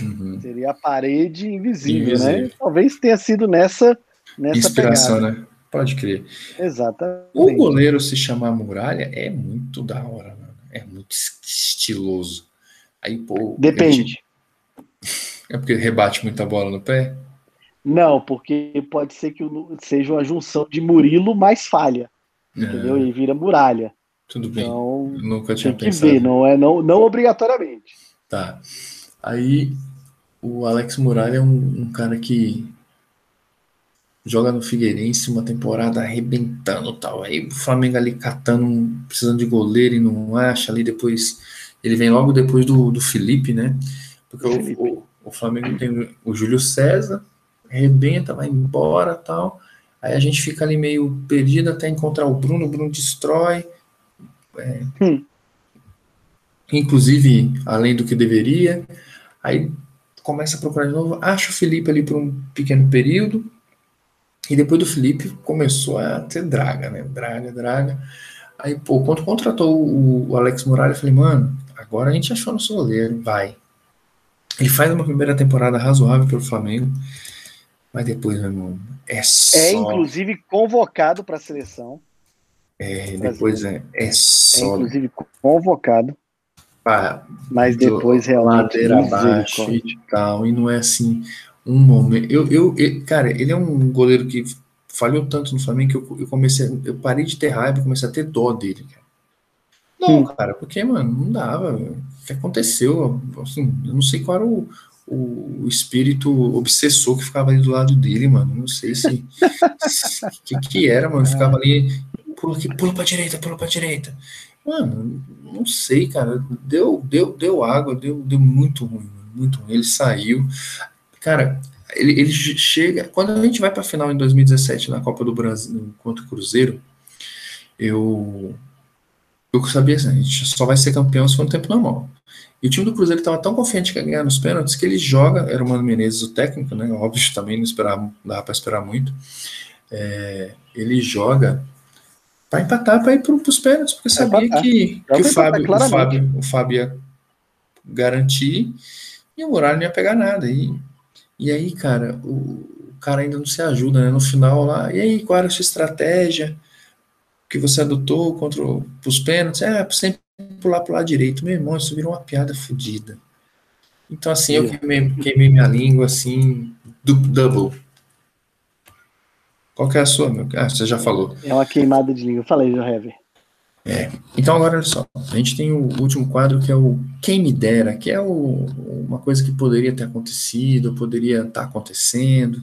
C: Uhum. Seria a parede invisível, né? invisível, né? Talvez tenha sido nessa, nessa
B: inspiração, pegada. né? Pode crer.
C: Exatamente.
B: O goleiro se chamar muralha é muito da hora, mano. É muito estiloso. Aí, pô.
C: Depende.
B: É porque rebate muita bola no pé?
C: Não, porque pode ser que seja uma junção de Murilo mais falha. É. Entendeu? E vira muralha.
B: Tudo bem.
C: Então,
B: nunca tinha
C: tem pensado. que ver, não é não, não obrigatoriamente.
B: Tá. Aí o Alex Muralha é um, um, cara que joga no Figueirense uma temporada arrebentando tal. Aí o Flamengo ali catando, precisando de goleiro e não acha ali depois. Ele vem logo depois do, do Felipe, né? Porque o, o, o, Flamengo tem o Júlio César, arrebenta, vai embora tal. Aí a gente fica ali meio perdido até encontrar o Bruno, o Bruno destrói. É, hum. Inclusive, além do que deveria. Aí começa a procurar de novo, acha o Felipe ali por um pequeno período, e depois do Felipe começou a ter draga, né? Draga, draga. Aí, pô, quando contratou o, Alex Muralha, eu falei, mano, agora a gente achou nosso goleiro, vai. Ele faz uma primeira temporada razoável pelo Flamengo, mas depois, meu irmão, é, é só.
C: É inclusive convocado para a seleção.
B: É, depois é, é só. É
C: inclusive convocado.
B: Pá,
C: mas depois realmente
B: ladeira abaixo e tal, e não é assim um momento. Eu, eu, eu, cara, ele é um goleiro que falhou tanto no Flamengo que eu, eu comecei, eu parei de ter raiva, comecei a ter dó dele. Cara. Não, hum. cara, porque, mano, não dava. O que aconteceu? Assim, eu não sei qual era o, o, espírito obsessor que ficava ali do lado dele, mano. Não sei se. O que, que era, mano? Ficava ali, pula aqui, pula pra direita, pula pra direita. Mano, não sei, cara. Deu, deu, deu água, deu, deu muito ruim, muito ruim. Ele saiu. Cara, ele, ele chega. Quando a gente vai para a final em 2017 na Copa do Brasil contra o Cruzeiro, eu eu sabia assim, a gente só vai ser campeão se for no tempo normal. E o time do Cruzeiro estava tão confiante que ia ganhar nos pênaltis que ele joga, era o Mano Menezes o técnico, né? Óbvio, também não esperava, dava para esperar muito. É, ele joga para empatar, para ir para os pênaltis, porque sabia que, que o, Fábio, o, Fábio, o Fábio ia garantir e o Muralha não ia pegar nada. E, e aí, cara, o, o cara ainda não se ajuda, né? No final lá, e aí, qual era a sua estratégia que você adotou contra os pênaltis? É, sempre pular pro lado direito. Meu irmão, isso virou uma piada fodida. Então, assim, eu queimei, queimei minha língua, assim, double. Qual que é a sua, meu? Ah, você já falou.
C: É uma queimada de língua. Falei, João Heavy.
B: É. Então, agora, olha só. A gente tem o último quadro, que é o Quem Me Dera, que é o, uma coisa que poderia ter acontecido, poderia estar tá acontecendo.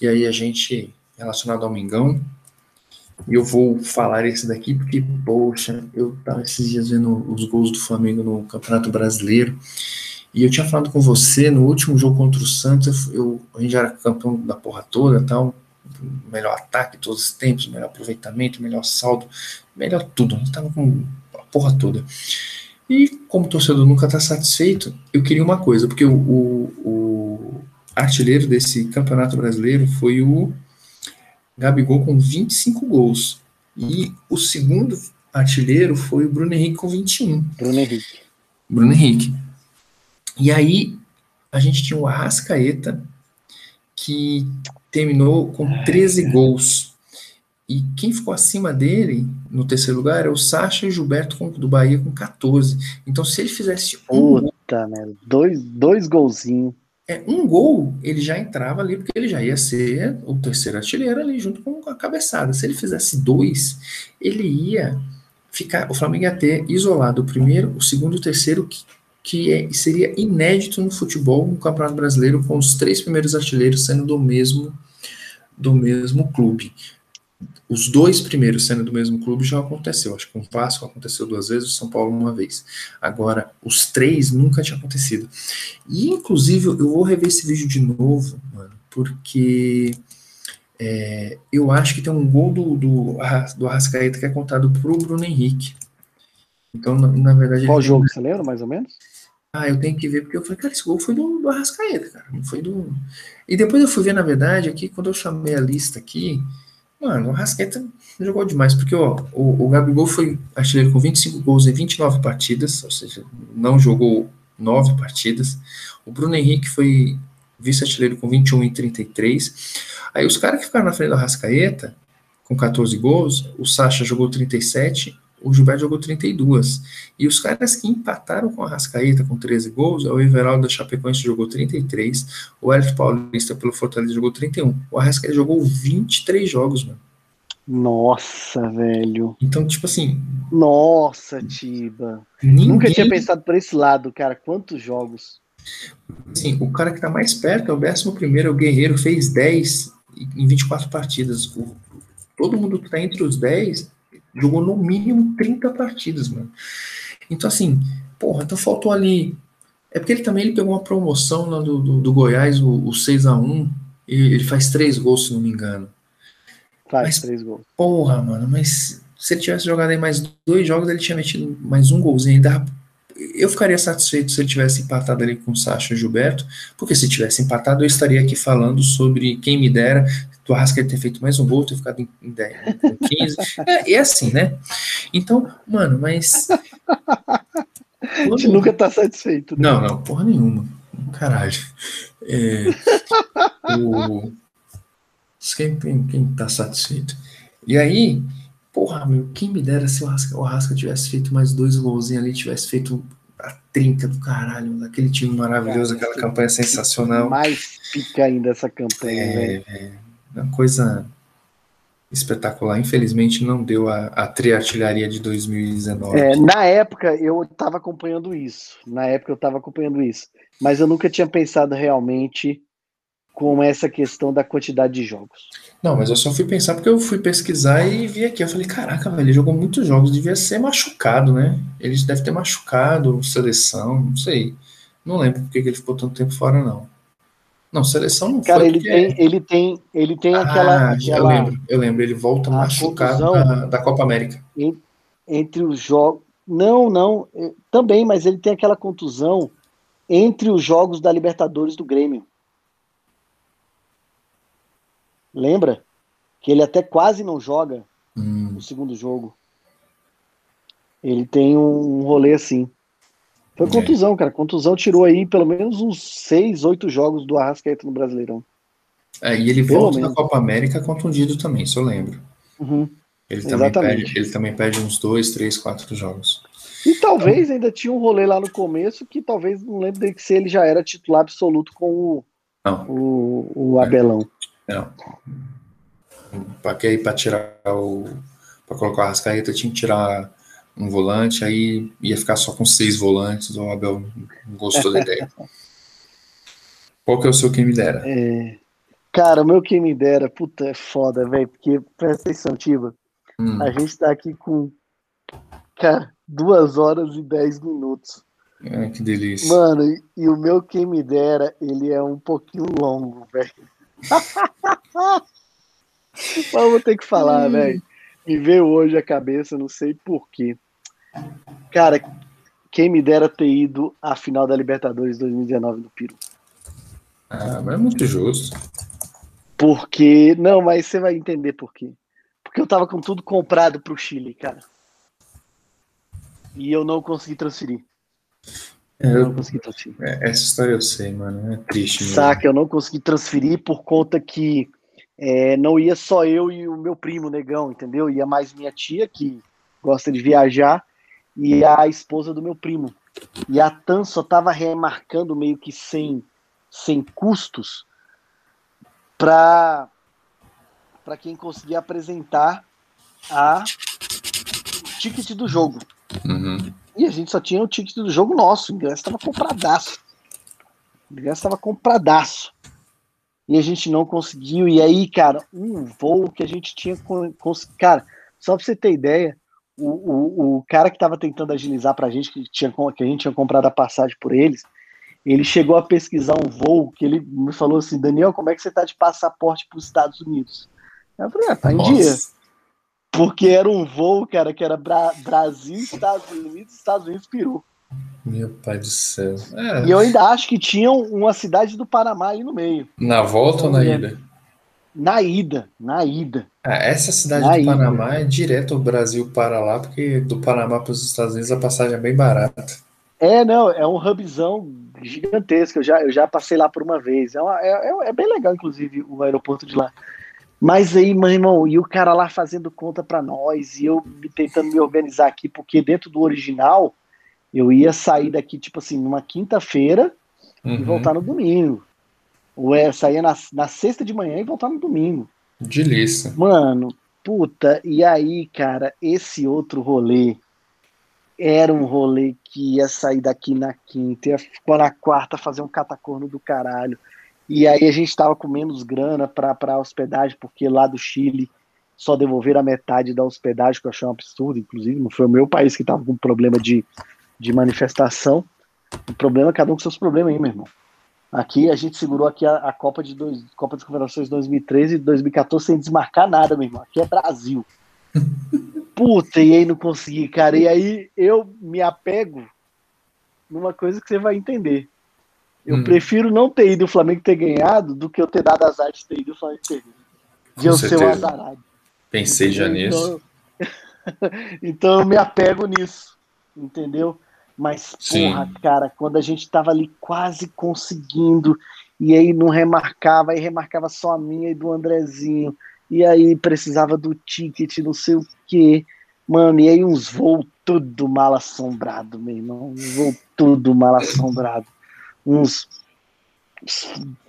B: E aí a gente, relacionado ao Mingão, e eu vou falar esse daqui porque, poxa, eu estava esses dias vendo os gols do Flamengo no Campeonato Brasileiro. E eu tinha falado com você no último jogo contra o Santos, eu, a gente já era campeão da porra toda tal, melhor ataque todos os tempos, melhor aproveitamento, melhor saldo, melhor tudo. A gente tava com a porra toda. E como o torcedor nunca está satisfeito, eu queria uma coisa, porque o, o, o, artilheiro desse campeonato brasileiro foi o Gabigol com 25 gols. E o segundo artilheiro foi o Bruno Henrique com 21.
C: Bruno Henrique.
B: Bruno Henrique. E aí a gente tinha o Arrascaeta, que terminou com 13 gols. E quem ficou acima dele, no terceiro lugar, é o Sacha e Gilberto do Bahia com 14. Então, se ele fizesse
C: um Puta, né? Dois, dois golzinhos.
B: É, um gol, ele já entrava ali, porque ele já ia ser o terceiro artilheiro ali, junto com a cabeçada. Se ele fizesse dois, ele ia ficar. O Flamengo ia ter isolado o primeiro, o segundo e o terceiro, que, que é, seria inédito no futebol, no Campeonato Brasileiro, com os três primeiros artilheiros sendo do mesmo, do mesmo clube. Os dois primeiros sendo do mesmo clube já aconteceu. Acho que o Vasco aconteceu duas vezes, o São Paulo uma vez. Agora, os três nunca tinha acontecido. E, inclusive, eu vou rever esse vídeo de novo, mano, porque é, eu acho que tem um gol do, do, do Arrascaeta que é contado pro Bruno Henrique. Então, na, na verdade.
C: Qual jogo? Tem... Você lembra mais ou menos?
B: Ah, eu tenho que ver, porque eu falei, cara, esse gol foi do, do Arrascaeta, cara. Não foi do. E depois eu fui ver, na verdade, aqui, quando eu chamei a lista aqui, Mano, o Rasqueta jogou demais, porque ó, o, o Gabigol foi artilheiro com 25 gols em 29 partidas, ou seja, não jogou 9 partidas. O Bruno Henrique foi vice-artilheiro com 21 em 33. Aí os caras que ficaram na frente do Rascaeta, com 14 gols, o Sacha jogou 37 o Gilberto jogou 32. E os caras que empataram com a Rascaeta com 13 gols, é o Everaldo da Chapecoense jogou 33, o Elton Paulista pelo Fortaleza jogou 31. O Arrascaeta jogou 23 jogos, mano.
C: Nossa, velho.
B: Então, tipo assim.
C: Nossa, Tiba. Ninguém... Nunca tinha pensado por esse lado, cara. Quantos jogos?
B: Sim, o cara que tá mais perto é o 11 primeiro, é o Guerreiro, fez 10 em 24 partidas. O, todo mundo que tá entre os 10 jogou no mínimo 30 partidas, mano. Então, assim, porra, então faltou ali. É porque ele também ele pegou uma promoção lá do, do, do Goiás, o, o 6x1, e ele faz três gols, se não me engano.
C: Faz mas, três gols.
B: Porra, mano, mas se ele tivesse jogado aí mais dois jogos, ele tinha metido mais um golzinho. Ainda, eu ficaria satisfeito se ele tivesse empatado ali com o Sacha e Gilberto, porque se tivesse empatado, eu estaria aqui falando sobre quem me dera do Arrascaeta ter feito mais um gol, ter ficado em, em 10, em 15. É, é assim, né? Então, mano, mas.
C: A gente nunca tá satisfeito.
B: Né? Não, não, porra nenhuma. Caralho. É, o... quem, quem, quem tá satisfeito? E aí, porra, meu, quem me dera se o Arrasca, o Arrasca tivesse feito mais dois golzinhos ali, tivesse feito a trinca do caralho, aquele time maravilhoso, aquela campanha sensacional.
C: Mais pica ainda essa campanha, é, velho. É,
B: uma coisa espetacular. Infelizmente não deu a, a triartilharia de 2019.
C: É, na época eu estava acompanhando isso. Na época eu estava acompanhando isso. Mas eu nunca tinha pensado realmente com essa questão da quantidade de jogos.
B: Não, mas eu só fui pensar porque eu fui pesquisar e vi aqui. Eu falei, caraca, velho, ele jogou muitos jogos, devia ser machucado, né? Ele deve ter machucado, seleção, não sei. Não lembro porque ele ficou tanto tempo fora, não. Não, seleção não
C: Cara, ele tem, ele tem, ele tem ah, aquela, aquela,
B: Eu lembro, eu lembro, ele volta machucado da, da, Copa América.
C: Entre os jogos. Não, não, é, também, mas ele tem aquela contusão entre os jogos da Libertadores do Grêmio. Lembra? Que ele até quase não joga hum. no segundo jogo. Ele tem um rolê assim. Foi é. contusão, cara. Contusão tirou aí pelo menos uns seis, oito jogos do Arrascaeta no Brasileirão.
B: É, e ele pelo volta menos. na Copa América contundido também, se eu lembro.
C: Uhum.
B: Ele, também perde, ele também perde uns dois, três, quatro jogos.
C: E talvez ainda tinha um rolê lá no começo que talvez não lembro de que se ele já era titular absoluto com o, não. o, o Abelão.
B: Não. Para tirar o. Para colocar a Rascaeta tinha que tirar um volante, aí ia ficar só com seis volantes. O Abel não gostou da ideia. Qual que é o seu quem me dera?
C: É, cara, o meu quem me dera, puta, é foda, velho, porque presta atenção, Tiba. Hum. A gente tá aqui com, cara, duas horas e dez minutos.
B: Ah, que delícia.
C: Mano, e, e, o meu quem me dera, ele é um pouquinho longo, velho. Mas vou ter que falar, hum. velho. Me veio hoje a cabeça, não sei porquê. Cara, quem me dera ter ido à final da Libertadores 2019 no Peru.
B: Ah, mas é muito justo.
C: Porque. Não, mas você vai entender por quê. Porque eu tava com tudo comprado pro Chile, cara. E eu não consegui transferir.
B: É, eu, não consegui transferir. É, essa história eu sei, mano. É triste.
C: Mesmo. Saca, eu não consegui transferir por conta que é, não ia só eu e o meu primo, negão, entendeu? Ia mais minha tia, que gosta de viajar, e a esposa do meu primo. E a TAN só tava remarcando meio que sem, sem custos para quem conseguia apresentar a ticket do jogo.
B: Uhum.
C: E a gente só tinha o ticket do jogo nosso, o ingresso estava compradaço. O ingresso estava compradaço. E a gente não conseguiu. E aí, cara, um voo que a gente tinha. Cara, só para você ter ideia, o, o, o cara que estava tentando agilizar para a gente, que, tinha, que a gente tinha comprado a passagem por eles, ele chegou a pesquisar um voo que ele me falou assim: Daniel, como é que você está de passaporte para os Estados Unidos? Eu falei: ah, tá em Nossa. dia. Porque era um voo, cara, que era Bra Brasil, Estados Unidos, Estados Unidos, Peru.
B: Meu pai do céu.
C: É. E eu ainda acho que tinha uma cidade do Panamá aí no meio.
B: Na volta ou na ida?
C: Na ida, na ida.
B: Ah, essa cidade na do ida. Panamá é direto o Brasil para lá, porque do Panamá para os Estados Unidos a passagem é bem barata.
C: É, não, é um hubzão gigantesco. Eu já, eu já passei lá por uma vez. É, uma, é, é, é bem legal, inclusive, o aeroporto de lá. Mas aí, meu irmão, e o cara lá fazendo conta para nós, e eu tentando me organizar aqui, porque dentro do original eu ia sair daqui, tipo assim, numa quinta-feira uhum. e voltar no domingo. Ou é, saía na, na sexta de manhã e voltar no domingo.
B: Delícia.
C: Mano, puta, e aí, cara, esse outro rolê era um rolê que ia sair daqui na quinta, ia ficar na quarta fazer um catacorno do caralho. E aí a gente estava com menos grana para hospedagem, porque lá do Chile só devolver a metade da hospedagem, que eu achei um absurdo, inclusive, não foi o meu país que estava com problema de, de manifestação. O problema é cada um com seus problemas aí, meu irmão. Aqui a gente segurou aqui a, a Copa de dois, Copa das Confederações 2013 e 2014 sem desmarcar nada, meu irmão. Aqui é Brasil. Puta, e aí não consegui, cara. E aí eu me apego numa coisa que você vai entender. Eu hum. prefiro não ter ido o Flamengo ter ganhado do que eu ter dado as artes ter ido o Flamengo ter De eu ser um azarado.
B: Pensei já nisso.
C: Então, então eu me apego nisso, entendeu? Mas, Sim. porra, cara, quando a gente tava ali quase conseguindo, e aí não remarcava, aí remarcava só a minha e do Andrezinho, e aí precisava do ticket, não sei o quê. Mano, e aí uns voos tudo mal assombrado, meu irmão. Uns voos tudo mal assombrado uns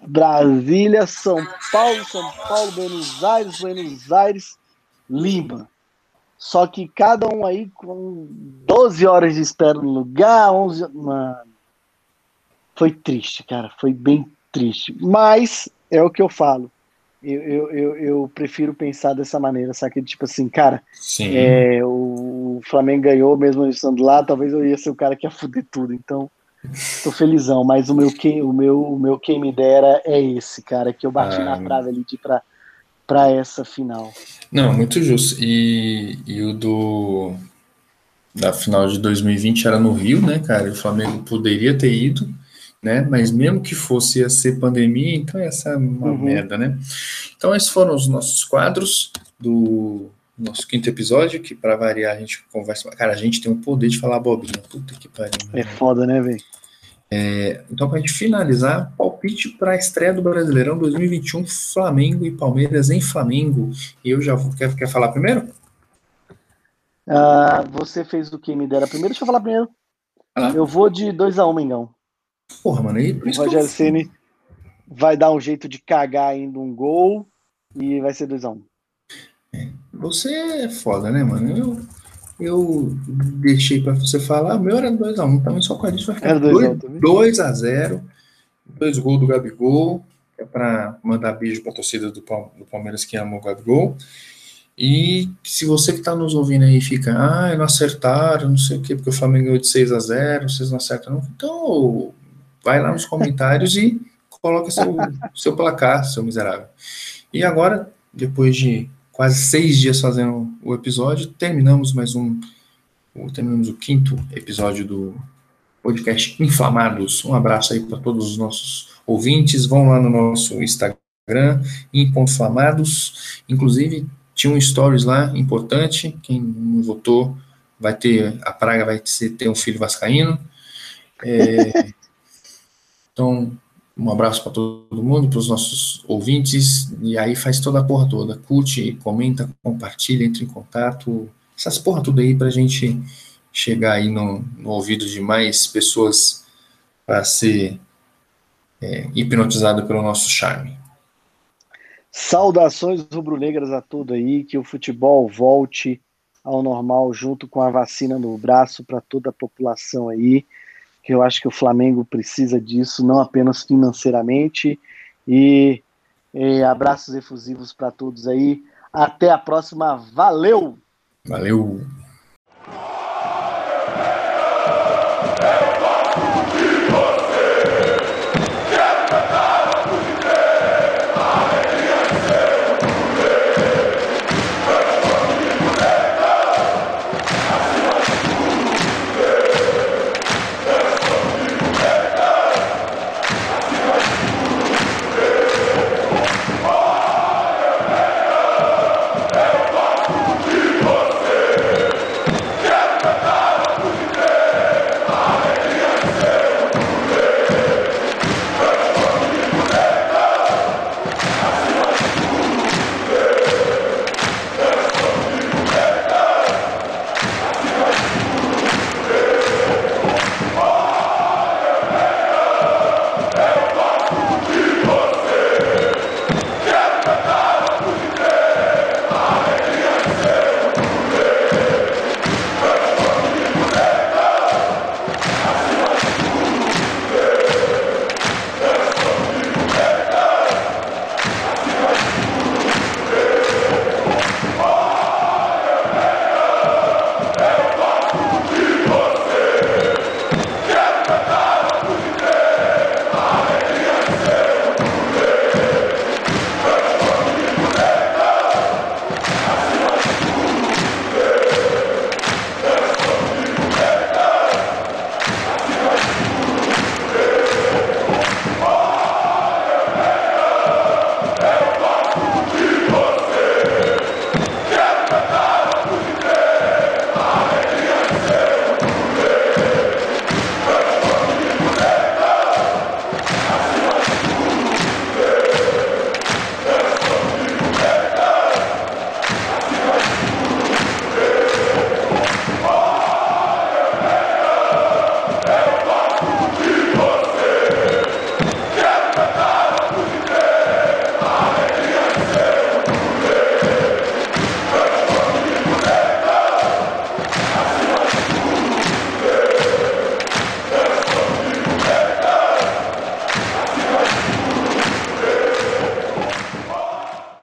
C: Brasília, São Paulo, São Paulo, Buenos Aires, Buenos Aires, Lima. Só que cada um aí com 12 horas de espera no lugar, 11. Mano, foi triste, cara. Foi bem triste. Mas é o que eu falo. Eu, eu, eu, eu prefiro pensar dessa maneira, sabe? Tipo assim, cara, é, o Flamengo ganhou mesmo estando lá, talvez eu ia ser o cara que ia fuder tudo. Então, Tô felizão, mas o meu quem, o meu, o meu quem me dera é esse, cara, que eu bati ah, na trave ali de pra, pra essa final.
B: Não, muito justo. E, e o do da final de 2020 era no Rio, né, cara? O Flamengo poderia ter ido, né? Mas mesmo que fosse ia ser pandemia, então ia ser uma uhum. merda, né? Então esses foram os nossos quadros do nosso quinto episódio, que para variar a gente conversa. Cara, a gente tem o poder de falar bobinha. Puta que pariu.
C: É foda, né, velho?
B: É, então, para a gente finalizar, palpite para a estreia do Brasileirão 2021, Flamengo e Palmeiras em Flamengo. E eu já vou. Quer, quer falar primeiro?
C: Uh, você fez o que me dera primeiro? Deixa eu falar primeiro. Ah. Eu vou de 2x1, um, Mengão.
B: Porra, mano, aí por
C: isso. O Rogério Ceni vai dar um jeito de cagar ainda um gol e vai ser 2x1. Um.
B: É. Você é foda, né, mano? Eu, eu deixei pra você falar, o meu era 2x1, um, também só com a gente vai ficar 2x0. Dois gols do Gabigol, é para mandar beijo pra torcida do, do Palmeiras que ama o Gabigol. E se você que está nos ouvindo aí fica, ah, não acertaram, não sei o quê, porque o Flamengo ganhou de 6 a 0 vocês não acertam, não. Então, vai lá nos comentários e coloca seu, seu placar, seu miserável. E agora, depois de quase seis dias fazendo o episódio, terminamos mais um, terminamos o quinto episódio do podcast Inflamados. Um abraço aí para todos os nossos ouvintes. Vão lá no nosso Instagram, Inflamados. Inclusive, tinha um stories lá importante. Quem não votou vai ter. A praga vai ter um filho vascaíno. É, então, um abraço para todo mundo, para os nossos ouvintes. E aí faz toda a porra toda. Curte, comenta, compartilha, entre em contato. Essas porra tudo aí para a gente chegar aí no, no, ouvido de mais pessoas para ser é, hipnotizado pelo nosso charme.
C: Saudações rubro-negras a tudo aí, que o futebol volte ao normal junto com a vacina no braço para toda a população aí, que eu acho que o Flamengo precisa disso, não apenas financeiramente. E, e abraços efusivos para todos aí. Até a próxima. Valeu!
B: Valeu!